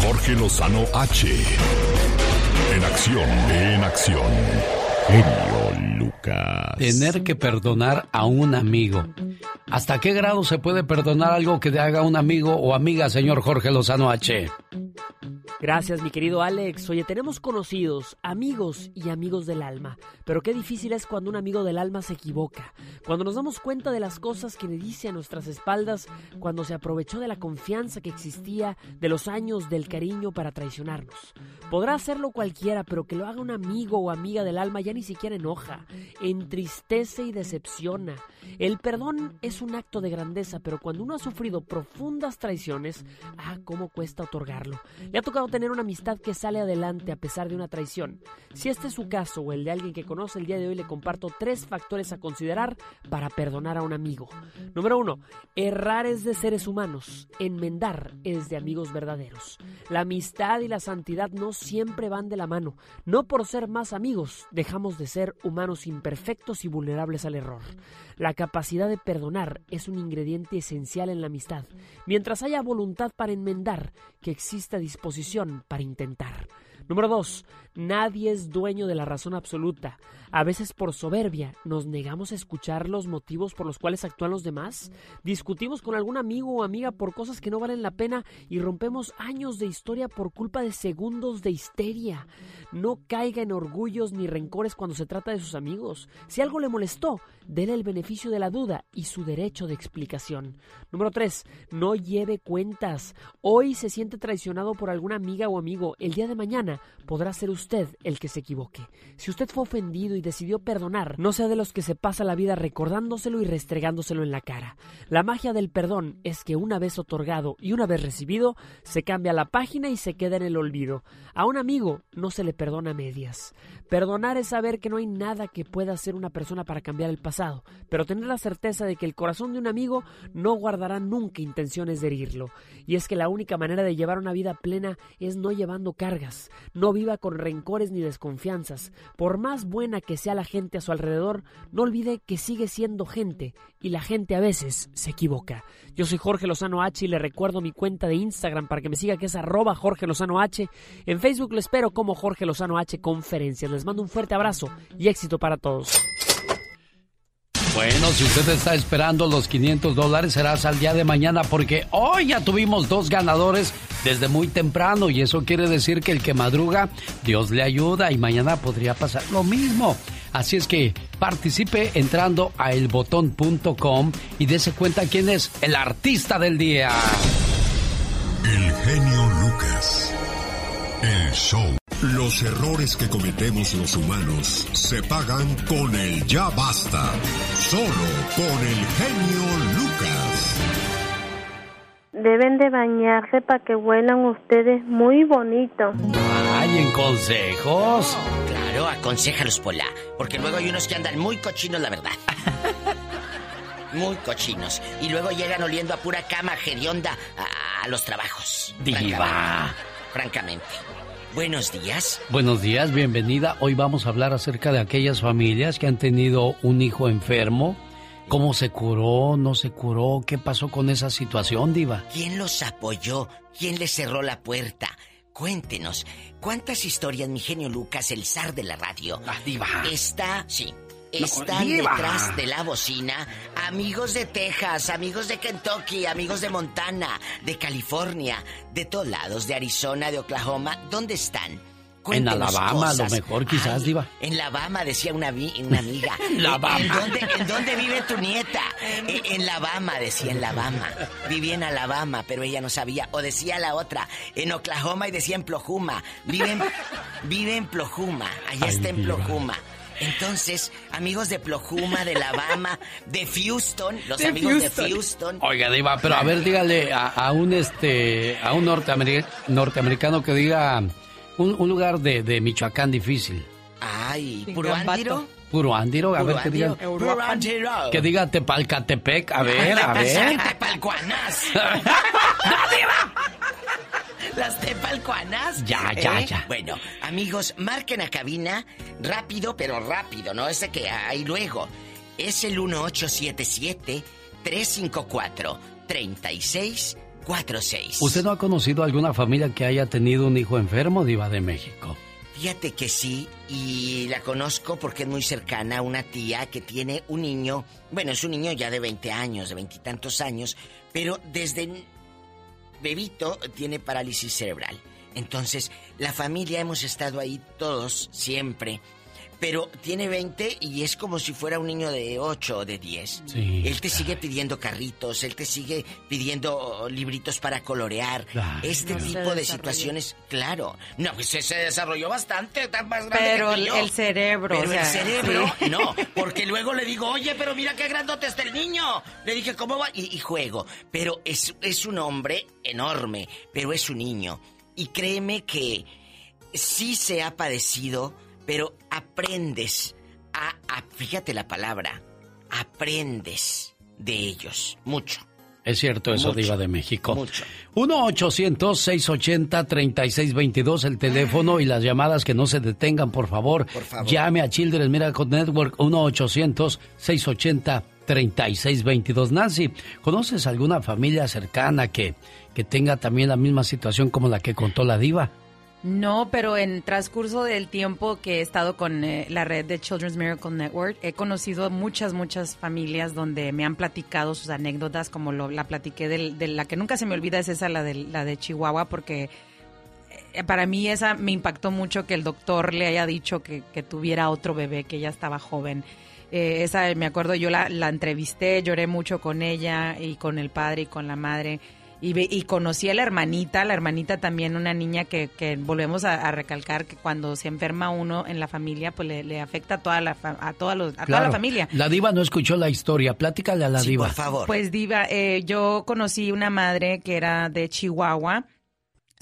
Jorge Lozano H. En acción, en acción. Genio Lucas. Tener que perdonar a un amigo. ¿Hasta qué grado se puede perdonar algo que te haga un amigo o amiga, señor Jorge Lozano H? Gracias, mi querido Alex. Oye, tenemos conocidos, amigos y amigos del alma. Pero qué difícil es cuando un amigo del alma se equivoca. Cuando nos damos cuenta de las cosas que le dice a nuestras espaldas, cuando se aprovechó de la confianza que existía, de los años del cariño para traicionarnos. Podrá hacerlo cualquiera, pero que lo haga un amigo o amiga del alma ya ni siquiera enoja, entristece y decepciona. El perdón es un acto de grandeza, pero cuando uno ha sufrido profundas traiciones, ah, cómo cuesta otorgarlo. Le ha tocado tener una amistad que sale adelante a pesar de una traición. Si este es su caso o el de alguien que conoce el día de hoy, le comparto tres factores a considerar para perdonar a un amigo. Número uno, errar es de seres humanos, enmendar es de amigos verdaderos. La amistad y la santidad no siempre van de la mano. No por ser más amigos, dejamos de ser humanos imperfectos y vulnerables al error. La capacidad de perdonar es un ingrediente esencial en la amistad. Mientras haya voluntad para enmendar, que exista disposición para intentar. Número 2. Nadie es dueño de la razón absoluta. A veces por soberbia nos negamos a escuchar los motivos por los cuales actúan los demás. Discutimos con algún amigo o amiga por cosas que no valen la pena y rompemos años de historia por culpa de segundos de histeria. No caiga en orgullos ni rencores cuando se trata de sus amigos. Si algo le molestó, déle el beneficio de la duda y su derecho de explicación. Número 3. No lleve cuentas. Hoy se siente traicionado por alguna amiga o amigo. El día de mañana podrá ser usted el que se equivoque. Si usted fue ofendido y decidió perdonar, no sea de los que se pasa la vida recordándoselo y restregándoselo en la cara. La magia del perdón es que una vez otorgado y una vez recibido, se cambia la página y se queda en el olvido. A un amigo no se le perdona medias. Perdonar es saber que no hay nada que pueda hacer una persona para cambiar el pasado, pero tener la certeza de que el corazón de un amigo no guardará nunca intenciones de herirlo. Y es que la única manera de llevar una vida plena es no llevando cargas. No viva con rencores ni desconfianzas. Por más buena que sea la gente a su alrededor, no olvide que sigue siendo gente y la gente a veces se equivoca. Yo soy Jorge Lozano H y le recuerdo mi cuenta de Instagram para que me siga que es arroba Jorge Lozano H. En Facebook lo espero como Jorge Lozano H Conferencias. Les mando un fuerte abrazo y éxito para todos. Bueno, si usted está esperando los 500 dólares, será hasta el día de mañana porque hoy ya tuvimos dos ganadores desde muy temprano y eso quiere decir que el que madruga, Dios le ayuda y mañana podría pasar lo mismo. Así es que participe entrando a elbotón.com y dése cuenta quién es el artista del día. El genio Lucas. El show. Los errores que cometemos los humanos se pagan con el ya basta. Solo con el genio Lucas. Deben de bañarse para que huelan ustedes muy bonito. Ay, en consejos. Claro, aconséjalos, Pola. Porque luego hay unos que andan muy cochinos, la verdad. muy cochinos. Y luego llegan oliendo a pura cama gerionda a, a los trabajos. Diva. Francamente. francamente. Buenos días. Buenos días, bienvenida. Hoy vamos a hablar acerca de aquellas familias que han tenido un hijo enfermo. ¿Cómo se curó? ¿No se curó? ¿Qué pasó con esa situación, Diva? ¿Quién los apoyó? ¿Quién les cerró la puerta? Cuéntenos, ¿cuántas historias, mi genio Lucas, el zar de la radio, diva. está, sí, están diva. detrás de la bocina? Amigos de Texas, amigos de Kentucky, amigos de Montana, de California, de todos lados, de Arizona, de Oklahoma, ¿dónde están? En Alabama, a lo mejor, quizás, Diva. En La Bama, decía una, una amiga. La ¿En- Bama. ¿En dónde, en dónde vive tu nieta? En, en La Bama, decía en La Bama. Vivía en Alabama, pero ella no sabía. O decía la otra, en Oklahoma y decía en Plojuma. Vive en, vive en Plojuma. Allá Ay, está en Diva. Entonces, amigos de Plojuma, de Alabama, de Houston, los De amigos Houston. de Houston. Oiga, Diva, pero a ver, dígale a, a un este a un norteameri- norteamericano que diga un, un lugar de, de Michoacán difícil. Ay, puro. Andiro. Puro Andiro, a ver que diga. Puro Andiro. Que diga Tepalcatepec, a ver, a ver. Tepalcuanas. Las tepalcuanas. Ya, ya, ¿Eh? ya. Bueno, amigos, marquen a cabina rápido, pero rápido, no ese que hay luego. Es el 1877 354 3646 1877-354-3646. ¿Usted no ha conocido alguna familia que haya tenido un hijo enfermo, Diva de México? Fíjate que sí, y la conozco porque es muy cercana a una tía que tiene un niño, bueno, es un niño ya de 20 años, de veintitantos años, pero desde bebito tiene parálisis cerebral. Entonces, la familia hemos estado ahí todos, siempre. Pero tiene 20 y es como si fuera un niño de 8 o de 10. Sí, él te sigue pidiendo carritos, él te sigue pidiendo oh, libritos para colorear. Claro. este No tipo de situaciones, claro. No, pues se, se desarrolló bastante, está más grande Pero que el, yo. el cerebro, Pero o sea, el cerebro, sí. no, porque luego le digo, oye, pero mira qué grandote está el niño. Le dije, ¿cómo va? Y, y juego. Pero es, es un hombre enorme, pero es un niño. Y créeme que sí se ha padecido, pero aprendes a, a- fíjate la palabra, aprendes de ellos mucho. Es cierto eso, Mucho, Diva de México. mucho. 1-800-680-3622, el teléfono y las llamadas que no se detengan, por favor. Por favor. Llame a Children's Miracle Network 1-800-680-3622. Nancy, ¿conoces alguna familia cercana que, que tenga también la misma situación como la que contó la Diva? No, pero en transcurso del tiempo que he estado con eh, la red de Children's Miracle Network, he conocido muchas, muchas familias donde me han platicado sus anécdotas, como lo, la platiqué del- de, la que nunca se me olvida es esa, la de, la de Chihuahua, porque eh, para mí esa me impactó mucho que el doctor le haya dicho que, tuviera otro bebé, que ella estaba joven. Eh, esa me acuerdo, yo la entrevisté, lloré mucho con ella y con el padre y con la madre. Y, ve- y conocí a la hermanita, la hermanita también, una niña que, que volvemos a, a recalcar que cuando se enferma uno en la familia, pues le, le afecta a toda la, fa- a toda, los- a toda la familia. La Diva no escuchó la historia. Pláticale a la Diva. Pues Diva, eh, yo conocí una madre que era de Chihuahua.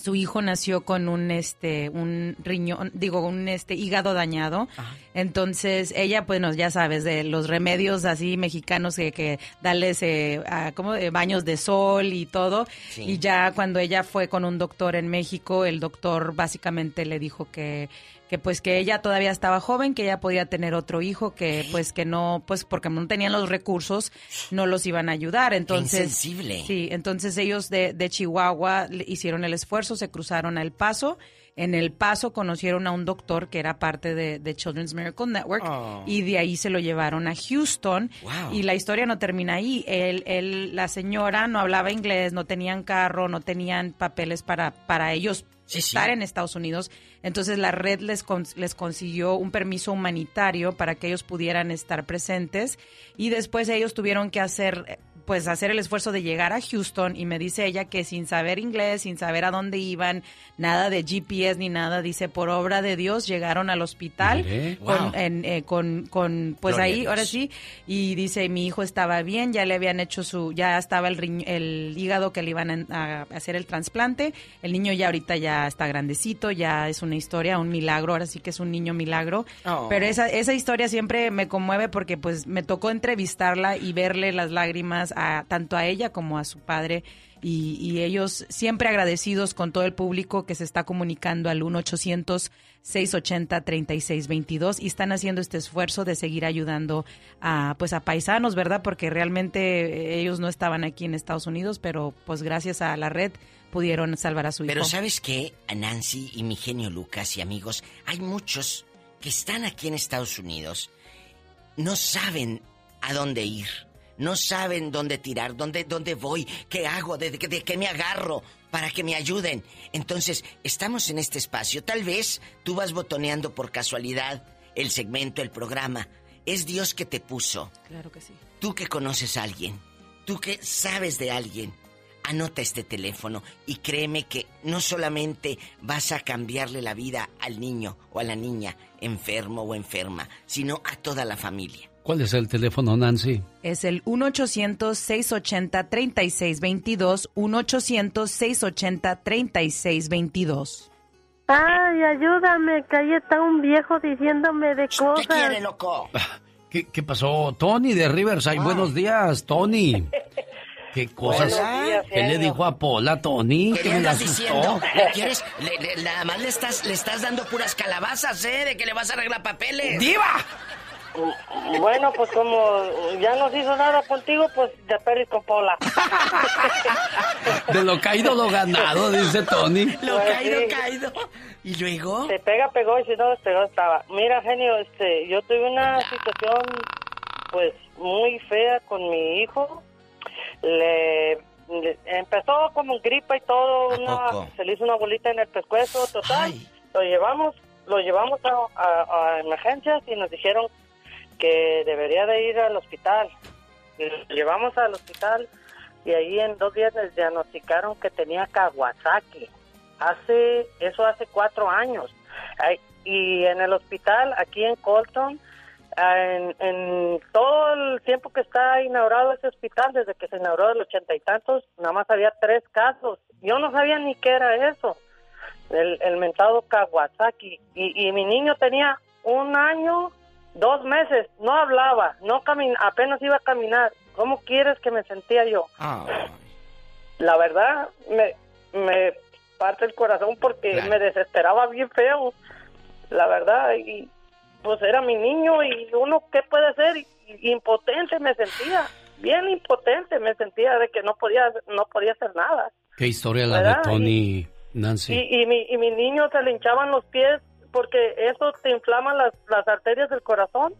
Su hijo nació con un este un riñón, digo, un este hígado dañado. Entonces, ella pues nos ya sabes de los remedios así mexicanos que, que darles eh, a- como eh, baños de sol y todo. Sí. Y ya cuando ella fue con un doctor en México, el doctor básicamente le dijo que que pues que ella todavía estaba joven, que ella podía tener otro hijo, que pues que no, pues porque no tenían los recursos, no los iban a ayudar. Entonces, insensible. sí, entonces ellos de, de Chihuahua hicieron el esfuerzo, se cruzaron a El Paso. En El Paso conocieron a un doctor que era parte de, de Children's Miracle Network Oh. y de ahí se lo llevaron a Houston. Wow. Y la historia no termina ahí. Él, él- la señora no hablaba inglés, no tenían carro, no tenían papeles para, para ellos estar en Estados Unidos. Entonces la red les, les consiguió un permiso humanitario para que ellos pudieran estar presentes y después ellos tuvieron que hacer pues hacer el esfuerzo de llegar a Houston y me dice ella que sin saber inglés, sin saber a dónde iban, nada de GPS ni nada, dice por obra de Dios llegaron al hospital con, Wow. en, eh, con, con, pues Gloria ahí ahora sí y dice mi hijo estaba bien, ya le habían hecho su, ya estaba el, riñ- el hígado que le iban a, a hacer el trasplante, el niño ya ahorita ya está grandecito, ya es una historia, un milagro, ahora sí que es un niño milagro, Oh. pero esa, esa historia siempre me conmueve porque pues me tocó entrevistarla y verle las lágrimas a, tanto a ella como a su padre y, y ellos siempre agradecidos con todo el público que se está comunicando al 1-800-680-3622 y están haciendo este esfuerzo de seguir ayudando a pues a paisanos, ¿verdad? Porque realmente eh, ellos no estaban aquí en Estados Unidos, pero pues gracias a la red pudieron salvar a su hijo. Pero ¿sabes qué, Nancy y mi genio Lucas y amigos? Hay muchos que están aquí en Estados Unidos, no saben a dónde ir, no saben dónde tirar, dónde, dónde voy, qué hago, de, de- de qué me agarro para que me ayuden. Entonces, estamos en este espacio. Tal vez tú vas botoneando por casualidad el segmento, el programa. Es Dios que te puso. Claro que sí. Tú que conoces a alguien, tú que sabes de alguien, anota este teléfono y créeme que no solamente vas a cambiarle la vida al niño o a la niña enfermo o enferma, sino a toda la familia. ¿Cuál es el teléfono, Nancy? Es el 1-800-680-3622, 1-800-680-3622. Ay, ayúdame, que ahí está un viejo diciéndome de cosas. loco? ¿Qué, qué pasó? Tony de Riverside, buenos días, Tony. ¿Qué cosas? Días, ¿Qué le dijo a Pola, Tony? ¿Qué le me andas diciendo? asustó. ¿Le quieres? Le, le- nada más le estás, le estás dando puras calabazas, ¿eh? De que le vas a arreglar papeles. ¡Diva! Bueno, pues como ya no se hizo nada contigo, pues ya perdí con Pola. De lo caído lo ganado, dice Tony. Lo Pues caído, sí. caído. ¿Y luego? Se pega, pegó, y si no despegó, estaba. Mira, genio, este, yo tuve una situación, pues, muy fea con mi hijo. Le, le- empezó como gripa y todo, una, se le hizo una bolita en el pescuezo, total. Lo llevamos, lo llevamos a, a- a emergencias y nos dijeron que debería de ir al hospital. Llevamos al hospital y ahí en dos días les diagnosticaron que tenía Kawasaki. Hace, eso hace cuatro años. Y en el hospital, aquí en Colton, ah, en, en todo el tiempo que está inaugurado ese hospital, desde que se inauguró el ochenta y tantos, nada más había tres casos. Yo no sabía ni qué era eso, el, el mentado Kawasaki. Y, y mi niño tenía un año, dos meses, no hablaba, no camin apenas iba a caminar. ¿Cómo quieres que me sentía yo? La verdad, me, me parte el corazón porque me desesperaba bien feo, la verdad, y pues era mi niño y uno, ¿qué puede ser? Impotente me sentía, bien impotente me sentía de que no podía, no podía hacer nada. Qué historia la de. Tony, Nancy. Y, y, mi, y mi niño se le hinchaban los pies porque eso te inflama las, las arterias del corazón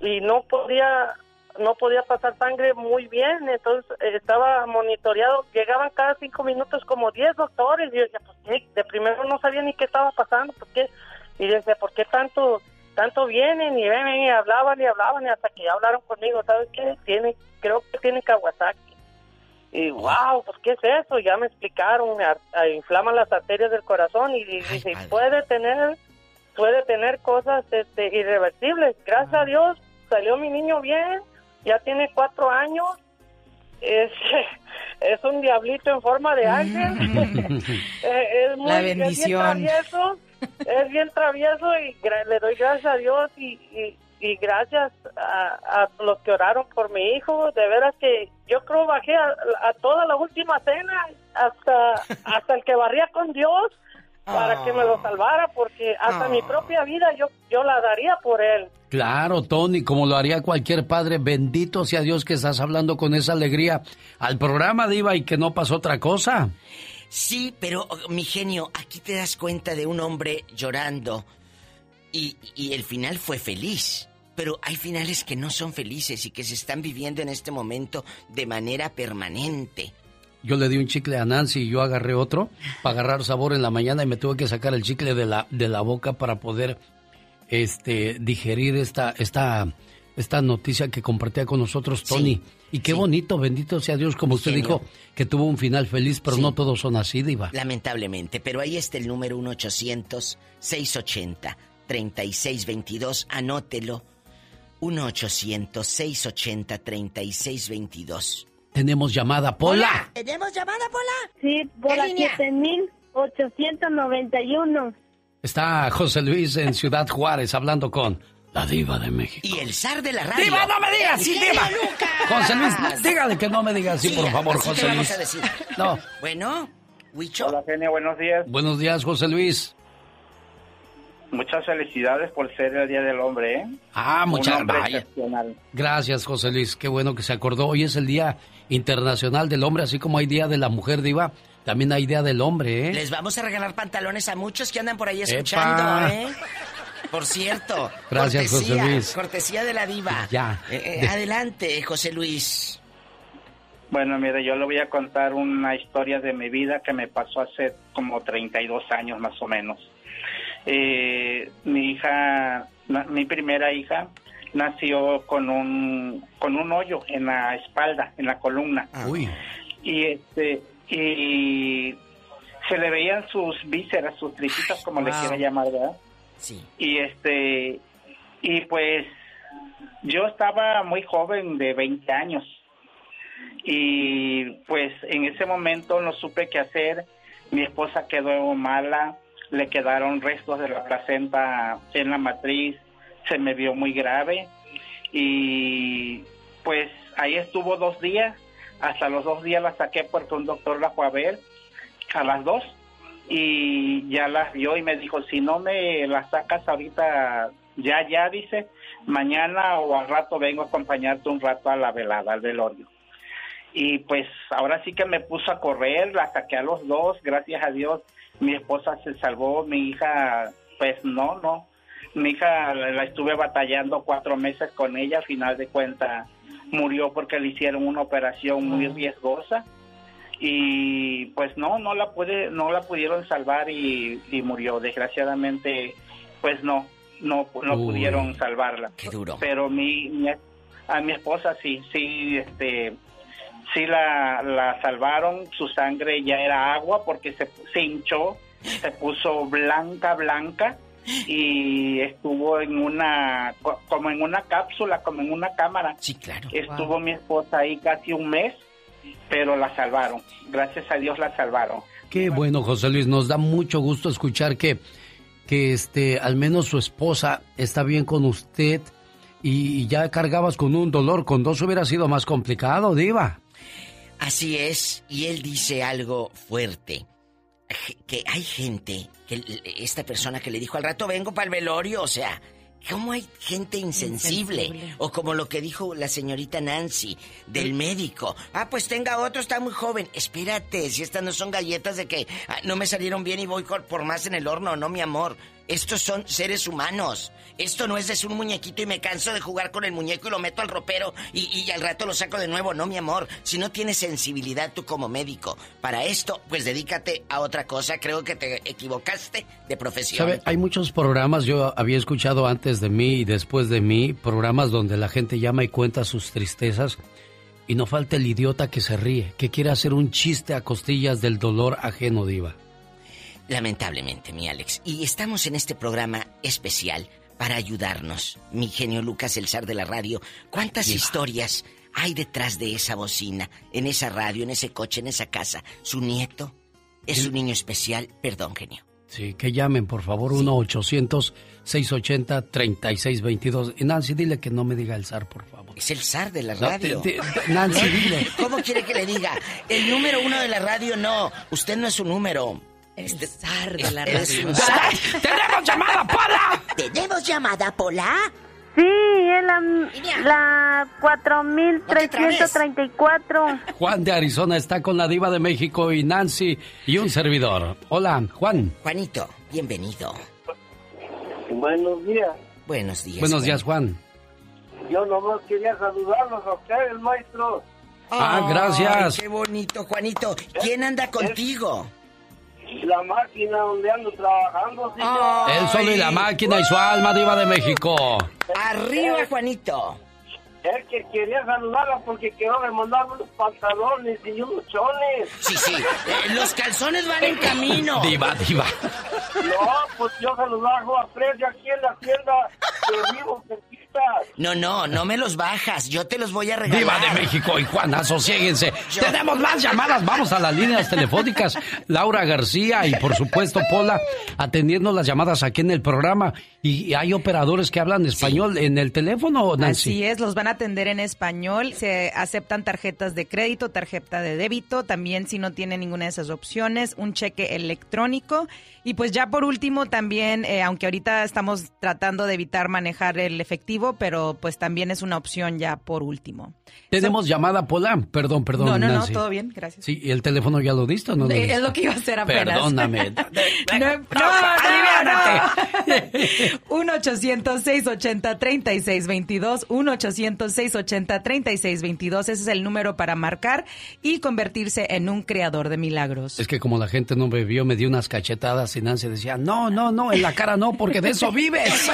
y no podía no podía pasar sangre muy bien, entonces eh, estaba monitoreado, llegaban cada cinco minutos como 10 doctores y yo decía, pues ¿qué? de primero no sabía ni qué estaba pasando, ¿por qué? Y decía, ¿por qué tanto tanto vienen y ven y hablaban y hablaban y hasta que ya hablaron conmigo, ¿sabes qué? Tiene, creo que tiene Kawasaki. Y wow, pues ¿qué es eso? Ya me explicaron, me ar- a- inflaman las arterias del corazón y, y dice, puede tener puede tener cosas este, irreversibles. Gracias a Dios salió mi niño bien, ya tiene cuatro años, es, es un diablito en forma de ángel. Eh, es muy, La es bien travieso, es bien travieso y le doy gracias a Dios y, y, y gracias a, a los que oraron por mi hijo. De veras que yo creo bajé a, a toda la última cena, hasta, hasta el que barría con Dios para que me lo salvara, porque hasta mi propia vida yo, yo la daría por él. Claro, Tony, como lo haría cualquier padre, bendito sea Dios que estás hablando con esa alegría al programa, Diva, y que no pasó otra cosa. Sí, pero oh, mi genio, aquí te das cuenta de un hombre llorando y, y el final fue feliz. Pero hay finales que no son felices y que se están viviendo en este momento de manera permanente. Yo le di un chicle a Nancy y yo agarré otro para agarrar sabor en la mañana y me tuve que sacar el chicle de la, de la boca para poder este, digerir esta, esta, esta noticia que compartía con nosotros Tony. y qué bonito, bendito sea Dios, como usted Genio. dijo, que tuvo un final feliz, pero no todos son así, Diva. Lamentablemente, pero ahí está el número 1-800-680-3622. Anótelo. 1-800-680-3622. Tenemos llamada, Pola. ¿Tenemos llamada, Pola? Sí, por la ¿Qué línea? 7891. Está José Luis en Ciudad Juárez hablando con la Diva de México. Y el zar de la radio. ¡Diva, no me digas así, Diva! Lucas! José Luis, no, dígale que no me diga así, Sí, por favor, así te José vamos Luis. a decir. No. Bueno, Huicho. Hola, Genia, buenos días. Buenos días, José Luis. Muchas felicidades por ser el Día del Hombre, ¿eh? Ah, muchas excepcional. Gracias, José Luis. Qué bueno que se acordó. Hoy es el Día Internacional del Hombre, así como hay Día de la Mujer Diva, también hay Día del Hombre, ¿eh? Les vamos a regalar pantalones a muchos que andan por ahí ¡Epa! escuchando, ¿eh? Por cierto. Gracias, cortesía, José Luis. Cortesía de la diva. Ya. Eh, eh, De- Adelante, José Luis. Bueno, mire, yo le voy a contar una historia de mi vida que me pasó hace como 32 años más o menos. Eh, mi hija, na- mi primera hija, nació con un con un hoyo en la espalda, en la columna. Uy. Y este y se le veían sus vísceras, sus tripitas, como le wow. quiera llamar, ¿verdad? Sí. Y este y pues yo estaba muy joven de 20 años y pues en ese momento no supe qué hacer. Mi esposa quedó mala, le quedaron restos de la placenta en la matriz, se me vio muy grave y pues ahí estuvo dos días. Hasta los dos días la saqué porque un doctor la fue a ver a las dos y ya la vio y me dijo, si no me la sacas ahorita ya, ya, dice, mañana o al rato vengo a acompañarte un rato a la velada, al velorio. Y pues ahora sí que me puso a correr, la saqué a los dos, gracias a Dios, mi esposa se salvó, mi hija, pues no, no, mi hija la estuve batallando cuatro meses con ella, al final de cuentas murió porque le hicieron una operación muy riesgosa. Y pues no no la puede no la pudieron salvar y, y murió. Desgraciadamente pues no no no Uy. pudieron salvarla. Qué duro. pero mi, mi- a mi esposa sí sí este sí la, la salvaron su sangre ya era agua porque se, se hinchó se puso blanca blanca y estuvo en una co- como en una cápsula como en una cámara. Sí claro. Estuvo mi esposa ahí casi un mes pero la salvaron. Gracias a Dios la salvaron. Qué bueno, José Luis, nos da mucho gusto escuchar que, que este, al menos su esposa está bien con usted y, y ya cargabas con un dolor, con dos hubiera sido más complicado, diva. Así es, y él dice algo fuerte. Que hay gente, que esta persona que le dijo al rato vengo para el velorio, o sea, ¿cómo hay gente insensible? Insensible. O como lo que dijo la señorita Nancy del médico. Ah, pues tenga otro, está muy joven. Espérate, si estas no son galletas de que ah, no me salieron bien y voy por más en el horno, no, mi amor. Estos son seres humanos. Esto no es de un muñequito y me canso de jugar con el muñeco y lo meto al ropero y, y al rato lo saco de nuevo. No, mi amor. Si no tienes sensibilidad tú como médico para esto, pues dedícate a otra cosa. Creo que te equivocaste de profesión. ¿Sabe? Hay muchos programas, yo había escuchado antes de mí y después de mí, programas donde la gente llama y cuenta sus tristezas y no falta el idiota que se ríe, que quiere hacer un chiste a costillas del dolor ajeno, diva. Lamentablemente, mi Alex. Y estamos en este programa especial para ayudarnos. Mi genio Lucas, el zar de la radio. ¿Cuántas Diva. historias hay detrás de esa bocina, en esa radio, en ese coche, en esa casa? Su nieto es un niño especial. Perdón, genio. Sí, que llamen, por favor, 1-800-680-3622. Y Nancy, dile que no me diga el zar, por favor. Es el zar de la No, radio. te- te- Nancy, dile. ¿Cómo quiere que le diga? El número uno de la radio, no. Usted no es un número. Este zar de la es radio. ¡Tenemos llamada, Pola! ¿Tenemos llamada, Pola? Sí, es la, la 4334. Juan de Arizona está con la diva de México y Nancy y un servidor. Hola, Juan. Juanito, bienvenido. Buenos días. Buenos días. Buenos días, Juan. Yo nomás quería saludarlos a ustedes, maestro. Ah, Ay, gracias. qué bonito, Juanito. ¿Quién anda contigo? La máquina donde ando trabajando, sí. Él solo y la máquina y su alma, diva de México. Arriba, Juanito. Es que quería saludarla porque quiero me mandar unos pantalones y unos chones. Sí, sí. eh, los calzones van en camino. Diva, diva. No, pues yo se los bajo a precio aquí en la tienda de vivo No, no, no me los bajas. Yo te los voy a regalar. Diva de México y Juan, asosiéguense. Tenemos más llamadas. Vamos a las líneas telefónicas. Laura García y por supuesto Pola atendiendo las llamadas aquí en el programa. Y hay operadores que hablan español en el teléfono, Nancy. Así es, los van a atender en español. Se aceptan tarjetas de crédito, tarjeta de débito, también si no tiene ninguna de esas opciones, un cheque electrónico. Y pues ya por último también, eh, aunque ahorita estamos tratando de evitar manejar el efectivo, pero pues también es una opción ya por último. Tenemos llamada Pola. Perdón, perdón, no, no, Nancy. no, todo bien, gracias. Sí, ¿y el teléfono ya lo diste o no lo Eh, diste? es lo que iba a hacer apenas. Perdóname. no, no, no, no. 1-800-680-3622. 1-800-680-3622. Ese es el número para marcar y convertirse en un creador de milagros. Es que como la gente no me vio, me dio unas cachetadas y Nancy decía, no, no, no, en la cara no, porque de eso vives.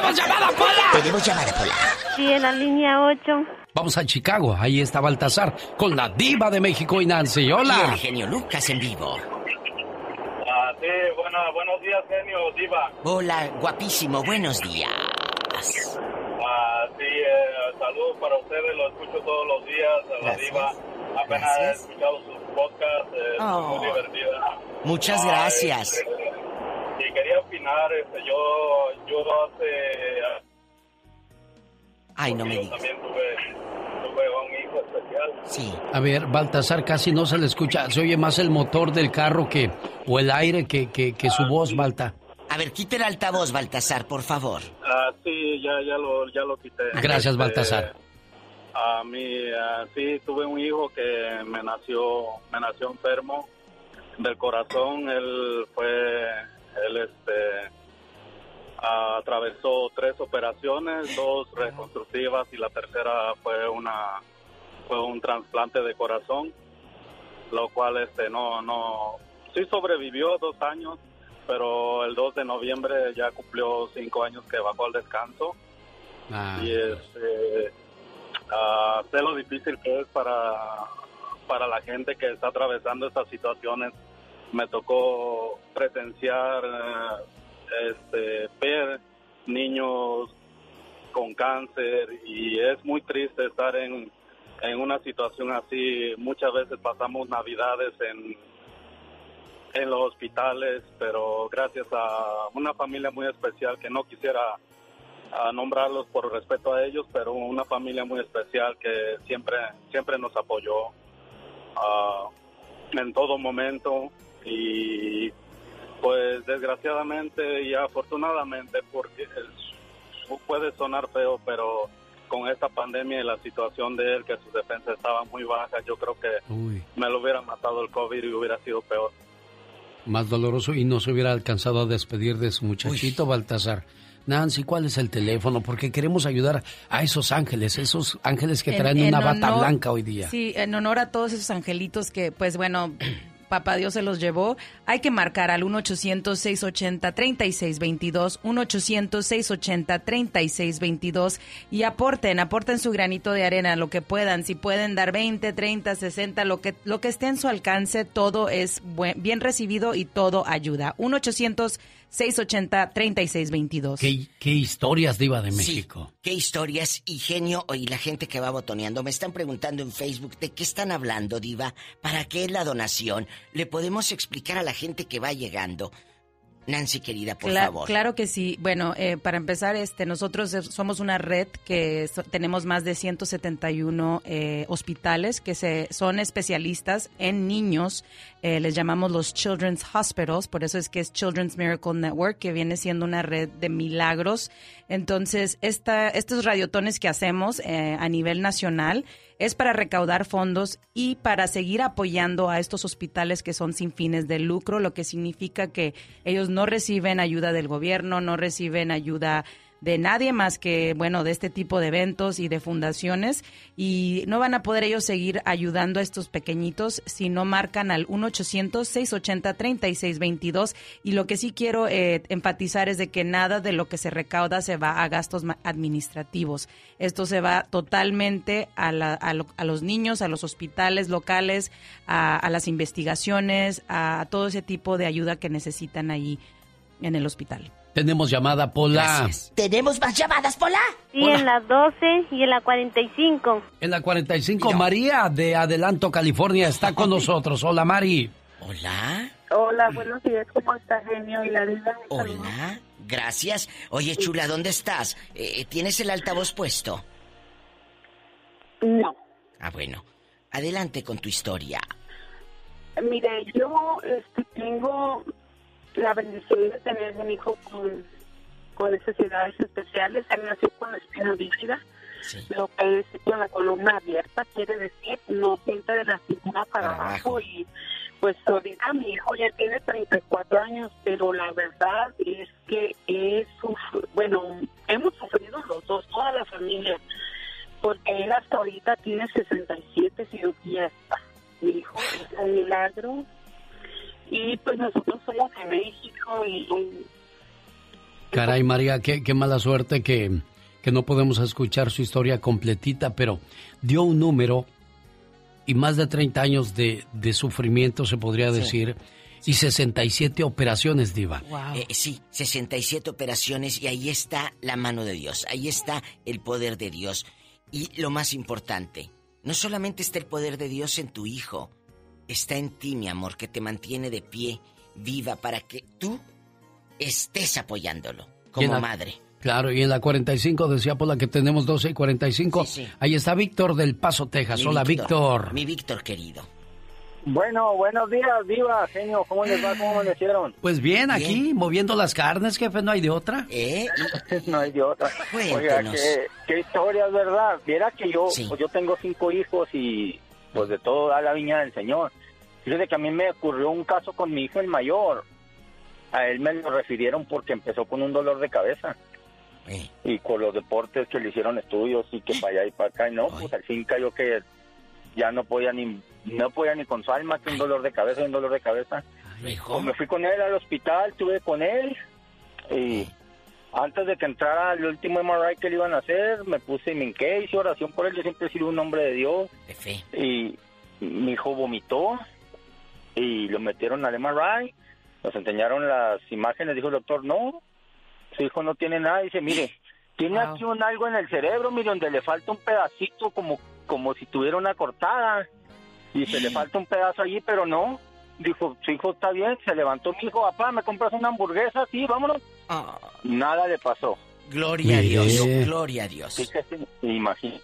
¡Tenemos llamada, Pola! Tenemos llamada, Pola. Sí, en la línea 8. Vamos a Chicago, ahí está Baltasar, con la diva de México y Nancy. Y Hola. el genio Lucas en vivo. Ah, sí, bueno, buenos días, genio, diva. Hola, guapísimo, buenos días. Ah, sí, eh, saludos para ustedes, lo escucho todos los días, a la Gracias. diva. Apenas he escuchado sus podcasts, eh, Oh. muy divertida. Muchas Ah, gracias. este, y quería opinar, este, yo, yo hace... Ay, no me yo digas. también tuve, tuve un hijo especial. Sí. A ver, Baltasar casi no se le escucha, se oye más el motor del carro que, o el aire que, que, que su voz, Balta. A ver, quite el altavoz, Baltasar, por favor. Ah, sí, ya, ya, lo, ya lo quité. Gracias, Baltasar. A mí, ah, sí, tuve un hijo que me nació, me nació enfermo del corazón. Él fue, él este, atravesó tres operaciones, dos reconstructivas y la tercera fue una, fue un trasplante de corazón, lo cual este no, no, sí sobrevivió dos años, pero el 2 de noviembre ya cumplió cinco años que bajó al descanso. Ah, y este, ah, sé lo difícil que es para, para la gente que está atravesando estas situaciones. Me tocó presenciar, eh, este, ver niños con cáncer y es muy triste estar en, en una situación así. Muchas veces pasamos navidades en, en los hospitales, pero gracias a una familia muy especial que no quisiera nombrarlos por respeto a ellos, pero una familia muy especial que siempre siempre nos apoyó ah, en todo momento y pues desgraciadamente y afortunadamente porque es- puede sonar feo, pero con esta pandemia y la situación de él, que su defensa estaba muy baja, yo creo que me lo hubiera matado el COVID y hubiera sido peor. Más doloroso y no se hubiera alcanzado a despedir de su muchachito Baltasar. Nancy, ¿cuál es el teléfono? Porque queremos ayudar a esos ángeles, esos ángeles que En- traen en una bata honor- blanca hoy día. Sí, en honor a todos esos angelitos que, pues bueno, papá Dios se los llevó, hay que marcar al 1-800-680-3622, 1-800-680-3622 y aporten, aporten su granito de arena, lo que puedan, si pueden dar 20, 30, 60, lo que, lo que esté en su alcance, todo es buen- bien recibido y todo ayuda. 1-800-680-3622. ¿Qué, qué historias, Diva de Sí, México? qué historias y genio y la gente que va botoneando. Me están preguntando en Facebook de qué están hablando, Diva. ¿Para qué es la donación? ¿Le podemos explicar a la gente que va llegando? Nancy, querida, por Cla- favor. Claro que sí. Bueno, eh, para empezar, este, nosotros somos una red que so- tenemos más de 171 eh, hospitales que se, son especialistas en niños. Eh, les llamamos los Children's Hospitals, por eso es que es Children's Miracle Network, que viene siendo una red de milagros. Entonces, esta, estos radiotones que hacemos eh, a nivel nacional es para recaudar fondos y para seguir apoyando a estos hospitales que son sin fines de lucro, lo que significa que ellos no reciben ayuda del gobierno, no reciben ayuda de nadie más que, bueno, de este tipo de eventos y de fundaciones y no van a poder ellos seguir ayudando a estos pequeñitos si no marcan al 1-800-680-3622 y lo que sí quiero eh, enfatizar es de que nada de lo que se recauda se va a gastos administrativos. Esto se va totalmente a, la- a lo- a los niños, a los hospitales locales, a, a las investigaciones, a, todo ese tipo de ayuda que necesitan ahí en el hospital. Tenemos llamada, Pola. ¿Tenemos más llamadas, Pola? Sí, en la 12 y en la 45. En la 45, María de Adelanto, California, está con nosotros. Hola, Mari. Hola. Hola, buenos días, ¿cómo está, genio? Y la vida. Hola. Gracias. Oye, chula, ¿dónde estás? Eh, ¿Tienes el altavoz puesto? No. Ah, bueno. Adelante con tu historia. Mire, yo este, tengo la bendición de tener un hijo con, con necesidades especiales. Él nació con la espina bífida, lo que es con la columna abierta, quiere decir no siente de la cintura para abajo. Y pues ahorita mi hijo ya tiene 34 años, pero la verdad es que es, bueno, hemos sufrido los dos, toda la familia, porque él hasta ahorita tiene 67 cirugías. Mi hijo es un milagro. Y pues nosotros somos de México y, y Caray, María, qué, qué mala suerte que, que no podemos escuchar su historia completita, pero dio un número y más de 30 años de, de sufrimiento, se podría Sí. decir, y 67 operaciones, Diva. Eh, sí, 67 operaciones y ahí está la mano de Dios, ahí está el poder de Dios. Y lo más importante, no solamente está el poder de Dios en tu hijo, está en ti, mi amor, que te mantiene de pie, viva, para que tú estés apoyándolo como la- madre. Claro, y en la 45 decía Pola que tenemos 12 y 45. Ahí está Víctor del Paso, Texas. Mi Hola, Víctor. Mi Víctor querido. Bueno, buenos días, Diva, genio, ¿cómo les va? ¿Cómo me hicieron? Pues bien, aquí moviendo las carnes, jefe, no hay de otra. ¿Eh? no hay de otra. Oiga, Cuéntenos. qué, qué historia, es verdad. Viera que yo, pues yo tengo cinco hijos y pues de todo da la viña del Señor. Fíjese que a mí me ocurrió un caso con mi hijo el mayor. A él me lo refirieron porque empezó con un dolor de cabeza. Y con los deportes que le hicieron estudios y que para allá y para acá, y no, pues al fin cayó que ya no podía ni no podía ni con su alma que un dolor de cabeza, un dolor de cabeza. Pues me fui con él al hospital, estuve con él y antes de que entrara el último MRI que le iban a hacer, me puse me hinqué, hice oración por él, yo siempre he sido un hombre de Dios. Y mi hijo vomitó y lo metieron al MRI, nos enseñaron las imágenes, dijo el doctor, no, su hijo no tiene nada, dice, mire, tiene aquí un algo en el cerebro, mire, donde le falta un pedacito como, como si tuviera una cortada. Y se le falta un pedazo allí, pero no. Dijo, su hijo está bien, se levantó mi hijo, papá, ¿me compras una hamburguesa? Sí, vámonos. Nada le pasó. Gloria a. Dios, gloria a Dios. Fíjese, imagínate.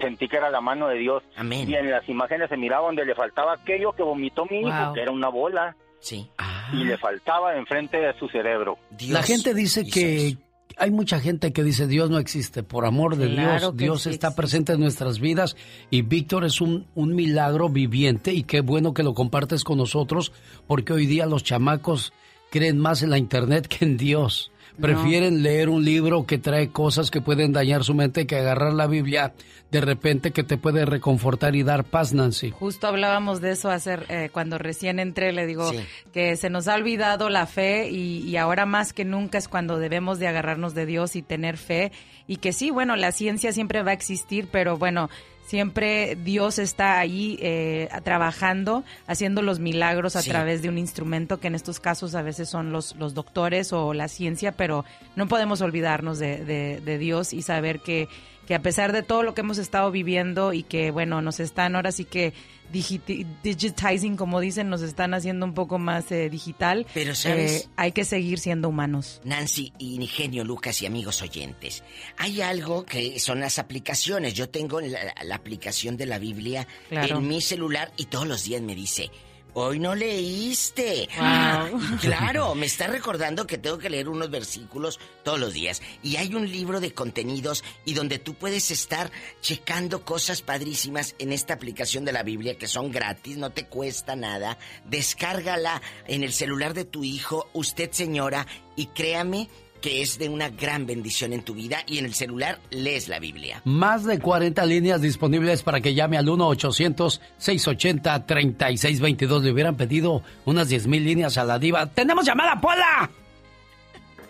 Sentí que era la mano de Dios. Amén. Y en las imágenes se miraba donde le faltaba aquello que vomitó mi hijo, Wow. que era una bola. Sí. Y le faltaba enfrente de su cerebro. La gente dice que hay mucha gente que dice Dios no existe. Por amor de Claro Dios, Dios sí está presente en nuestras vidas y Víctor es un, un milagro viviente y qué bueno que lo compartes con nosotros porque hoy día los chamacos creen más en la internet que en Dios. Prefieren leer un libro que trae cosas que pueden dañar su mente que agarrar la Biblia de repente que te puede reconfortar y dar paz, Nancy. Justo hablábamos de eso hacer eh, cuando recién entré, le digo Sí. que se nos ha olvidado la fe y, y ahora más que nunca es cuando debemos de agarrarnos de Dios y tener fe y que sí, bueno, la ciencia siempre va a existir, pero bueno, siempre Dios está ahí eh, trabajando, haciendo los milagros a Sí. través de un instrumento que en estos casos a veces son los, los doctores o la ciencia, pero no podemos olvidarnos de, de- de Dios y saber que, que a pesar de todo lo que hemos estado viviendo y que, bueno, nos están ahora sí que digiti- digitizing, como dicen, nos están haciendo un poco más eh, digital, Pero, ¿sabes? eh, hay que seguir siendo humanos. Nancy y Ingenio Lucas y amigos oyentes, hay algo que son las aplicaciones. Yo tengo la, la aplicación de la Biblia Claro. en mi celular y todos los días me dice, hoy no leíste. Wow. Y claro, me está recordando que tengo que leer unos versículos todos los días. Y hay un libro de contenidos y donde tú puedes estar checando cosas padrísimas en esta aplicación de la Biblia que son gratis, no te cuesta nada. Descárgala en el celular de tu hijo, usted señora, y créame que es de una gran bendición en tu vida y en el celular lees la Biblia. Más de 40 líneas disponibles para que llame al 1-800-680-3622. Le hubieran pedido unas 10 mil líneas a la diva. ¡Tenemos llamada, Pola!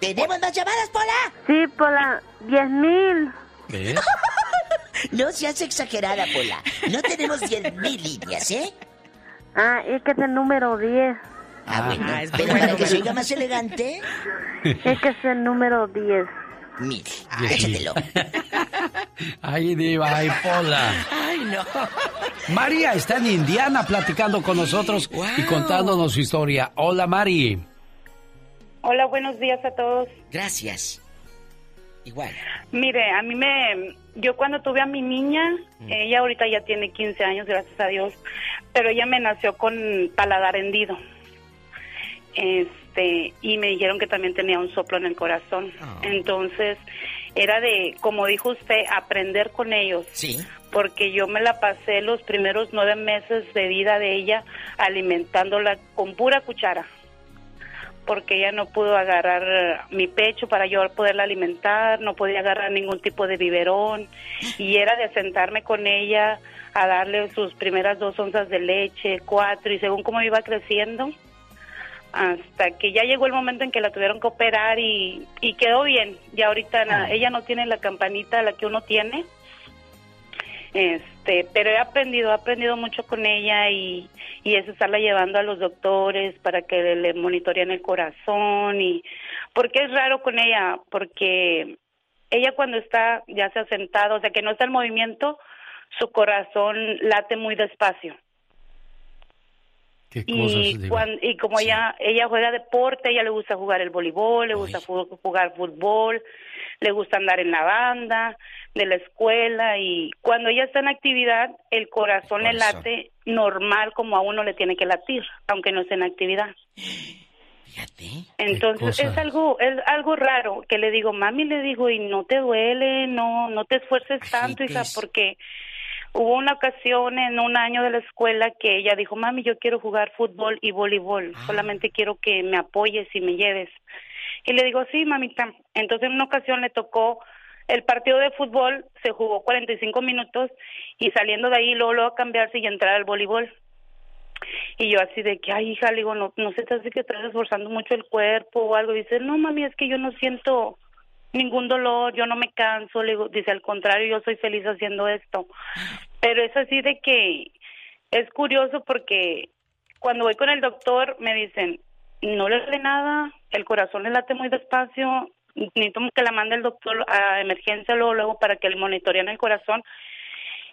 ¿Tenemos más llamadas, Pola? Sí, por la 10 mil. ¿Qué? No seas exagerada, Pola. No tenemos 10 mil líneas, ¿eh? Ah, es que es el número 10. Ah, bueno. Ah, es Pero bueno. para que se oiga más elegante, Es que es el número 10. mire, échatelo. Ay, diva, ay, Pola. Ay, no. María está en Indiana platicando con nosotros y contándonos su historia. Hola, Mari. Hola, buenos días a todos. Gracias. Igual. Mire, a mí me... Yo cuando tuve a mi niña, ella ahorita ya tiene 15 años, gracias a Dios, pero ella me nació con paladar hendido. Este, y me dijeron que también tenía un soplo en el corazón. Entonces, era de, como dijo usted, aprender con ellos. Sí. Porque yo me la pasé los primeros nueve meses de vida de ella alimentándola con pura cuchara porque ella no pudo agarrar mi pecho para yo poderla alimentar, no podía agarrar ningún tipo de biberón y era de sentarme con ella a darle sus primeras dos onzas de leche, cuatro y según cómo iba creciendo, hasta que ya llegó el momento en que la tuvieron que operar y, y quedó bien. Ya ahorita na- ella no tiene la campanita la que uno tiene, este, pero he aprendido, he aprendido mucho con ella y, y es estarla llevando a los doctores para que le, le monitoreen el corazón y porque es raro con ella, porque ella cuando está ya se ha sentado, o sea que no está en movimiento, su corazón late muy despacio. Y, cosas, Diva. cuan- y como ella ella juega deporte, ella le gusta jugar el voleibol, le gusta jugar fútbol, le gusta andar en la banda de la escuela y cuando ella está en actividad, el corazón le late normal como a uno le tiene que latir, aunque no esté en actividad. Entonces cosa. es algo es algo raro que le digo, mami, le digo, y no te duele, no no te esfuerces tanto, hija, porque hubo una ocasión en un año de la escuela que ella dijo, mami, yo quiero jugar fútbol y voleibol, solamente quiero que me apoyes y me lleves. Y le digo, sí, mamita. Entonces en una ocasión le tocó el partido de fútbol, se jugó 45 minutos y saliendo de ahí luego, luego a cambiarse y entrar al voleibol. Y yo así de que, ay, hija, le digo, no, no se te hace que estás esforzando mucho el cuerpo o algo. Dice, no, mami, es que yo no siento ningún dolor, yo no me canso. Le digo, dice, al contrario, yo soy feliz haciendo esto. Pero es así de que es curioso porque cuando voy con el doctor me dicen, no le duele nada, el corazón le late muy despacio, necesito que la mande el doctor a emergencia luego, luego para que le monitorean el corazón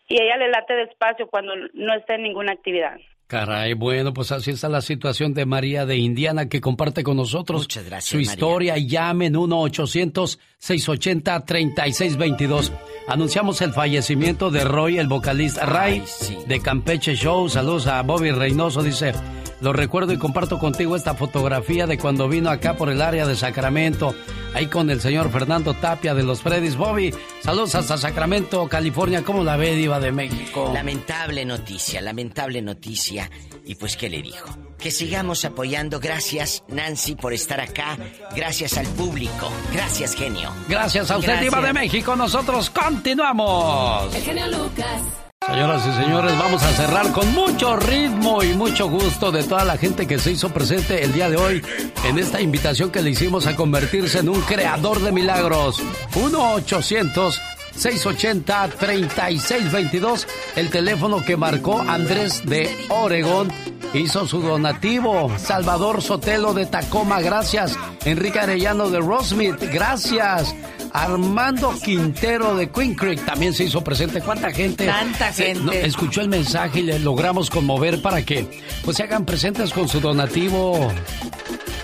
y ella le late despacio cuando no está en ninguna actividad. Caray, bueno, pues así está la situación de María de Indiana que comparte con nosotros gracias, su María. historia. Llamen 1-800-680-3622. Anunciamos el fallecimiento de Roy, el vocalista Ray de Campeche Show. Saludos a Bobby Reynoso. Dice, lo recuerdo y comparto contigo esta fotografía de cuando vino acá por el área de Sacramento. Ahí con el señor Fernando Tapia de los Freddys. Bobby, saludos hasta Sacramento, California. ¿Cómo la ve, Diva de México? Lamentable noticia, lamentable noticia. Y pues, ¿qué le dijo? Que sigamos apoyando. Gracias, Nancy, por estar acá. Gracias al público. Gracias, genio. Gracias a usted, Gracias. Diva de México. Nosotros continuamos. El genio Lucas. Señoras y señores, vamos a cerrar con mucho ritmo y mucho gusto de toda la gente que se hizo presente el día de hoy en esta invitación que le hicimos a convertirse en un creador de milagros. 1-800-680-3622, el teléfono que marcó Andrés de Oregón. Hizo su donativo. Salvador Sotelo de Tacoma, gracias. Enrique Arellano de Rosmith, gracias. Armando Quintero de Queen Creek también se hizo presente. ¿Cuánta gente? Tanta gente. no, escuchó el mensaje y le logramos conmover para que pues se hagan presentes con su donativo.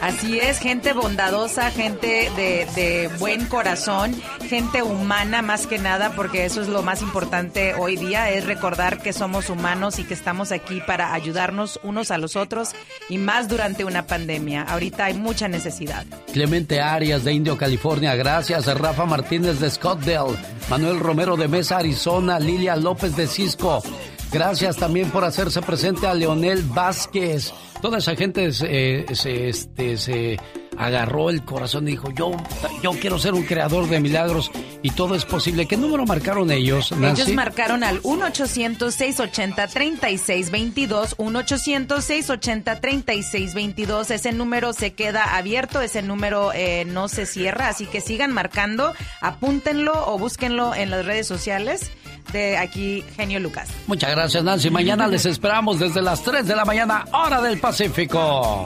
Así es, gente bondadosa, gente de, buen corazón, gente humana más que nada, porque eso es lo más importante hoy día, es recordar que somos humanos y que estamos aquí para ayudarnos unos a los otros y más durante una pandemia. Ahorita hay mucha necesidad. Clemente Arias de Indio, California, gracias. Rafa Martínez de Scottsdale, Manuel Romero de Mesa, Arizona, Lilia López de Cisco. Gracias también por hacerse presente a Leonel Vázquez. Toda esa gente se, se, este, se agarró el corazón y dijo, yo, yo quiero ser un creador de milagros y todo es posible. ¿Qué número marcaron ellos, Nancy? Ellos marcaron al 1-800-680-3622, 1-800-680-3622. Ese número se queda abierto, ese número eh, no se cierra, así que sigan marcando, apúntenlo o búsquenlo en las redes sociales de aquí, Genio Lucas. Muchas gracias, Nancy. Mañana les esperamos desde las 3 de la mañana, hora del Pacífico.